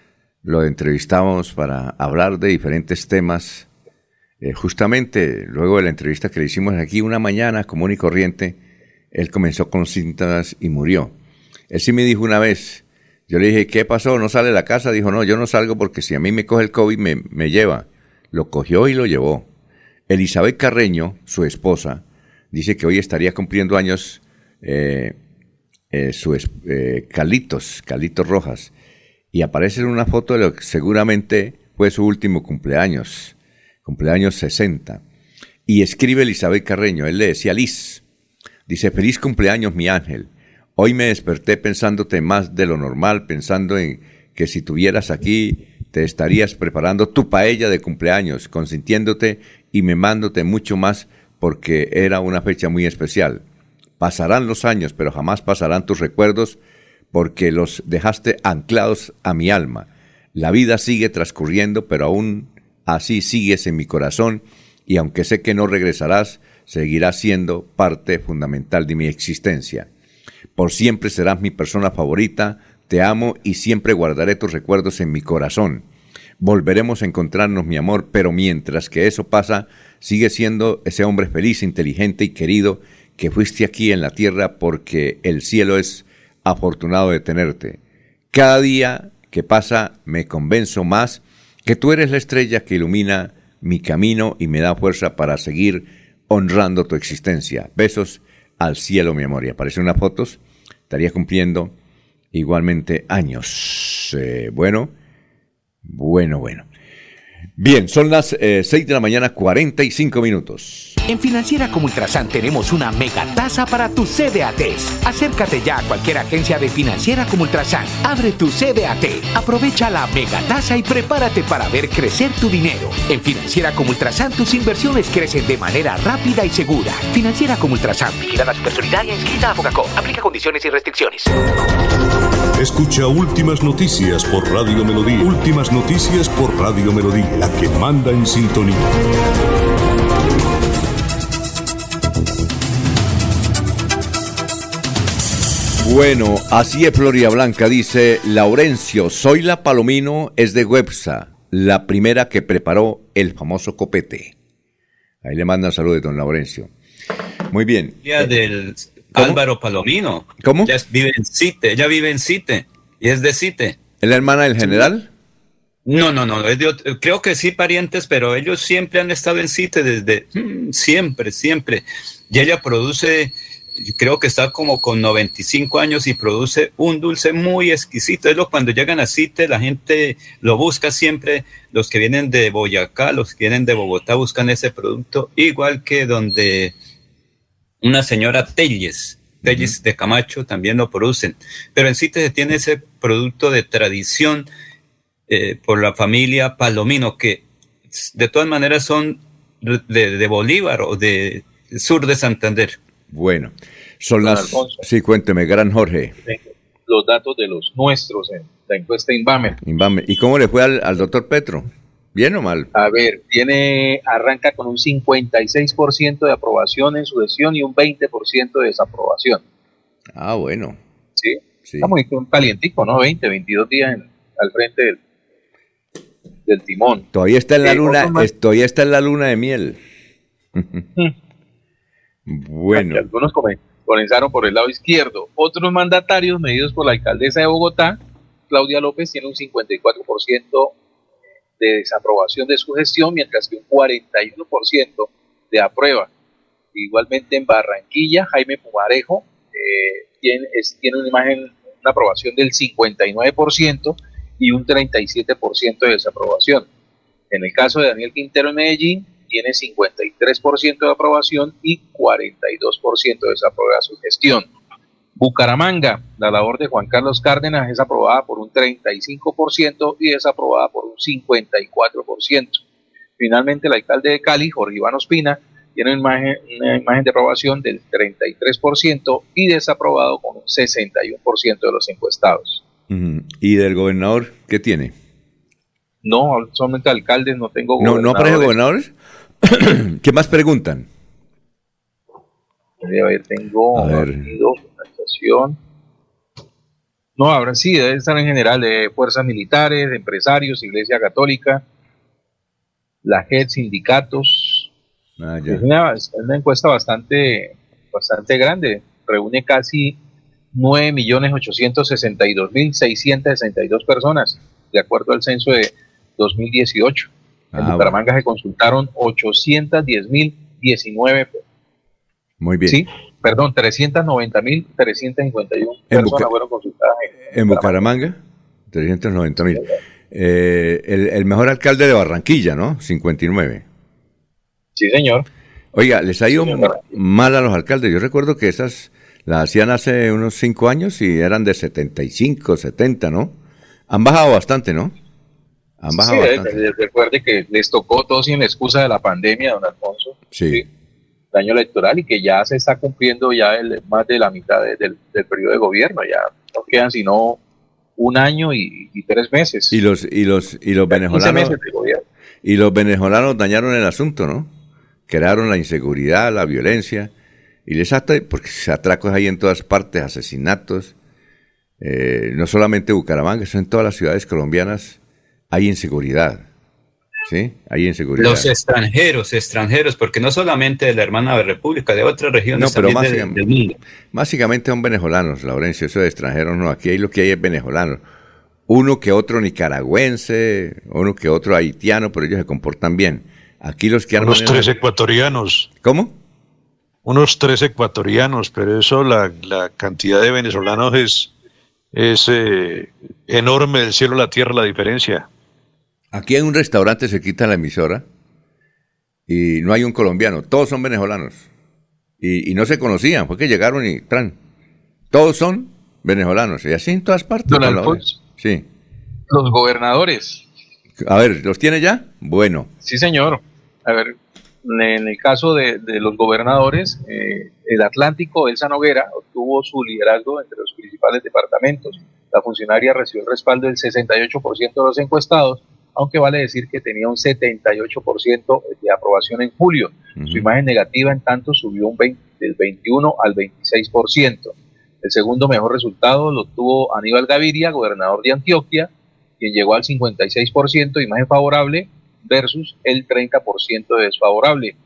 lo entrevistamos para hablar de diferentes temas. Eh, justamente luego de la entrevista que le hicimos aquí una mañana común y corriente, él comenzó con síntomas y murió. Él sí me dijo una vez, yo le dije, ¿qué pasó? ¿No sale de la casa? Dijo, no, yo no salgo porque si a mí me coge el COVID me, me lleva. Lo cogió y lo llevó. Elizabeth Carreño, su esposa, dice que hoy estaría cumpliendo años eh, eh, su, Calitos, Calitos Rojas y aparece en una foto de lo que seguramente fue su último cumpleaños, cumpleaños 60. Y escribe Elizabeth Carreño, él le decía, Liz, dice, feliz cumpleaños mi ángel. Hoy me desperté pensándote más de lo normal, pensando en que si tuvieras aquí te estarías preparando tu paella de cumpleaños, consintiéndote y memándote mucho más porque era una fecha muy especial. Pasarán los años, pero jamás pasarán tus recuerdos porque los dejaste anclados a mi alma. La vida sigue transcurriendo, pero aún así sigues en mi corazón y aunque sé que no regresarás, seguirás siendo parte fundamental de mi existencia. Por siempre serás mi persona favorita, te amo y siempre guardaré tus recuerdos en mi corazón. Volveremos a encontrarnos, mi amor, pero mientras que eso pasa, sigue siendo ese hombre feliz, inteligente y querido que fuiste aquí en la tierra porque el cielo es afortunado de tenerte. Cada día que pasa me convenzo más que tú eres la estrella que ilumina mi camino y me da fuerza para seguir honrando tu existencia. Besos al cielo, mi amor. Y aparecen unas fotos. Estaría cumpliendo igualmente años. Eh, bueno, bueno, bueno. Bien, son las 6 eh, de la mañana, 45 minutos. En Financiera como Ultrasan tenemos una mega tasa para tus CDATs. Acércate ya a cualquier agencia de Financiera como Ultrasan. Abre tu CDAT, aprovecha la mega tasa y prepárate para ver crecer tu dinero. En Financiera como Ultrasan tus inversiones crecen de manera rápida y segura. Financiera como Ultrasan. Vigila la supersolidaria inscrita a Fogacop. Aplica condiciones y restricciones. Escucha Últimas Noticias por Radio Melodía. Últimas Noticias por Radio Melodía, la que manda en sintonía. Bueno, así es Floria Blanca, dice Laurencio, soy la Palomino, es de Websa, la primera que preparó el famoso copete. Ahí le mandan saludos, don Laurencio. Muy bien. del Álvaro Palomino. ¿Cómo? Ella vive en Cite, ella vive en Cite y es de Cite. ¿Es la hermana del general? No, no, no, creo que sí parientes, pero ellos siempre han estado en Cite desde mm, siempre, siempre. Y ella produce, creo que está como con 95 años y produce un dulce muy exquisito. Es lo cuando llegan a Cite, la gente lo busca siempre. Los que vienen de Boyacá, los que vienen de Bogotá buscan ese producto, igual que donde una señora Telles. Tellis de Camacho también lo producen. Pero en sí se tiene ese producto de tradición eh, por la familia Palomino, que de todas maneras son de, de Bolívar o de sur de Santander. Bueno, son las... Sí, cuénteme, gran Jorge. Los datos de los nuestros en la encuesta Inbamer. Inbamer. ¿Y cómo le fue al, al doctor Petro? ¿Bien o mal? A ver, tiene, arranca con un 56% de aprobación en su gestión y un 20% de desaprobación. Ah, bueno. Sí, está muy calientico, ¿no? 20, 22 días al frente del, del timón. Todavía está en la eh, luna, todavía está en la luna de miel. Bueno. Algunos comenzaron por el lado izquierdo. Otros mandatarios medidos por la alcaldesa de Bogotá, Claudia López, tiene un 54% de desaprobación de su gestión, mientras que un 41% de aprueba. Igualmente en Barranquilla, Jaime Pumarejo eh, tiene, tiene una imagen, una aprobación del 59% y un 37% de desaprobación. En el caso de Daniel Quintero en Medellín, tiene 53% de aprobación y 42% de desaprobación su gestión. Bucaramanga, la labor de Juan Carlos Cárdenas es aprobada por un 35% y desaprobada por un 54%. Finalmente, el alcalde de Cali, Jorge Iván Ospina, tiene una imagen, una imagen de aprobación del 33% y desaprobado con un 61% de los encuestados. ¿Y del gobernador qué tiene? No, solamente alcaldes, no tengo gobernadores. ¿No, no aparece gobernadores? ¿Qué más preguntan? A ver, tengo a ver. No, ahora sí, debe estar en general de fuerzas militares, de empresarios, Iglesia Católica, la JED, sindicatos. Ah, es, una, encuesta bastante, bastante grande, reúne casi 9.862.662 personas, de acuerdo al censo de 2018. En ah, Bucaramanga se consultaron 810.019. Muy bien. Sí, perdón, 390.351 personas fueron consultadas. En, Bucaramanga, 390.000. Eh, el, el, mejor alcalde de Barranquilla, ¿no? 59. Sí, señor. Oiga, les ha ido mal a los alcaldes. Yo recuerdo que esas las hacían hace unos 5 años y eran de 75, 70, ¿no? Han bajado bastante, ¿no? Han bajado bastante. recuerde que les tocó todo sin la excusa de la pandemia, don Alfonso. sí año electoral y que ya se está cumpliendo ya el, más de la mitad del, periodo de gobierno, ya no quedan sino un año y, tres meses. Y los y los y los venezolanos y los venezolanos dañaron el asunto, ¿no? Crearon la inseguridad, la violencia y les hasta porque se atracos ahí en todas partes, asesinatos. Eh, no solamente Bucaramanga, sino en todas las ciudades colombianas hay inseguridad. Sí, hay inseguridad. Los extranjeros, extranjeros, porque no solamente de la hermana República, de otras regiones no, pero básicamente, del mundo. Básicamente son venezolanos, Laurencio, eso de extranjeros no, aquí hay lo que hay es venezolanos. Uno que otro nicaragüense, uno que otro haitiano, pero ellos se comportan bien. Aquí los que Unos tres ecuatorianos. ¿Cómo? Unos tres ecuatorianos, pero eso, la, cantidad de venezolanos es, es eh, enorme del cielo a la tierra la diferencia. Aquí en un restaurante se quita la emisora y no hay un colombiano, todos son venezolanos. Y, no se conocían, fue que llegaron y tran. Todos son venezolanos, y así en todas partes. sí. Los gobernadores. A ver, ¿los tiene ya? Bueno. Sí, señor. A ver, en el caso de, los gobernadores, eh, el Atlántico, Elsa Noguera, obtuvo su liderazgo entre los principales departamentos. La funcionaria recibió el respaldo del 68% de los encuestados aunque vale decir que tenía un 78% de aprobación en julio. Su imagen negativa, en tanto, subió un 20, del 21 al 26%. El segundo mejor resultado lo tuvo Aníbal Gaviria, gobernador de Antioquia, quien llegó al 56% de imagen favorable versus el 30% de desfavorable.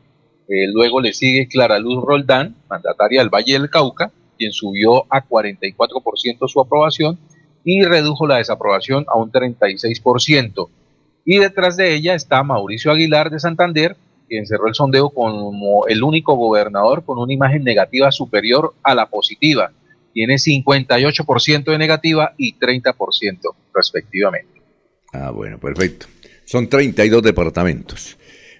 Eh, luego le sigue Clara Luz Roldán, mandataria del Valle del Cauca, quien subió a 44% su aprobación y redujo la desaprobación a un 36%. Y detrás de ella está Mauricio Aguilar de Santander, quien cerró el sondeo como el único gobernador con una imagen negativa superior a la positiva. Tiene 58% de negativa y 30% respectivamente. Ah, bueno, perfecto. Son 32 departamentos.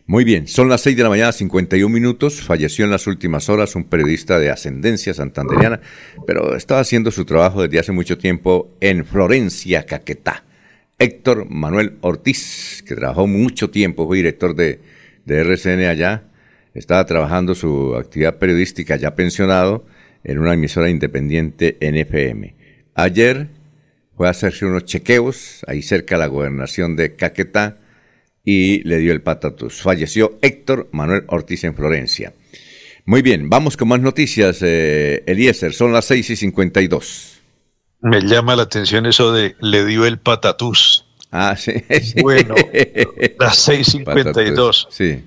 Muy bien, son las 6 de la mañana, 51 minutos. Falleció en las últimas horas un periodista de ascendencia santanderiana, pero estaba haciendo su trabajo desde hace mucho tiempo en Florencia, Caquetá. Héctor Manuel Ortiz, que trabajó mucho tiempo, fue director de, de RCN allá, estaba trabajando su actividad periodística ya pensionado en una emisora independiente NFM. Ayer fue a hacerse unos chequeos ahí cerca de la gobernación de Caquetá y le dio el patatus. Falleció Héctor Manuel Ortiz en Florencia. Muy bien, vamos con más noticias, eh, Eliezer. Son las 6 y 52. Me llama la atención eso de le dio el patatús. Ah, sí. Bueno, las 6.52. Sí.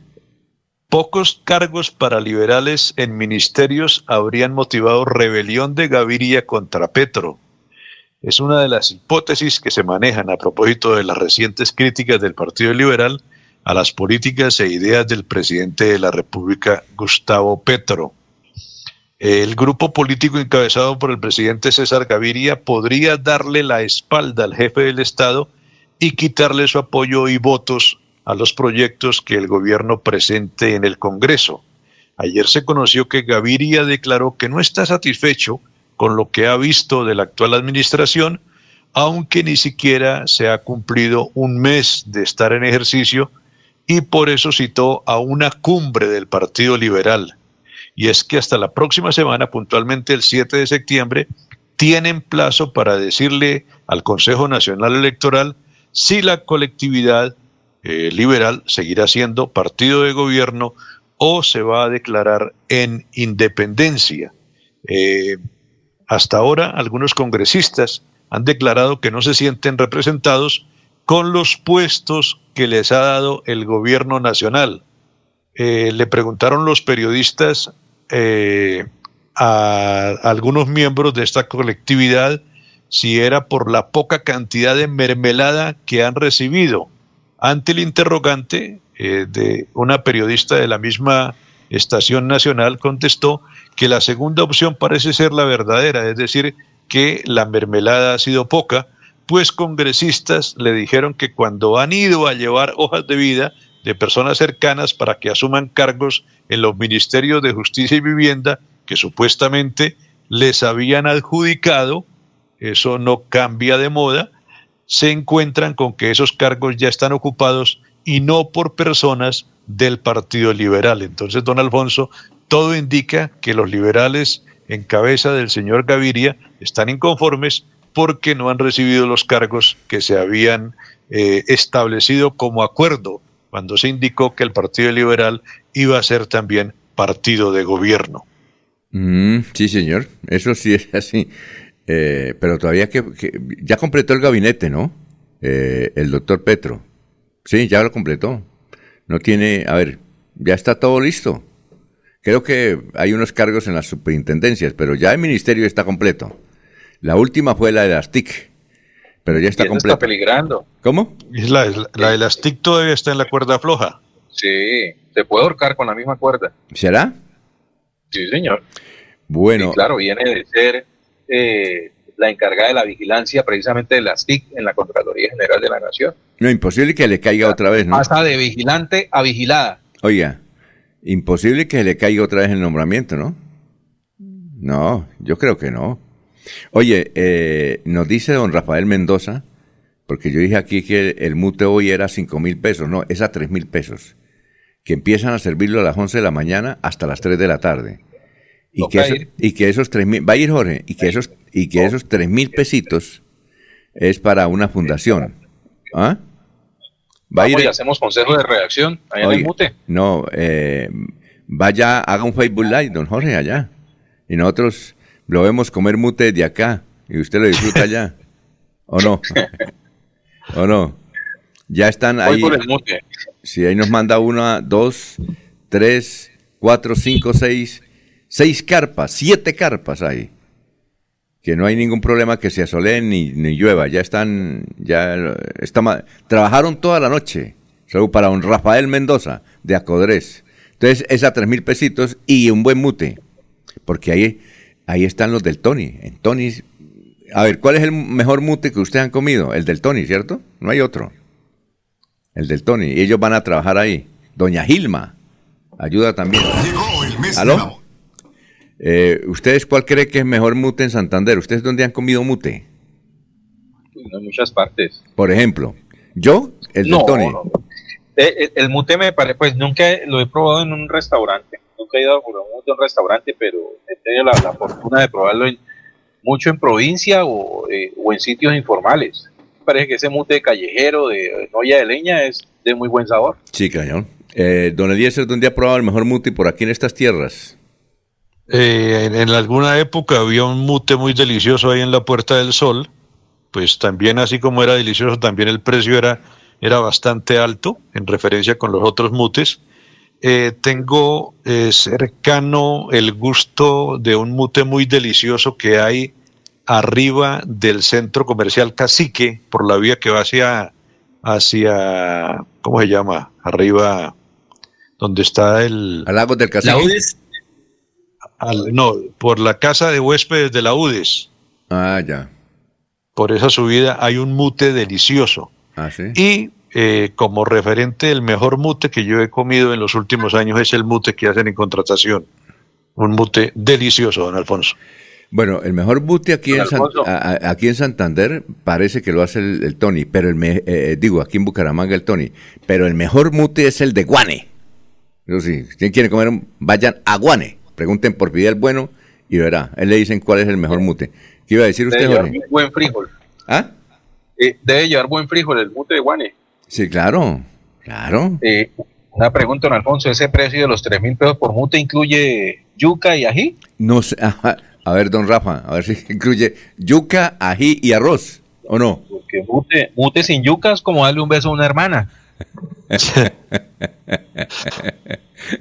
Pocos cargos para liberales en ministerios habrían motivado rebelión de Gaviria contra Petro. Es una de las hipótesis que se manejan a propósito de las recientes críticas del Partido Liberal a las políticas e ideas del presidente de la República, Gustavo Petro. El grupo político encabezado por el presidente César Gaviria podría darle la espalda al jefe del Estado y quitarle su apoyo y votos a los proyectos que el gobierno presente en el Congreso. Ayer se conoció que Gaviria declaró que no está satisfecho con lo que ha visto de la actual administración, aunque ni siquiera se ha cumplido un mes de estar en ejercicio y por eso citó a una cumbre del Partido Liberal. Y es que hasta la próxima semana, puntualmente el 7 de septiembre, tienen plazo para decirle al Consejo Nacional Electoral si la colectividad eh, liberal seguirá siendo partido de gobierno o se va a declarar en independencia. Eh, hasta ahora, algunos congresistas han declarado que no se sienten representados con los puestos que les ha dado el gobierno nacional. Eh, le preguntaron los periodistas eh, a algunos miembros de esta colectividad si era por la poca cantidad de mermelada que han recibido. Ante el interrogante eh, de una periodista de la misma estación nacional contestó que la segunda opción parece ser la verdadera, es decir, que la mermelada ha sido poca, pues congresistas le dijeron que cuando han ido a llevar hojas de vida de personas cercanas para que asuman cargos en los ministerios de justicia y vivienda que supuestamente les habían adjudicado, eso no cambia de moda, se encuentran con que esos cargos ya están ocupados y no por personas del Partido Liberal. Entonces, don Alfonso, todo indica que los liberales en cabeza del señor Gaviria están inconformes porque no han recibido los cargos que se habían eh, establecido como acuerdo cuando se indicó que el Partido Liberal iba a ser también partido de gobierno. Mm, sí, señor, eso sí es así. Eh, pero todavía que, ya completó el gabinete, ¿no? Eh, el doctor Petro. Sí, ya lo completó. No tiene, a ver, ya está todo listo. Creo que hay unos cargos en las superintendencias, pero ya el ministerio está completo. La última fue la de las TIC, pero ya está completo. Está peligrando. ¿Cómo? La, la, de las TIC todavía está en la cuerda floja. Sí, se puede ahorcar con la misma cuerda. ¿Será? Sí, señor. Bueno. claro, viene de ser eh, la encargada de la vigilancia precisamente de las TIC en la Contraloría General de la Nación. No, imposible que le caiga otra vez, ¿no? Pasa de vigilante a vigilada. Oiga, imposible que le caiga otra vez el nombramiento, ¿no? No, yo creo que no. Oye, eh, nos dice don Rafael Mendoza, porque yo dije aquí que el mute hoy era cinco mil pesos, no, es a tres mil pesos, que empiezan a servirlo a las 11 de la mañana hasta las 3 de la tarde. Y que, y que, esos tres mil, va a ir Jorge, y que esos, y que esos tres mil pesitos es para una fundación. ¿Ah? Va a ir, y hacemos consejo de reacción allá en el mute. No, eh, vaya, haga un Facebook Live, don Jorge, allá. Y nosotros lo vemos comer mute de acá y usted lo disfruta allá. ¿O no? ¿O no? Ya están ahí. Por el mute. Sí, ahí nos manda una, dos, tres, cuatro, cinco, seis, seis carpas, siete carpas ahí. Que no hay ningún problema que se asoleen ni, ni llueva. Ya están, ya está, trabajaron toda la noche. Solo para un Rafael Mendoza de Acodres. Entonces es a tres mil pesitos y un buen mute. Porque ahí, ahí están los del Tony. En Tony, a ver, ¿cuál es el mejor mute que ustedes han comido? El del Tony, ¿cierto? No hay otro. El del Tony. Y ellos van a trabajar ahí. Doña Gilma ayuda también. ¿Aló? Eh, ¿Ustedes cuál cree que es mejor mute en Santander? ¿Ustedes dónde han comido mute? En muchas partes. Por ejemplo, yo, el de No, Tony. no. Eh, eh, El, mute me parece, pues nunca lo he probado en un restaurante. Nunca he ido a probar un mute en un restaurante, pero he tenido la, la fortuna de probarlo en, mucho en provincia o, eh, o en sitios informales. Me parece que ese mute callejero de, de olla de leña es de muy buen sabor. Sí, cañón. Eh, don Eliezer, ¿dónde ha probado el mejor mute por aquí en estas tierras? Eh, en, en alguna época había un mute muy delicioso ahí en la Puerta del Sol. Pues también, así como era delicioso, también el precio era, era bastante alto en referencia con los otros mutes. Eh, tengo eh, cercano el gusto de un mute muy delicioso que hay arriba del centro comercial Cacique, por la vía que va hacia, hacia ¿cómo se llama? Arriba, donde está el... Al lago del La UDES, Al- no, por la casa de huéspedes de la UDES. Ah, ya. Por esa subida hay un mute delicioso. Ah, sí. Y eh, como referente, el mejor mute que yo he comido en los últimos años es el mute que hacen en contratación. Un mute delicioso, don Alfonso. Bueno, el mejor mute aquí en, San- a- aquí en Santander parece que lo hace el, el Tony, pero el me- eh, digo, aquí en Bucaramanga el Tony, pero el mejor mute es el de Guane. Eso sí, si usted quiere comer, un- vayan a Guane, pregunten por Fidel Bueno y verá, él le dicen cuál es el mejor mute. ¿Qué iba a decir usted, Debe llevar Jorge? buen frijol. ¿Ah? Eh, debe llevar buen frijol el mute de Guane. Sí, claro, claro. Eh, una pregunta, don Alfonso, ¿ese precio de los 3 mil pesos por mute incluye yuca y ají? No sé, a ver, don Rafa, a ver si incluye yuca, ají y arroz, ¿o no? Porque mute, mute sin yuca es como darle un beso a una hermana.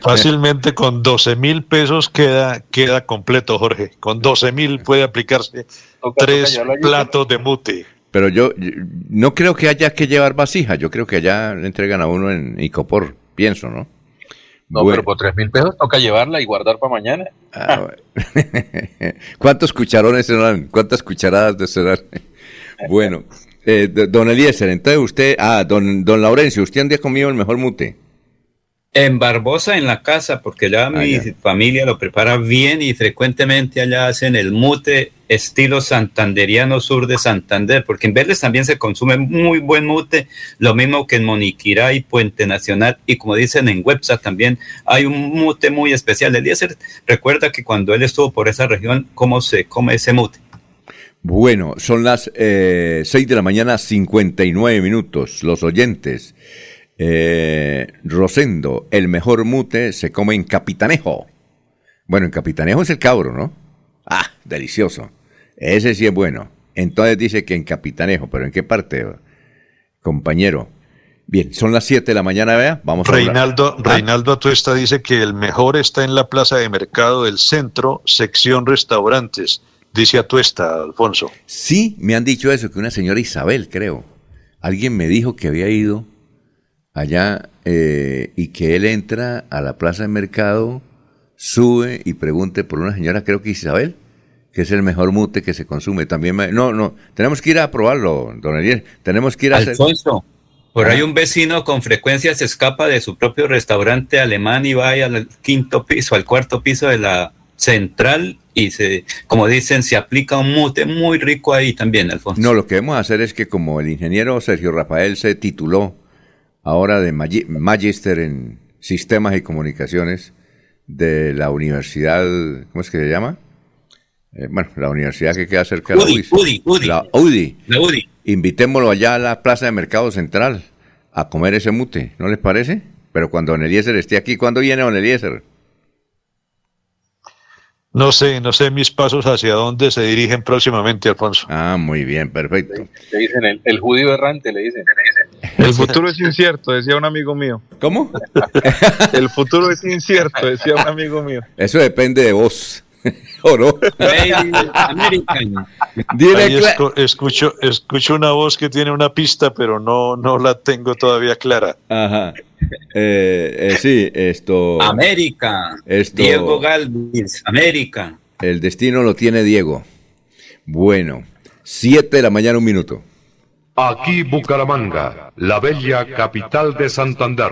Fácilmente con 12 mil pesos queda, queda completo, Jorge. Con 12 mil puede aplicarse tres platos de mute. Pero yo, yo no creo que haya que llevar vasija, yo creo que allá le entregan a uno en Icopor, pienso, ¿no? No, Bueno. pero por 3 mil pesos toca llevarla y guardar para mañana. Ah. ¿Cuántos cucharones serán? ¿Cuántas cucharadas de serán? bueno, eh, don Eliezer, entonces usted, ah, don, don Laurencio, ¿usted un día comido el mejor mute? En Barbosa, en la casa, porque ya mi Ah, ya. familia lo prepara bien y frecuentemente allá hacen el mute estilo santanderiano sur de Santander, porque en Vélez también se consume muy buen mute, lo mismo que en Moniquirá y Puente Nacional, y como dicen en Websa también hay un mute muy especial. Eliezer recuerda que cuando él estuvo por esa región, cómo se come ese mute. Bueno, son las eh, 6 de la mañana, 59 minutos. Los oyentes. Eh, Rosendo, el mejor mute se come en Capitanejo. Bueno, en Capitanejo es el cabro, ¿no? Ah, delicioso. Ese sí es bueno. Entonces dice que en Capitanejo, pero ¿en qué parte, compañero? Bien, son las 7 de la mañana, vea. Vamos a Reinaldo, Ah, Reinaldo Atuesta dice que el mejor está en la plaza de mercado del centro, sección restaurantes. Dice Atuesta, Alfonso. Sí, me han dicho eso, que una señora Isabel, creo. Alguien me dijo que había ido allá eh, y que él entra a la plaza de mercado, sube y pregunte por una señora, creo que Isabel, que es el mejor mute que se consume. También me- no, no, tenemos que ir a probarlo, don Ariel. Tenemos que ir a hacer- Alfonso, por Ah. ahí un vecino con frecuencia se escapa de su propio restaurante alemán y va al quinto piso, al cuarto piso de la central y se, como dicen, se aplica un mute muy rico ahí también, Alfonso. No, lo que debemos hacer es que como el ingeniero Sergio Rafael se tituló ahora de magi- Magister en Sistemas y Comunicaciones de la Universidad, ¿cómo es que se llama? Eh, bueno, la universidad que queda cerca de la. UDI, UDI. La UDI. La UDI. Invitémoslo allá a la Plaza de Mercado Central a comer ese mute, ¿no les parece? Pero cuando Don Eliezer esté aquí, ¿cuándo viene Don Eliezer? No sé, no sé mis pasos hacia dónde se dirigen próximamente, Alfonso. Ah, muy bien, perfecto. Le dicen el, el judío errante, le dicen. El futuro es incierto, decía un amigo mío. ¿Cómo? El futuro es incierto, decía un amigo mío. Eso depende de vos. Escucho, escucho una voz que tiene una pista, pero no, no la tengo todavía clara. Ajá. Eh, eh, sí, esto. América. Esto- Diego Galvis, América. El destino lo tiene Diego. Bueno, 7 de la mañana, un minuto. Aquí Bucaramanga, la bella capital de Santander.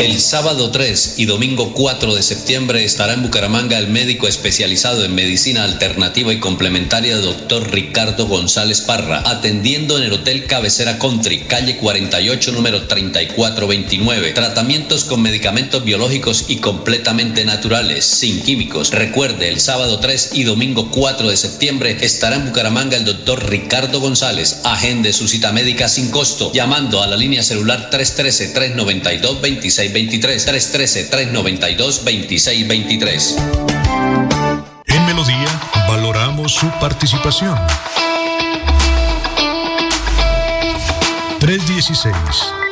El sábado 3 y domingo 4 de septiembre estará en Bucaramanga el médico especializado en medicina alternativa y complementaria doctor Ricardo González Parra, atendiendo en el Hotel Cabecera Country, calle 48, número 3429. Tratamientos con medicamentos biológicos y completamente naturales, sin químicos. Recuerde, el sábado 3 y domingo 4 de septiembre estará en Bucaramanga el doctor Ricardo González. Agende su cita médica sin costo, llamando a la línea celular 313 392 26 2623 313 392 2623. En Melodía valoramos su participación. 316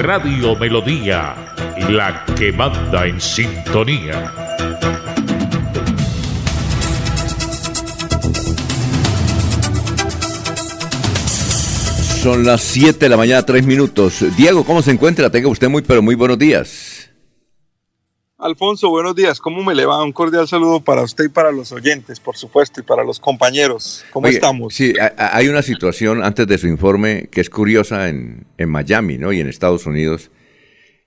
Radio Melodía, la que manda en sintonía. Son las 7 de la mañana, 3 minutos. Diego, ¿cómo se encuentra? Tenga usted muy, pero muy buenos días. Alfonso, buenos días. ¿Cómo me le va? Un cordial saludo para usted y para los oyentes, por supuesto, y para los compañeros. ¿Cómo Oye, estamos? Sí, hay una situación antes de su informe que es curiosa en, en Miami, ¿no? Y en Estados Unidos.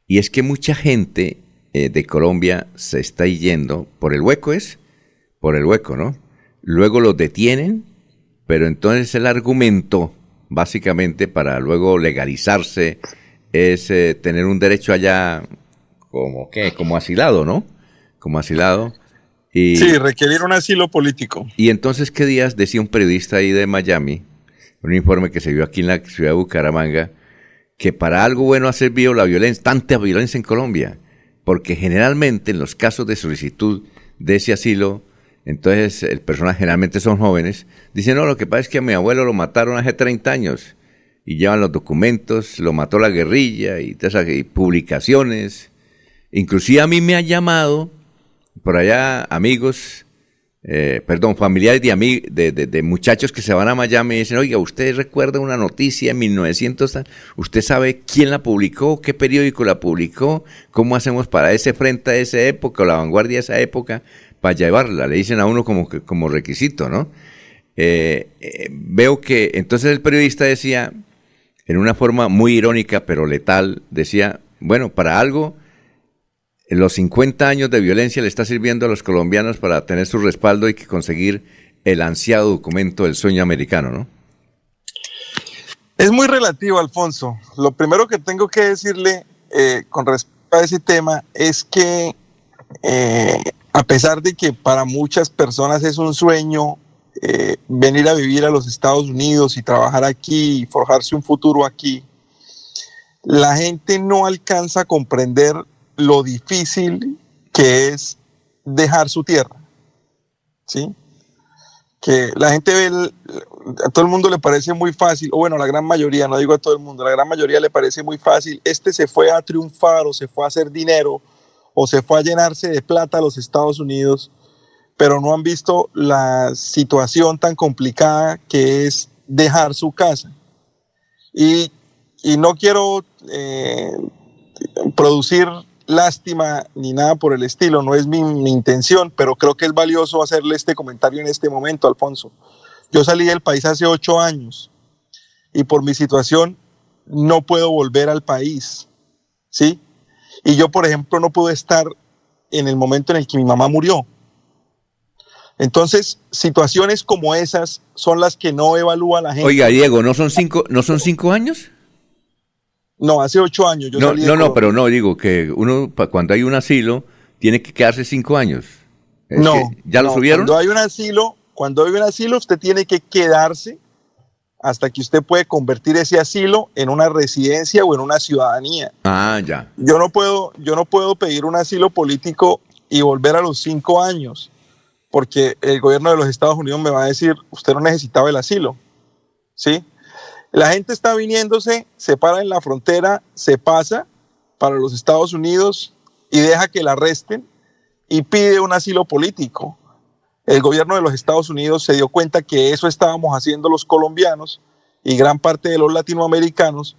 Y es que mucha gente eh, de Colombia se está yendo por el hueco, es por el hueco, ¿no? Luego los detienen, pero entonces el argumento, básicamente, para luego legalizarse, es eh, tener un derecho allá como, ¿qué? Como asilado, ¿no? Como asilado. Y, Sí, requerir un asilo político. y entonces, ¿qué días decía un periodista ahí de Miami, un informe que se vio aquí en la ciudad de Bucaramanga, que para algo bueno ha servido la violencia, tanta violencia en Colombia? Porque generalmente en los casos de solicitud de ese asilo, entonces el personal generalmente son jóvenes, dicen, no, lo que pasa es que a mi abuelo lo mataron hace 30 años y llevan los documentos, lo mató la guerrilla y, y publicaciones. Inclusive a mí me ha llamado por allá amigos, eh, perdón, familiares de, de, de- muchachos que se van a Miami y dicen, oiga, ¿usted recuerda una noticia en 1900? tal? ¿Usted sabe quién la publicó? ¿Qué periódico la publicó? ¿Cómo hacemos para ese frente a esa época o la vanguardia de esa época para llevarla? Le dicen a uno como, como requisito, ¿no? Eh, eh, veo que entonces el periodista decía, en una forma muy irónica pero letal, decía, bueno, para algo los 50 años de violencia le está sirviendo a los colombianos para tener su respaldo y que conseguir el ansiado documento del sueño americano, ¿no? Es muy relativo, Alfonso. Lo primero que tengo que decirle eh, con respecto a ese tema es que eh, a pesar de que para muchas personas es un sueño eh, venir a vivir a los Estados Unidos y trabajar aquí y forjarse un futuro aquí, la gente no alcanza a comprender lo difícil que es dejar su tierra. ¿Sí? Que la gente ve, a todo el mundo le parece muy fácil, o bueno, la gran mayoría, no digo a todo el mundo, la gran mayoría le parece muy fácil, este se fue a triunfar o se fue a hacer dinero o se fue a llenarse de plata a los Estados Unidos, pero no han visto la situación tan complicada que es dejar su casa. Y, y no quiero eh, producir lástima ni nada por el estilo, no es mi, intención, pero creo que es valioso hacerle este comentario en este momento, Alfonso. Yo salí del país hace ocho años y por mi situación no puedo volver al país, ¿sí? Y yo, por ejemplo, no pude estar en el momento en el que mi mamá murió. Entonces, situaciones como esas son las que no evalúa la gente. Oiga, Diego, ¿no son cinco, ¿no son cinco años? No, hace ocho años yo No, salí no, no, pero no, digo que uno, cuando hay un asilo, tiene que quedarse cinco años Es no. que ¿Ya lo subieron? Cuando hay un asilo, cuando hay un asilo, usted tiene que quedarse hasta que usted puede convertir ese asilo en una residencia o en una ciudadanía. Ah, ya. Yo no puedo, yo no puedo pedir un asilo político y volver a los cinco años, porque el gobierno de los Estados Unidos me va a decir, usted no necesitaba el asilo. ¿Sí? La gente está viniéndose, se para en la frontera, se pasa para los Estados Unidos y deja que la arresten y pide un asilo político. El gobierno de los Estados Unidos se dio cuenta que eso estábamos haciendo los colombianos y gran parte de los latinoamericanos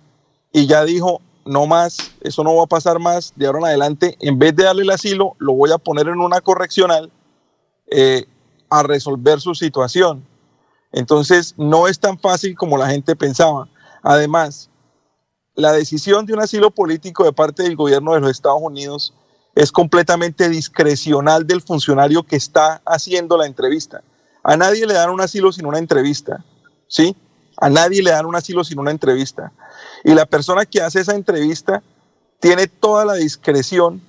y ya dijo, no más, eso no va a pasar más, de ahora en adelante, en vez de darle el asilo, lo voy a poner en una correccional eh, a resolver su situación. Entonces, no es tan fácil como la gente pensaba. Además, la decisión de un asilo político de parte del gobierno de los Estados Unidos es completamente discrecional del funcionario que está haciendo la entrevista. A nadie le dan un asilo sin una entrevista, ¿sí? A nadie le dan un asilo sin una entrevista. Y la persona que hace esa entrevista tiene toda la discreción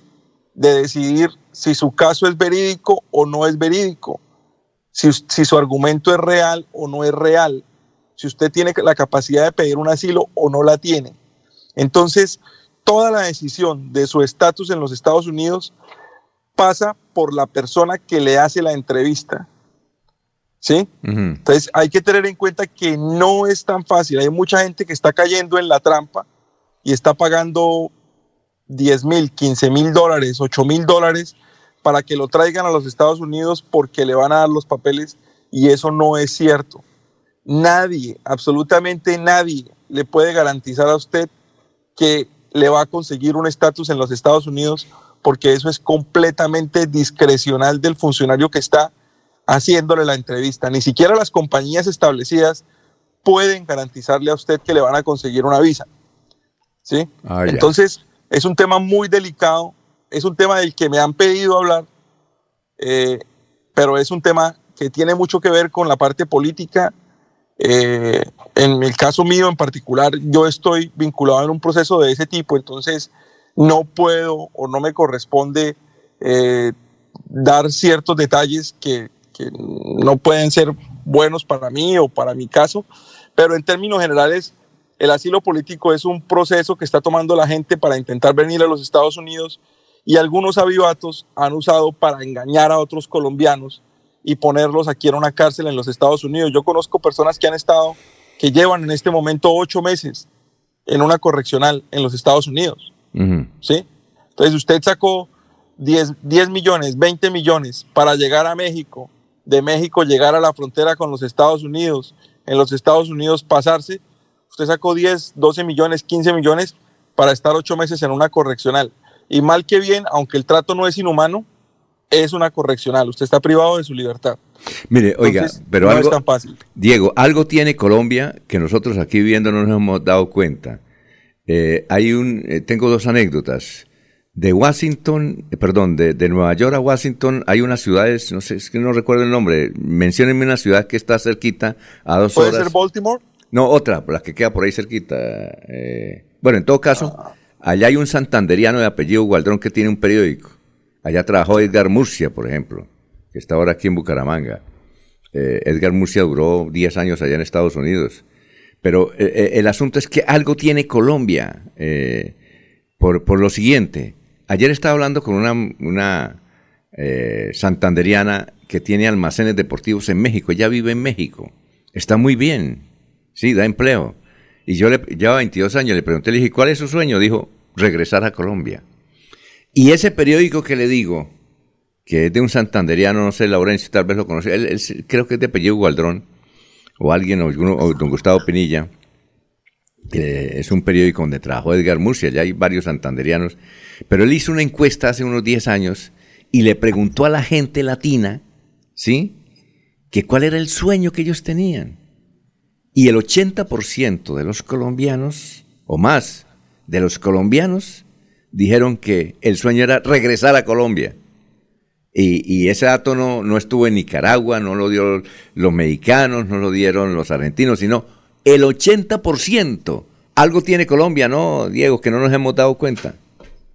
de decidir si su caso es verídico o no es verídico, si, si su argumento es real o no es real, si usted tiene la capacidad de pedir un asilo o no la tiene. Entonces, toda la decisión de su estatus en los Estados Unidos pasa por la persona que le hace la entrevista. ¿Sí? Entonces hay que tener en cuenta que no es tan fácil. Hay mucha gente que está cayendo en la trampa y está pagando 10 mil, 15 mil dólares, 8 mil dólares para que lo traigan a los Estados Unidos porque le van a dar los papeles y eso no es cierto. Nadie, absolutamente nadie le puede garantizar a usted que le va a conseguir un estatus en los Estados Unidos porque eso es completamente discrecional del funcionario que está haciéndole la entrevista. Ni siquiera las compañías establecidas pueden garantizarle a usted que le van a conseguir una visa. ¿Sí? Ah. Entonces, es un tema muy delicado, es un tema del que me han pedido hablar, eh, pero es un tema que tiene mucho que ver con la parte política. Eh, en el caso mío en particular, yo estoy vinculado en un proceso de ese tipo, entonces no puedo o no me corresponde eh, dar ciertos detalles que, que no pueden ser buenos para mí o para mi caso, pero en términos generales, el asilo político es un proceso que está tomando la gente para intentar venir a los Estados Unidos y algunos avivatos han usado para engañar a otros colombianos y ponerlos aquí en una cárcel en los Estados Unidos. Yo conozco personas que han estado, que llevan en este momento ocho meses en una correccional en los Estados Unidos. ¿sí? Entonces usted sacó 10, 10 millones, 20 millones para llegar a México, de México llegar a la frontera con los Estados Unidos, en los Estados Unidos pasarse, usted sacó 10, 12 millones, 15 millones para estar ocho meses en una correccional. Y mal que bien, aunque el trato no es inhumano, es una correccional. Usted está privado de su libertad. Mire, oiga, Entonces, pero no algo, es tan fácil. Diego, algo tiene Colombia que nosotros aquí viviendo no nos hemos dado cuenta. Eh, hay un, eh, tengo dos anécdotas. De Washington, eh, perdón, de, de Nueva York a Washington hay unas ciudades, no sé, es que no recuerdo el nombre. Menciónenme una ciudad que está cerquita a dos ¿Puede horas. ser Baltimore? No, otra, la que queda por ahí cerquita. bueno, en todo caso, allá hay un santanderiano de apellido Gualdrón que tiene un periódico. Allá trabajó Edgar Murcia, por ejemplo, que está ahora aquí en Bucaramanga. Eh, Edgar Murcia duró 10 años allá en Estados Unidos. Pero eh, eh, el asunto es que algo tiene Colombia por, por lo siguiente. Ayer estaba hablando con una, santanderiana que tiene almacenes deportivos en México. Ella vive en México. Está muy bien. Sí, da empleo. Y yo le lleva 22 años, le pregunté, le dije, ¿cuál es su sueño? Dijo, regresar a Colombia. Y ese periódico que le digo, que es de un santanderiano, no sé, Laurencio, tal vez lo conoce, él, creo que es de apellido Gualdrón, o alguien, o, alguno, o don Gustavo Pinilla, eh, es un periódico donde trabajó Edgar Murcia, ya hay varios santanderianos, pero él hizo una encuesta hace unos 10 años y le preguntó a la gente latina, ¿sí? Que cuál era el sueño que ellos tenían. Y el 80% de los colombianos, o más, de los colombianos, dijeron que el sueño era regresar a Colombia. Y, y ese dato no, no estuvo en Nicaragua, no lo dio los mexicanos, no lo dieron los argentinos, sino el 80%. Algo tiene Colombia, ¿no, Diego? Que no nos hemos dado cuenta.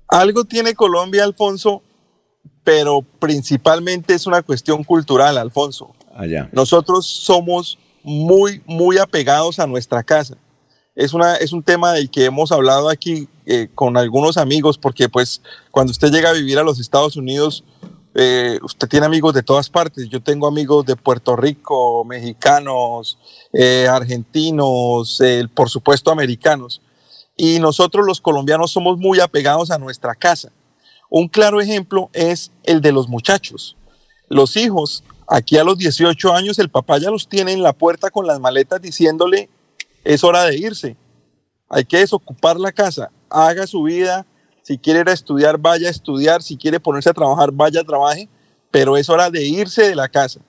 Algo tiene Colombia, Alfonso, pero principalmente es una cuestión cultural, Alfonso. Allá. Nosotros somos muy, muy apegados a nuestra casa. Es, una, es un tema del que hemos hablado aquí eh, con algunos amigos, porque pues cuando usted llega a vivir a los Estados Unidos, eh, usted tiene amigos de todas partes. Yo tengo amigos de Puerto Rico, mexicanos, eh, argentinos, por supuesto americanos. Y nosotros los colombianos somos muy apegados a nuestra casa. Un claro ejemplo es el de los muchachos. Los hijos, aquí a los 18 años, el papá ya los tiene en la puerta con las maletas diciéndole, es hora de irse. Hay que desocupar la casa, haga su vida, si quiere ir a estudiar, vaya a estudiar. Si quiere ponerse a trabajar, vaya a trabaje. Pero es hora de irse de la casa.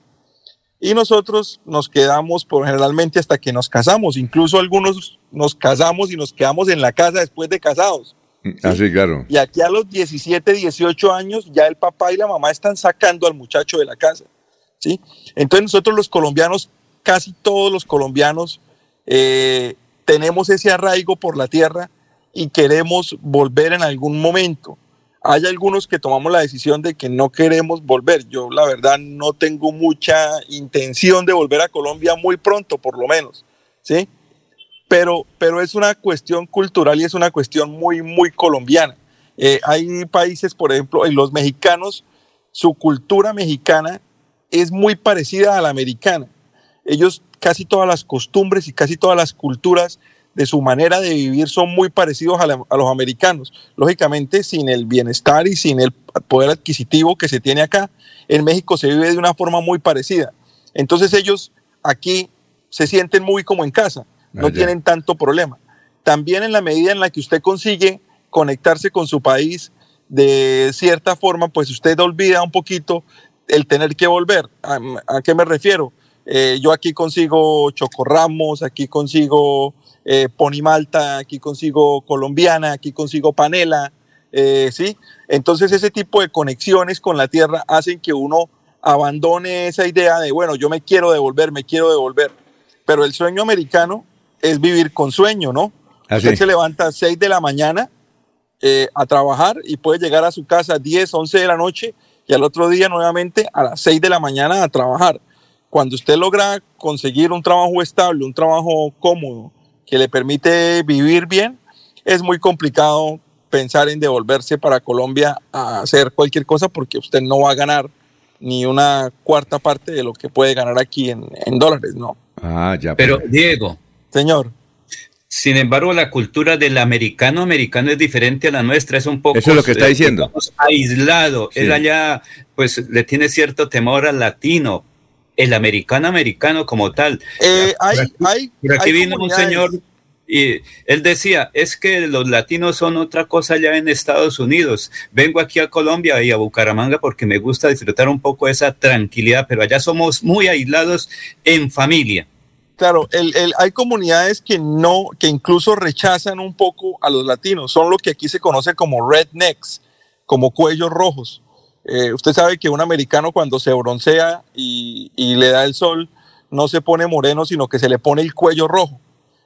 Y nosotros nos quedamos por generalmente hasta que nos casamos. Incluso algunos nos casamos y nos quedamos en la casa después de casados. Así, claro. Y aquí a los 17, 18 años ya el papá y la mamá están sacando al muchacho de la casa. ¿sí? Entonces nosotros los colombianos, casi todos los colombianos, eh, tenemos ese arraigo por la tierra y queremos volver en algún momento. Hay algunos que tomamos la decisión de que no queremos volver. Yo la verdad no tengo mucha intención de volver a Colombia muy pronto, por lo menos, ¿sí? Pero, pero es una cuestión cultural y es una cuestión muy, muy colombiana. Eh, hay países, por ejemplo, en los mexicanos, su cultura mexicana es muy parecida a la americana. Ellos casi todas las costumbres y casi todas las culturas de su manera de vivir son muy parecidos a, los americanos. Lógicamente, sin el bienestar y sin el poder adquisitivo que se tiene acá, en México se vive de una forma muy parecida. Entonces ellos aquí se sienten muy como en casa, no tienen tanto problema. También en la medida en la que usted consigue conectarse con su país de cierta forma, pues usted olvida un poquito el tener que volver. ¿A, qué me refiero? Eh, yo aquí consigo chocorramos, aquí consigo eh, Pony Malta, aquí consigo colombiana, aquí consigo panela, eh, ¿sí? Entonces ese tipo de conexiones con la tierra hacen que uno abandone esa idea de, bueno, yo me quiero devolver, me quiero devolver. Pero el sueño americano es vivir con sueño, ¿no? Usted se levanta a 6 de la mañana eh, a trabajar y puede llegar a su casa a 10, 11 de la noche y al otro día nuevamente a las 6 de la mañana a trabajar. Cuando usted logra conseguir un trabajo estable, un trabajo cómodo, que le permite vivir bien, es muy complicado pensar en devolverse para Colombia a hacer cualquier cosa porque usted no va a ganar ni una cuarta parte de lo que puede ganar aquí en, dólares, ¿no? Ah, ya. Pero, Diego. Señor. Sin embargo, la cultura del americano americano es diferente a la nuestra, es un poco... Eso es lo que está diciendo. aislado. Él allá, pues, le tiene cierto temor al latino, el americano americano como tal. Eh, hay, hay, aquí vino un señor y él decía, es que los latinos son otra cosa allá en Estados Unidos. Vengo aquí a Colombia y a Bucaramanga porque me gusta disfrutar un poco esa tranquilidad, pero allá somos muy aislados en familia. Claro, el, el, hay comunidades que no, que incluso rechazan un poco a los latinos. Son lo que aquí se conoce como rednecks, como cuellos rojos. Eh, usted sabe que un americano cuando se broncea y, le da el sol, no se pone moreno, sino que se le pone el cuello rojo.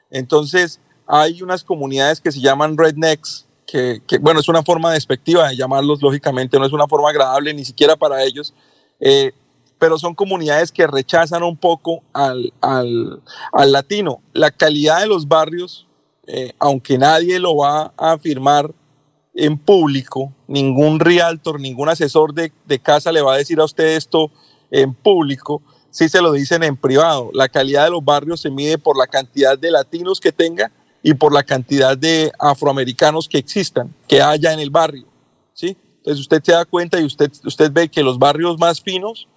Entonces, hay unas comunidades que se llaman rednecks, que, bueno, es una forma despectiva de llamarlos, lógicamente, no es una forma agradable ni siquiera para ellos, eh, pero son comunidades que rechazan un poco al, latino. La calidad de los barrios, eh, aunque nadie lo va a afirmar en público, ningún realtor, ningún asesor de, casa le va a decir a usted esto en público, si se lo dicen en privado. La calidad de los barrios se mide por la cantidad de latinos que tenga y por la cantidad de afroamericanos que existan, que haya en el barrio. ¿sí? Entonces usted se da cuenta y usted, usted ve que los barrios más finos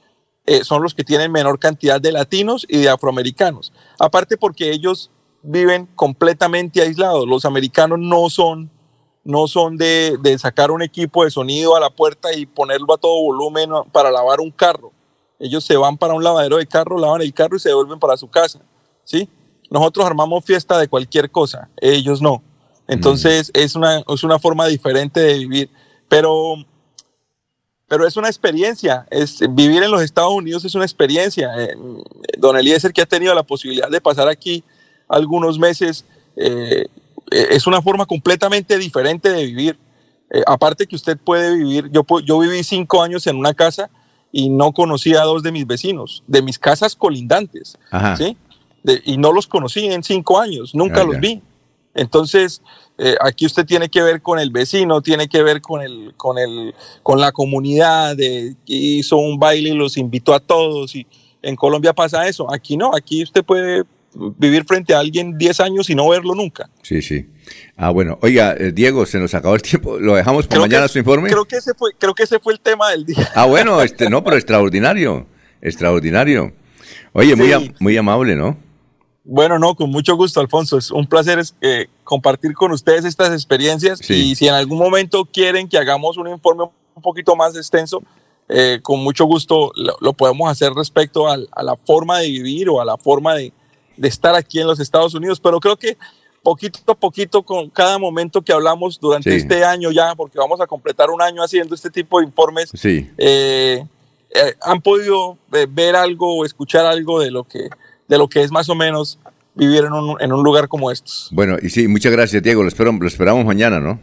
eh, son los que tienen menor cantidad de latinos y de afroamericanos. Aparte porque ellos viven completamente aislados. Los americanos no son no son de, sacar un equipo de sonido a la puerta y ponerlo a todo volumen para lavar un carro. Ellos se van para un lavadero de carro, lavan el carro y se devuelven para su casa. ¿sí? Nosotros armamos fiesta de cualquier cosa, ellos no. Entonces es, una, es una forma diferente de vivir. Pero, pero es una experiencia. Es, vivir en los Estados Unidos es una experiencia. Eh, don Eliezer, que ha tenido la posibilidad de pasar aquí algunos meses, eh, eh, es una forma completamente diferente de vivir. Eh, aparte que usted puede vivir, yo, yo viví cinco años en una casa y no conocía a dos de mis vecinos, de mis casas colindantes, ¿sí? y no los conocí en cinco años, nunca ah, los vi. Entonces, eh, aquí usted tiene que ver con el vecino, tiene que ver con, el, con, el, con la comunidad, de, hizo un baile y los invitó a todos. Y en Colombia pasa eso, aquí no, aquí usted puede vivir frente a alguien 10 años y no verlo nunca. Sí, sí. Ah, bueno. Oiga, eh, Diego, se nos acabó el tiempo. ¿Lo dejamos para mañana su informe? Creo que, ese fue, creo que ese fue el tema del día. Ah, bueno, este, no, pero extraordinario. Extraordinario. Oye, muy, muy amable, ¿no? Bueno, no, con mucho gusto, Alfonso. Es un placer eh, compartir con ustedes estas experiencias y si en algún momento quieren que hagamos un informe un poquito más extenso, eh, con mucho gusto lo, podemos hacer respecto a, la forma de vivir o a la forma de, estar aquí en los Estados Unidos. Pero creo que poquito a poquito, con cada momento que hablamos durante este año ya, porque vamos a completar un año haciendo este tipo de informes, eh, han podido ver algo o escuchar algo de lo que de lo que es más o menos vivir en un, en un lugar como estos. Bueno, y sí, muchas gracias, Diego. Lo, espero, lo esperamos mañana, ¿no?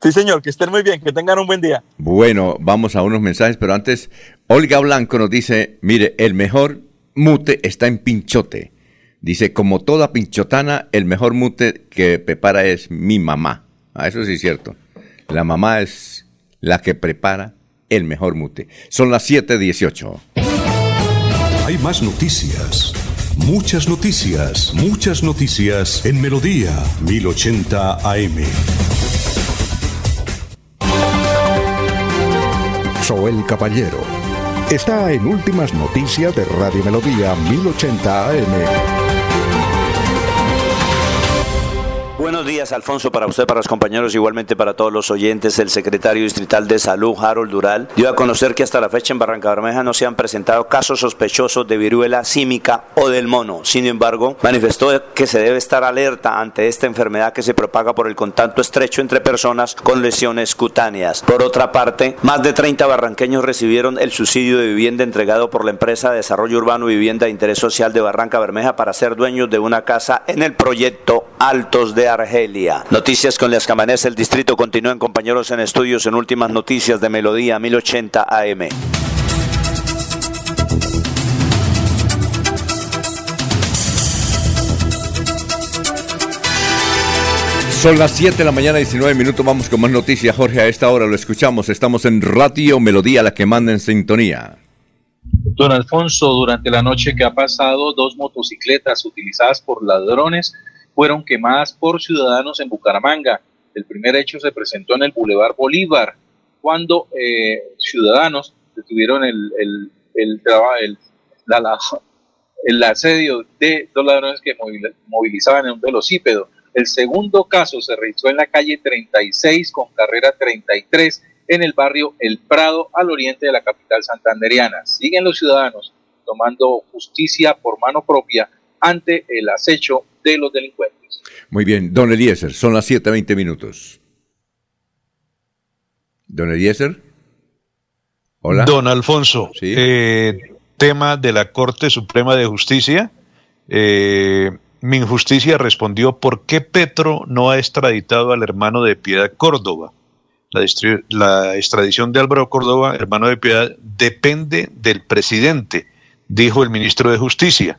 Sí, señor, que estén muy bien, que tengan un buen día. Bueno, vamos a unos mensajes, pero antes, Olga Blanco nos dice, mire, el mejor mute está en Pinchote. Dice, como toda pinchotana, el mejor mute que prepara es mi mamá. Ah, eso sí es cierto. La mamá es la que prepara el mejor mute. Son las 7.18. Hay más noticias. Muchas noticias, muchas noticias en Melodía 1080 AM. Soel Caballero está en Últimas Noticias de Radio Melodía 1080 AM. Buenos días, Alfonso, para usted, para los compañeros, igualmente para todos los oyentes. El secretario distrital de Salud, Harold Dural, dio a conocer que hasta la fecha en Barranca Bermeja no se han presentado casos sospechosos de viruela símica o del mono. Sin embargo, manifestó que se debe estar alerta ante esta enfermedad que se propaga por el contacto estrecho entre personas con lesiones cutáneas. Por otra parte, más de 30 barranqueños recibieron el subsidio de vivienda entregado por la empresa de Desarrollo Urbano Vivienda de Interés Social de Barranca Bermeja para ser dueños de una casa en el proyecto Altos de Argelia. Noticias con las Camanés, el distrito continúan compañeros en estudios en últimas noticias de Melodía 1080 AM. Son las 7 de la mañana, 19 minutos. Vamos con más noticias, Jorge. A esta hora lo escuchamos. Estamos en Radio Melodía, la que manda en sintonía. Don Alfonso, durante la noche que ha pasado, dos motocicletas utilizadas por ladrones fueron quemadas por ciudadanos en Bucaramanga. El primer hecho se presentó en el Boulevard Bolívar, cuando eh, ciudadanos detuvieron el, el, el, el, el asedio de dos ladrones que movilizaban en un velocípedo. El segundo caso se realizó en la calle 36 con carrera 33 en el barrio El Prado al oriente de la capital santanderiana. Siguen los ciudadanos tomando justicia por mano propia ante el acecho de los delincuentes. Muy bien, don Eliezer, son las 7.20 minutos. Don Eliezer. Hola. Don Alfonso, eh, tema de la Corte Suprema de Justicia. Eh, mi injusticia respondió por qué Petro no ha extraditado al hermano de Piedad Córdoba. La, la, extradición de Álvaro Córdoba, hermano de Piedad, depende del presidente, dijo el ministro de Justicia.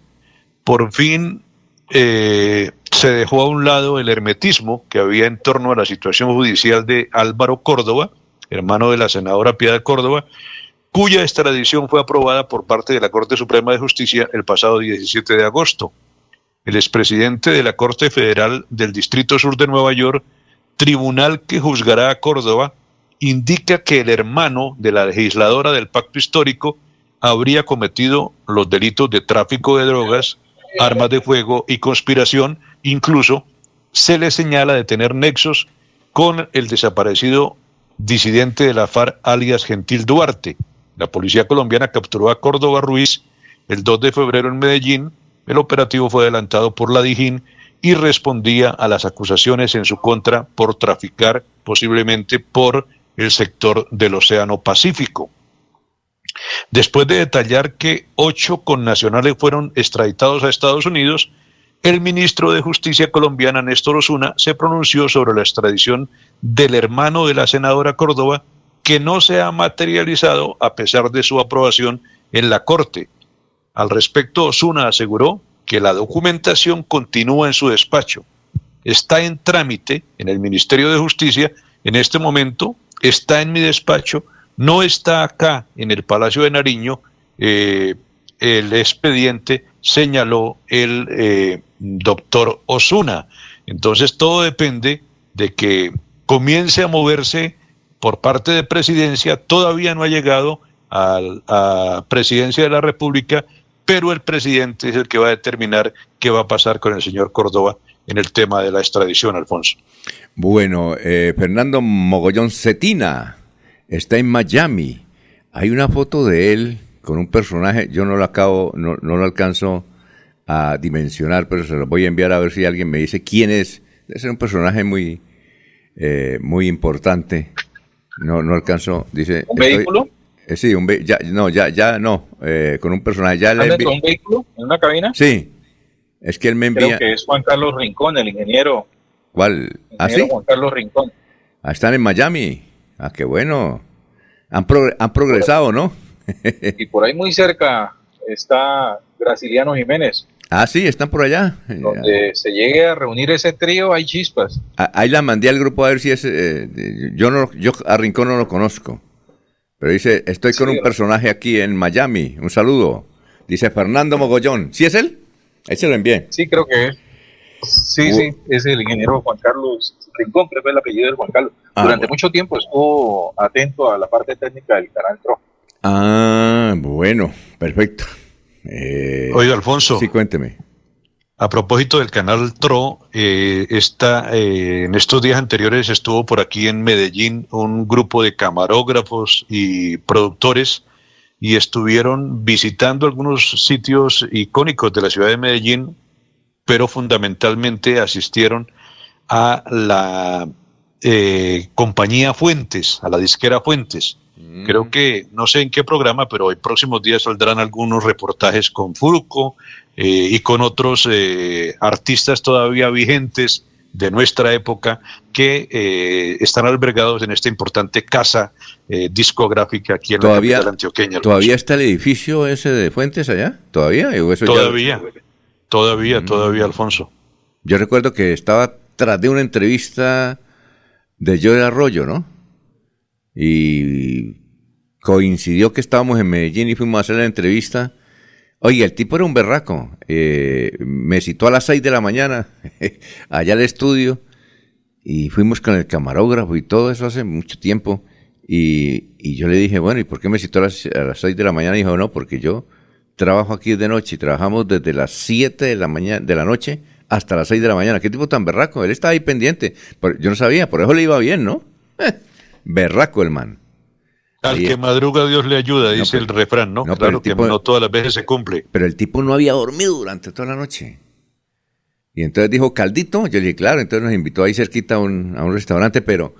Por fin eh, se dejó a un lado el hermetismo que había en torno a la situación judicial de Álvaro Córdoba, hermano de la senadora Piedad Córdoba, cuya extradición fue aprobada por parte de la Corte Suprema de Justicia el pasado 17 de agosto. El expresidente de la Corte Federal del Distrito Sur de Nueva York, tribunal que juzgará a Córdoba, indica que el hermano de la legisladora del pacto histórico habría cometido los delitos de tráfico de drogas, armas de fuego y conspiración, incluso se le señala de tener nexos con el desaparecido disidente de la FARC, alias Gentil Duarte. La policía colombiana capturó a Córdoba Ruiz el 2 de febrero en Medellín. El operativo fue adelantado por la Dijín y respondía a las acusaciones en su contra por traficar posiblemente por el sector del Océano Pacífico. Después de detallar que ocho connacionales fueron extraditados a Estados Unidos, el ministro de Justicia colombiana Néstor Osuna se pronunció sobre la extradición del hermano de la senadora Córdoba que no se ha materializado a pesar de su aprobación en la Corte. Al respecto, Osuna aseguró que la documentación continúa en su despacho. Está en trámite en el Ministerio de Justicia en este momento, está en mi despacho, no está acá en el Palacio de Nariño. Eh, el expediente señaló el eh, doctor Osuna. Entonces todo depende de que comience a moverse por parte de presidencia, todavía no ha llegado a, presidencia de la República, pero el presidente es el que va a determinar qué va a pasar con el señor Córdoba en el tema de la extradición, Alfonso. Bueno, eh, Fernando Mogollón Cetina está en Miami. Hay una foto de él con un personaje, yo no lo acabo, no, no lo alcanzo a dimensionar, pero se lo voy a enviar a ver si alguien me dice quién es. Debe ser un personaje muy, eh, muy importante. No, no alcanzo. Dice. ¿Un vehículo? Eh, sí, un ya, no, ya, ya no, eh, con un personaje. Ya le un vehículo en una cabina? Sí. Es que él me envía. Creo que es Juan Carlos Rincón, el ingeniero. ¿Cuál? ¿Ah, sí? Juan Carlos Rincón. Ah, están en Miami. Ah, qué bueno. Han, han progresado, ¿no? y por ahí muy cerca está Graciliano Jiménez. Ah, sí, están por allá. Donde se llegue a reunir ese trío, hay chispas. Ah, ahí la mandé al grupo a ver si es. Eh, yo no, yo a Rincón no lo conozco. Pero dice, estoy con un personaje aquí en Miami. Un saludo. Dice Fernando Mogollón. ¿Sí es él? Ahí se lo envié. Sí, creo que es. Sí, sí, es el ingeniero Juan Carlos Rincón, creo que es el apellido de Juan Carlos. Ah, Durante mucho tiempo estuvo atento a la parte técnica del canal TRO. Ah, bueno, perfecto. Eh, Oye, Alfonso. Sí, cuénteme. A propósito del canal TRO, eh, eh, en estos días anteriores estuvo por aquí en Medellín un grupo de camarógrafos y productores y estuvieron visitando algunos sitios icónicos de la ciudad de Medellín, pero fundamentalmente asistieron a la eh, compañía Fuentes, a la disquera Fuentes. Creo mm. que, no sé en qué programa, pero en próximos días saldrán algunos reportajes con Furco eh, y con otros eh, artistas todavía vigentes de nuestra época que eh, están albergados en esta importante casa discográfica aquí en ¿Todavía, la antioqueña. ¿Todavía está el edificio ese de Fuentes allá? ¿Todavía? todavía, todavía, mm. todavía, Alfonso. Yo recuerdo que estaba tras de una entrevista de Joe Arroyo, ¿no? y coincidió que estábamos en Medellín y fuimos a hacer la entrevista. Oye, el tipo era un berraco. Eh, me citó a las 6 de la mañana allá al estudio y fuimos con el camarógrafo y todo eso hace mucho tiempo. Y, yo le dije, bueno, ¿y por qué me citó a las, a las 6 de la mañana? Y dijo, no, porque yo trabajo aquí de noche y trabajamos desde las 7 de la, mañana, de la noche hasta las 6 de la mañana. ¿Qué tipo tan berraco? Él estaba ahí pendiente. Yo no sabía, por eso le iba bien, ¿no? berraco el man. Al que madruga Dios le ayuda, dice el refrán, ¿no? claro que no todas las veces se cumple. Pero el tipo no había dormido durante toda la noche. Y entonces dijo, caldito. Yo le dije, claro, entonces nos invitó ahí cerquita a un, a un restaurante, pero,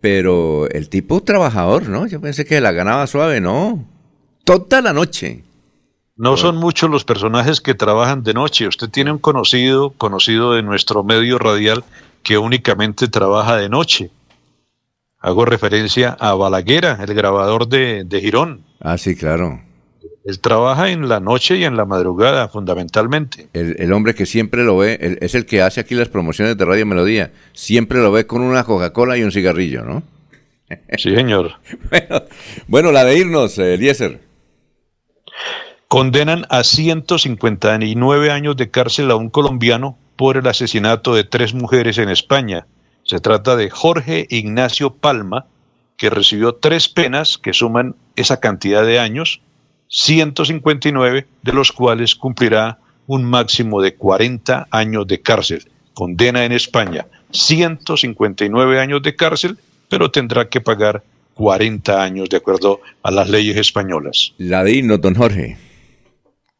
pero el tipo trabajador, ¿no? Yo pensé que la ganaba suave, no. Toda la noche. No son muchos los personajes que trabajan de noche. Usted tiene un conocido, conocido de nuestro medio radial, que únicamente trabaja de noche. Hago referencia a Balaguera, el grabador de, Girón. Ah, sí, claro. Él trabaja en la noche y en la madrugada, fundamentalmente. El, hombre que siempre lo ve, es el que hace aquí las promociones de Radio Melodía. Siempre lo ve con una Coca-Cola y un cigarrillo, ¿no? Sí, señor. bueno, la de irnos, eh, Eliezer. Condenan a 159 años de cárcel a un colombiano por el asesinato de tres mujeres en España. Se trata de Jorge Ignacio Palma, que recibió tres penas que suman esa cantidad de años, 159 de los cuales cumplirá un máximo de 40 años de cárcel. Condena en España 159 años de cárcel, pero tendrá que pagar 40 años de acuerdo a las leyes españolas. La de don Jorge.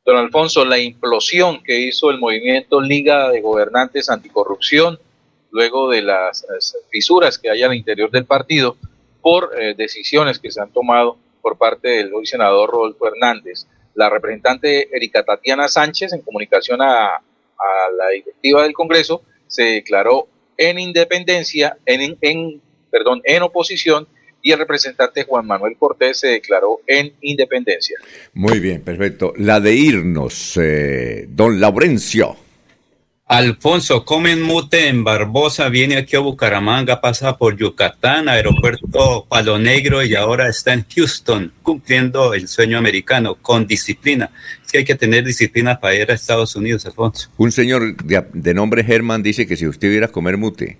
Don Alfonso, la implosión que hizo el movimiento Liga de Gobernantes Anticorrupción luego de las, fisuras que hay al interior del partido por eh, decisiones que se han tomado por parte del hoy senador Rodolfo Hernández. La representante Erika Tatiana Sánchez, en comunicación a, a la directiva del Congreso, se declaró en independencia, en, en perdón, en oposición y el representante Juan Manuel Cortés se declaró en independencia. Muy bien, perfecto. La de irnos, eh, don Laurencio. Alfonso, comen mute en Barbosa, viene aquí a Bucaramanga, pasa por Yucatán, aeropuerto Palo Negro y ahora está en Houston, cumpliendo el sueño americano con disciplina. Es que hay que tener disciplina para ir a Estados Unidos, Alfonso. Un señor de, de nombre Germán dice que si usted viera a comer mute.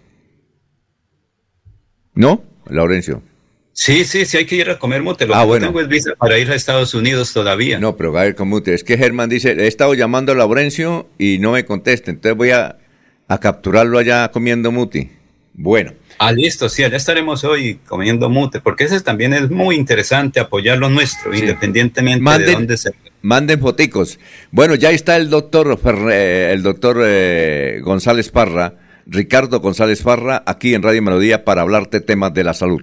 ¿No, Laurencio? Sí, sí, sí hay que ir a comer mute. Lo Ah, que no bueno. tengo es visa para ir a Estados Unidos todavía. No, pero a ver, con mute. Es que Germán dice, he estado llamando a Laurencio y no me contesta, entonces voy a, a capturarlo allá comiendo mute. Bueno. Ah, listo, sí, allá estaremos hoy comiendo mute, porque ese también es muy interesante apoyar lo nuestro, independientemente de dónde se... Manden foticos. Bueno, ya está el doctor, eh, el doctor eh, González Parra, Ricardo González Parra, aquí en Radio Melodía para hablarte temas de la salud.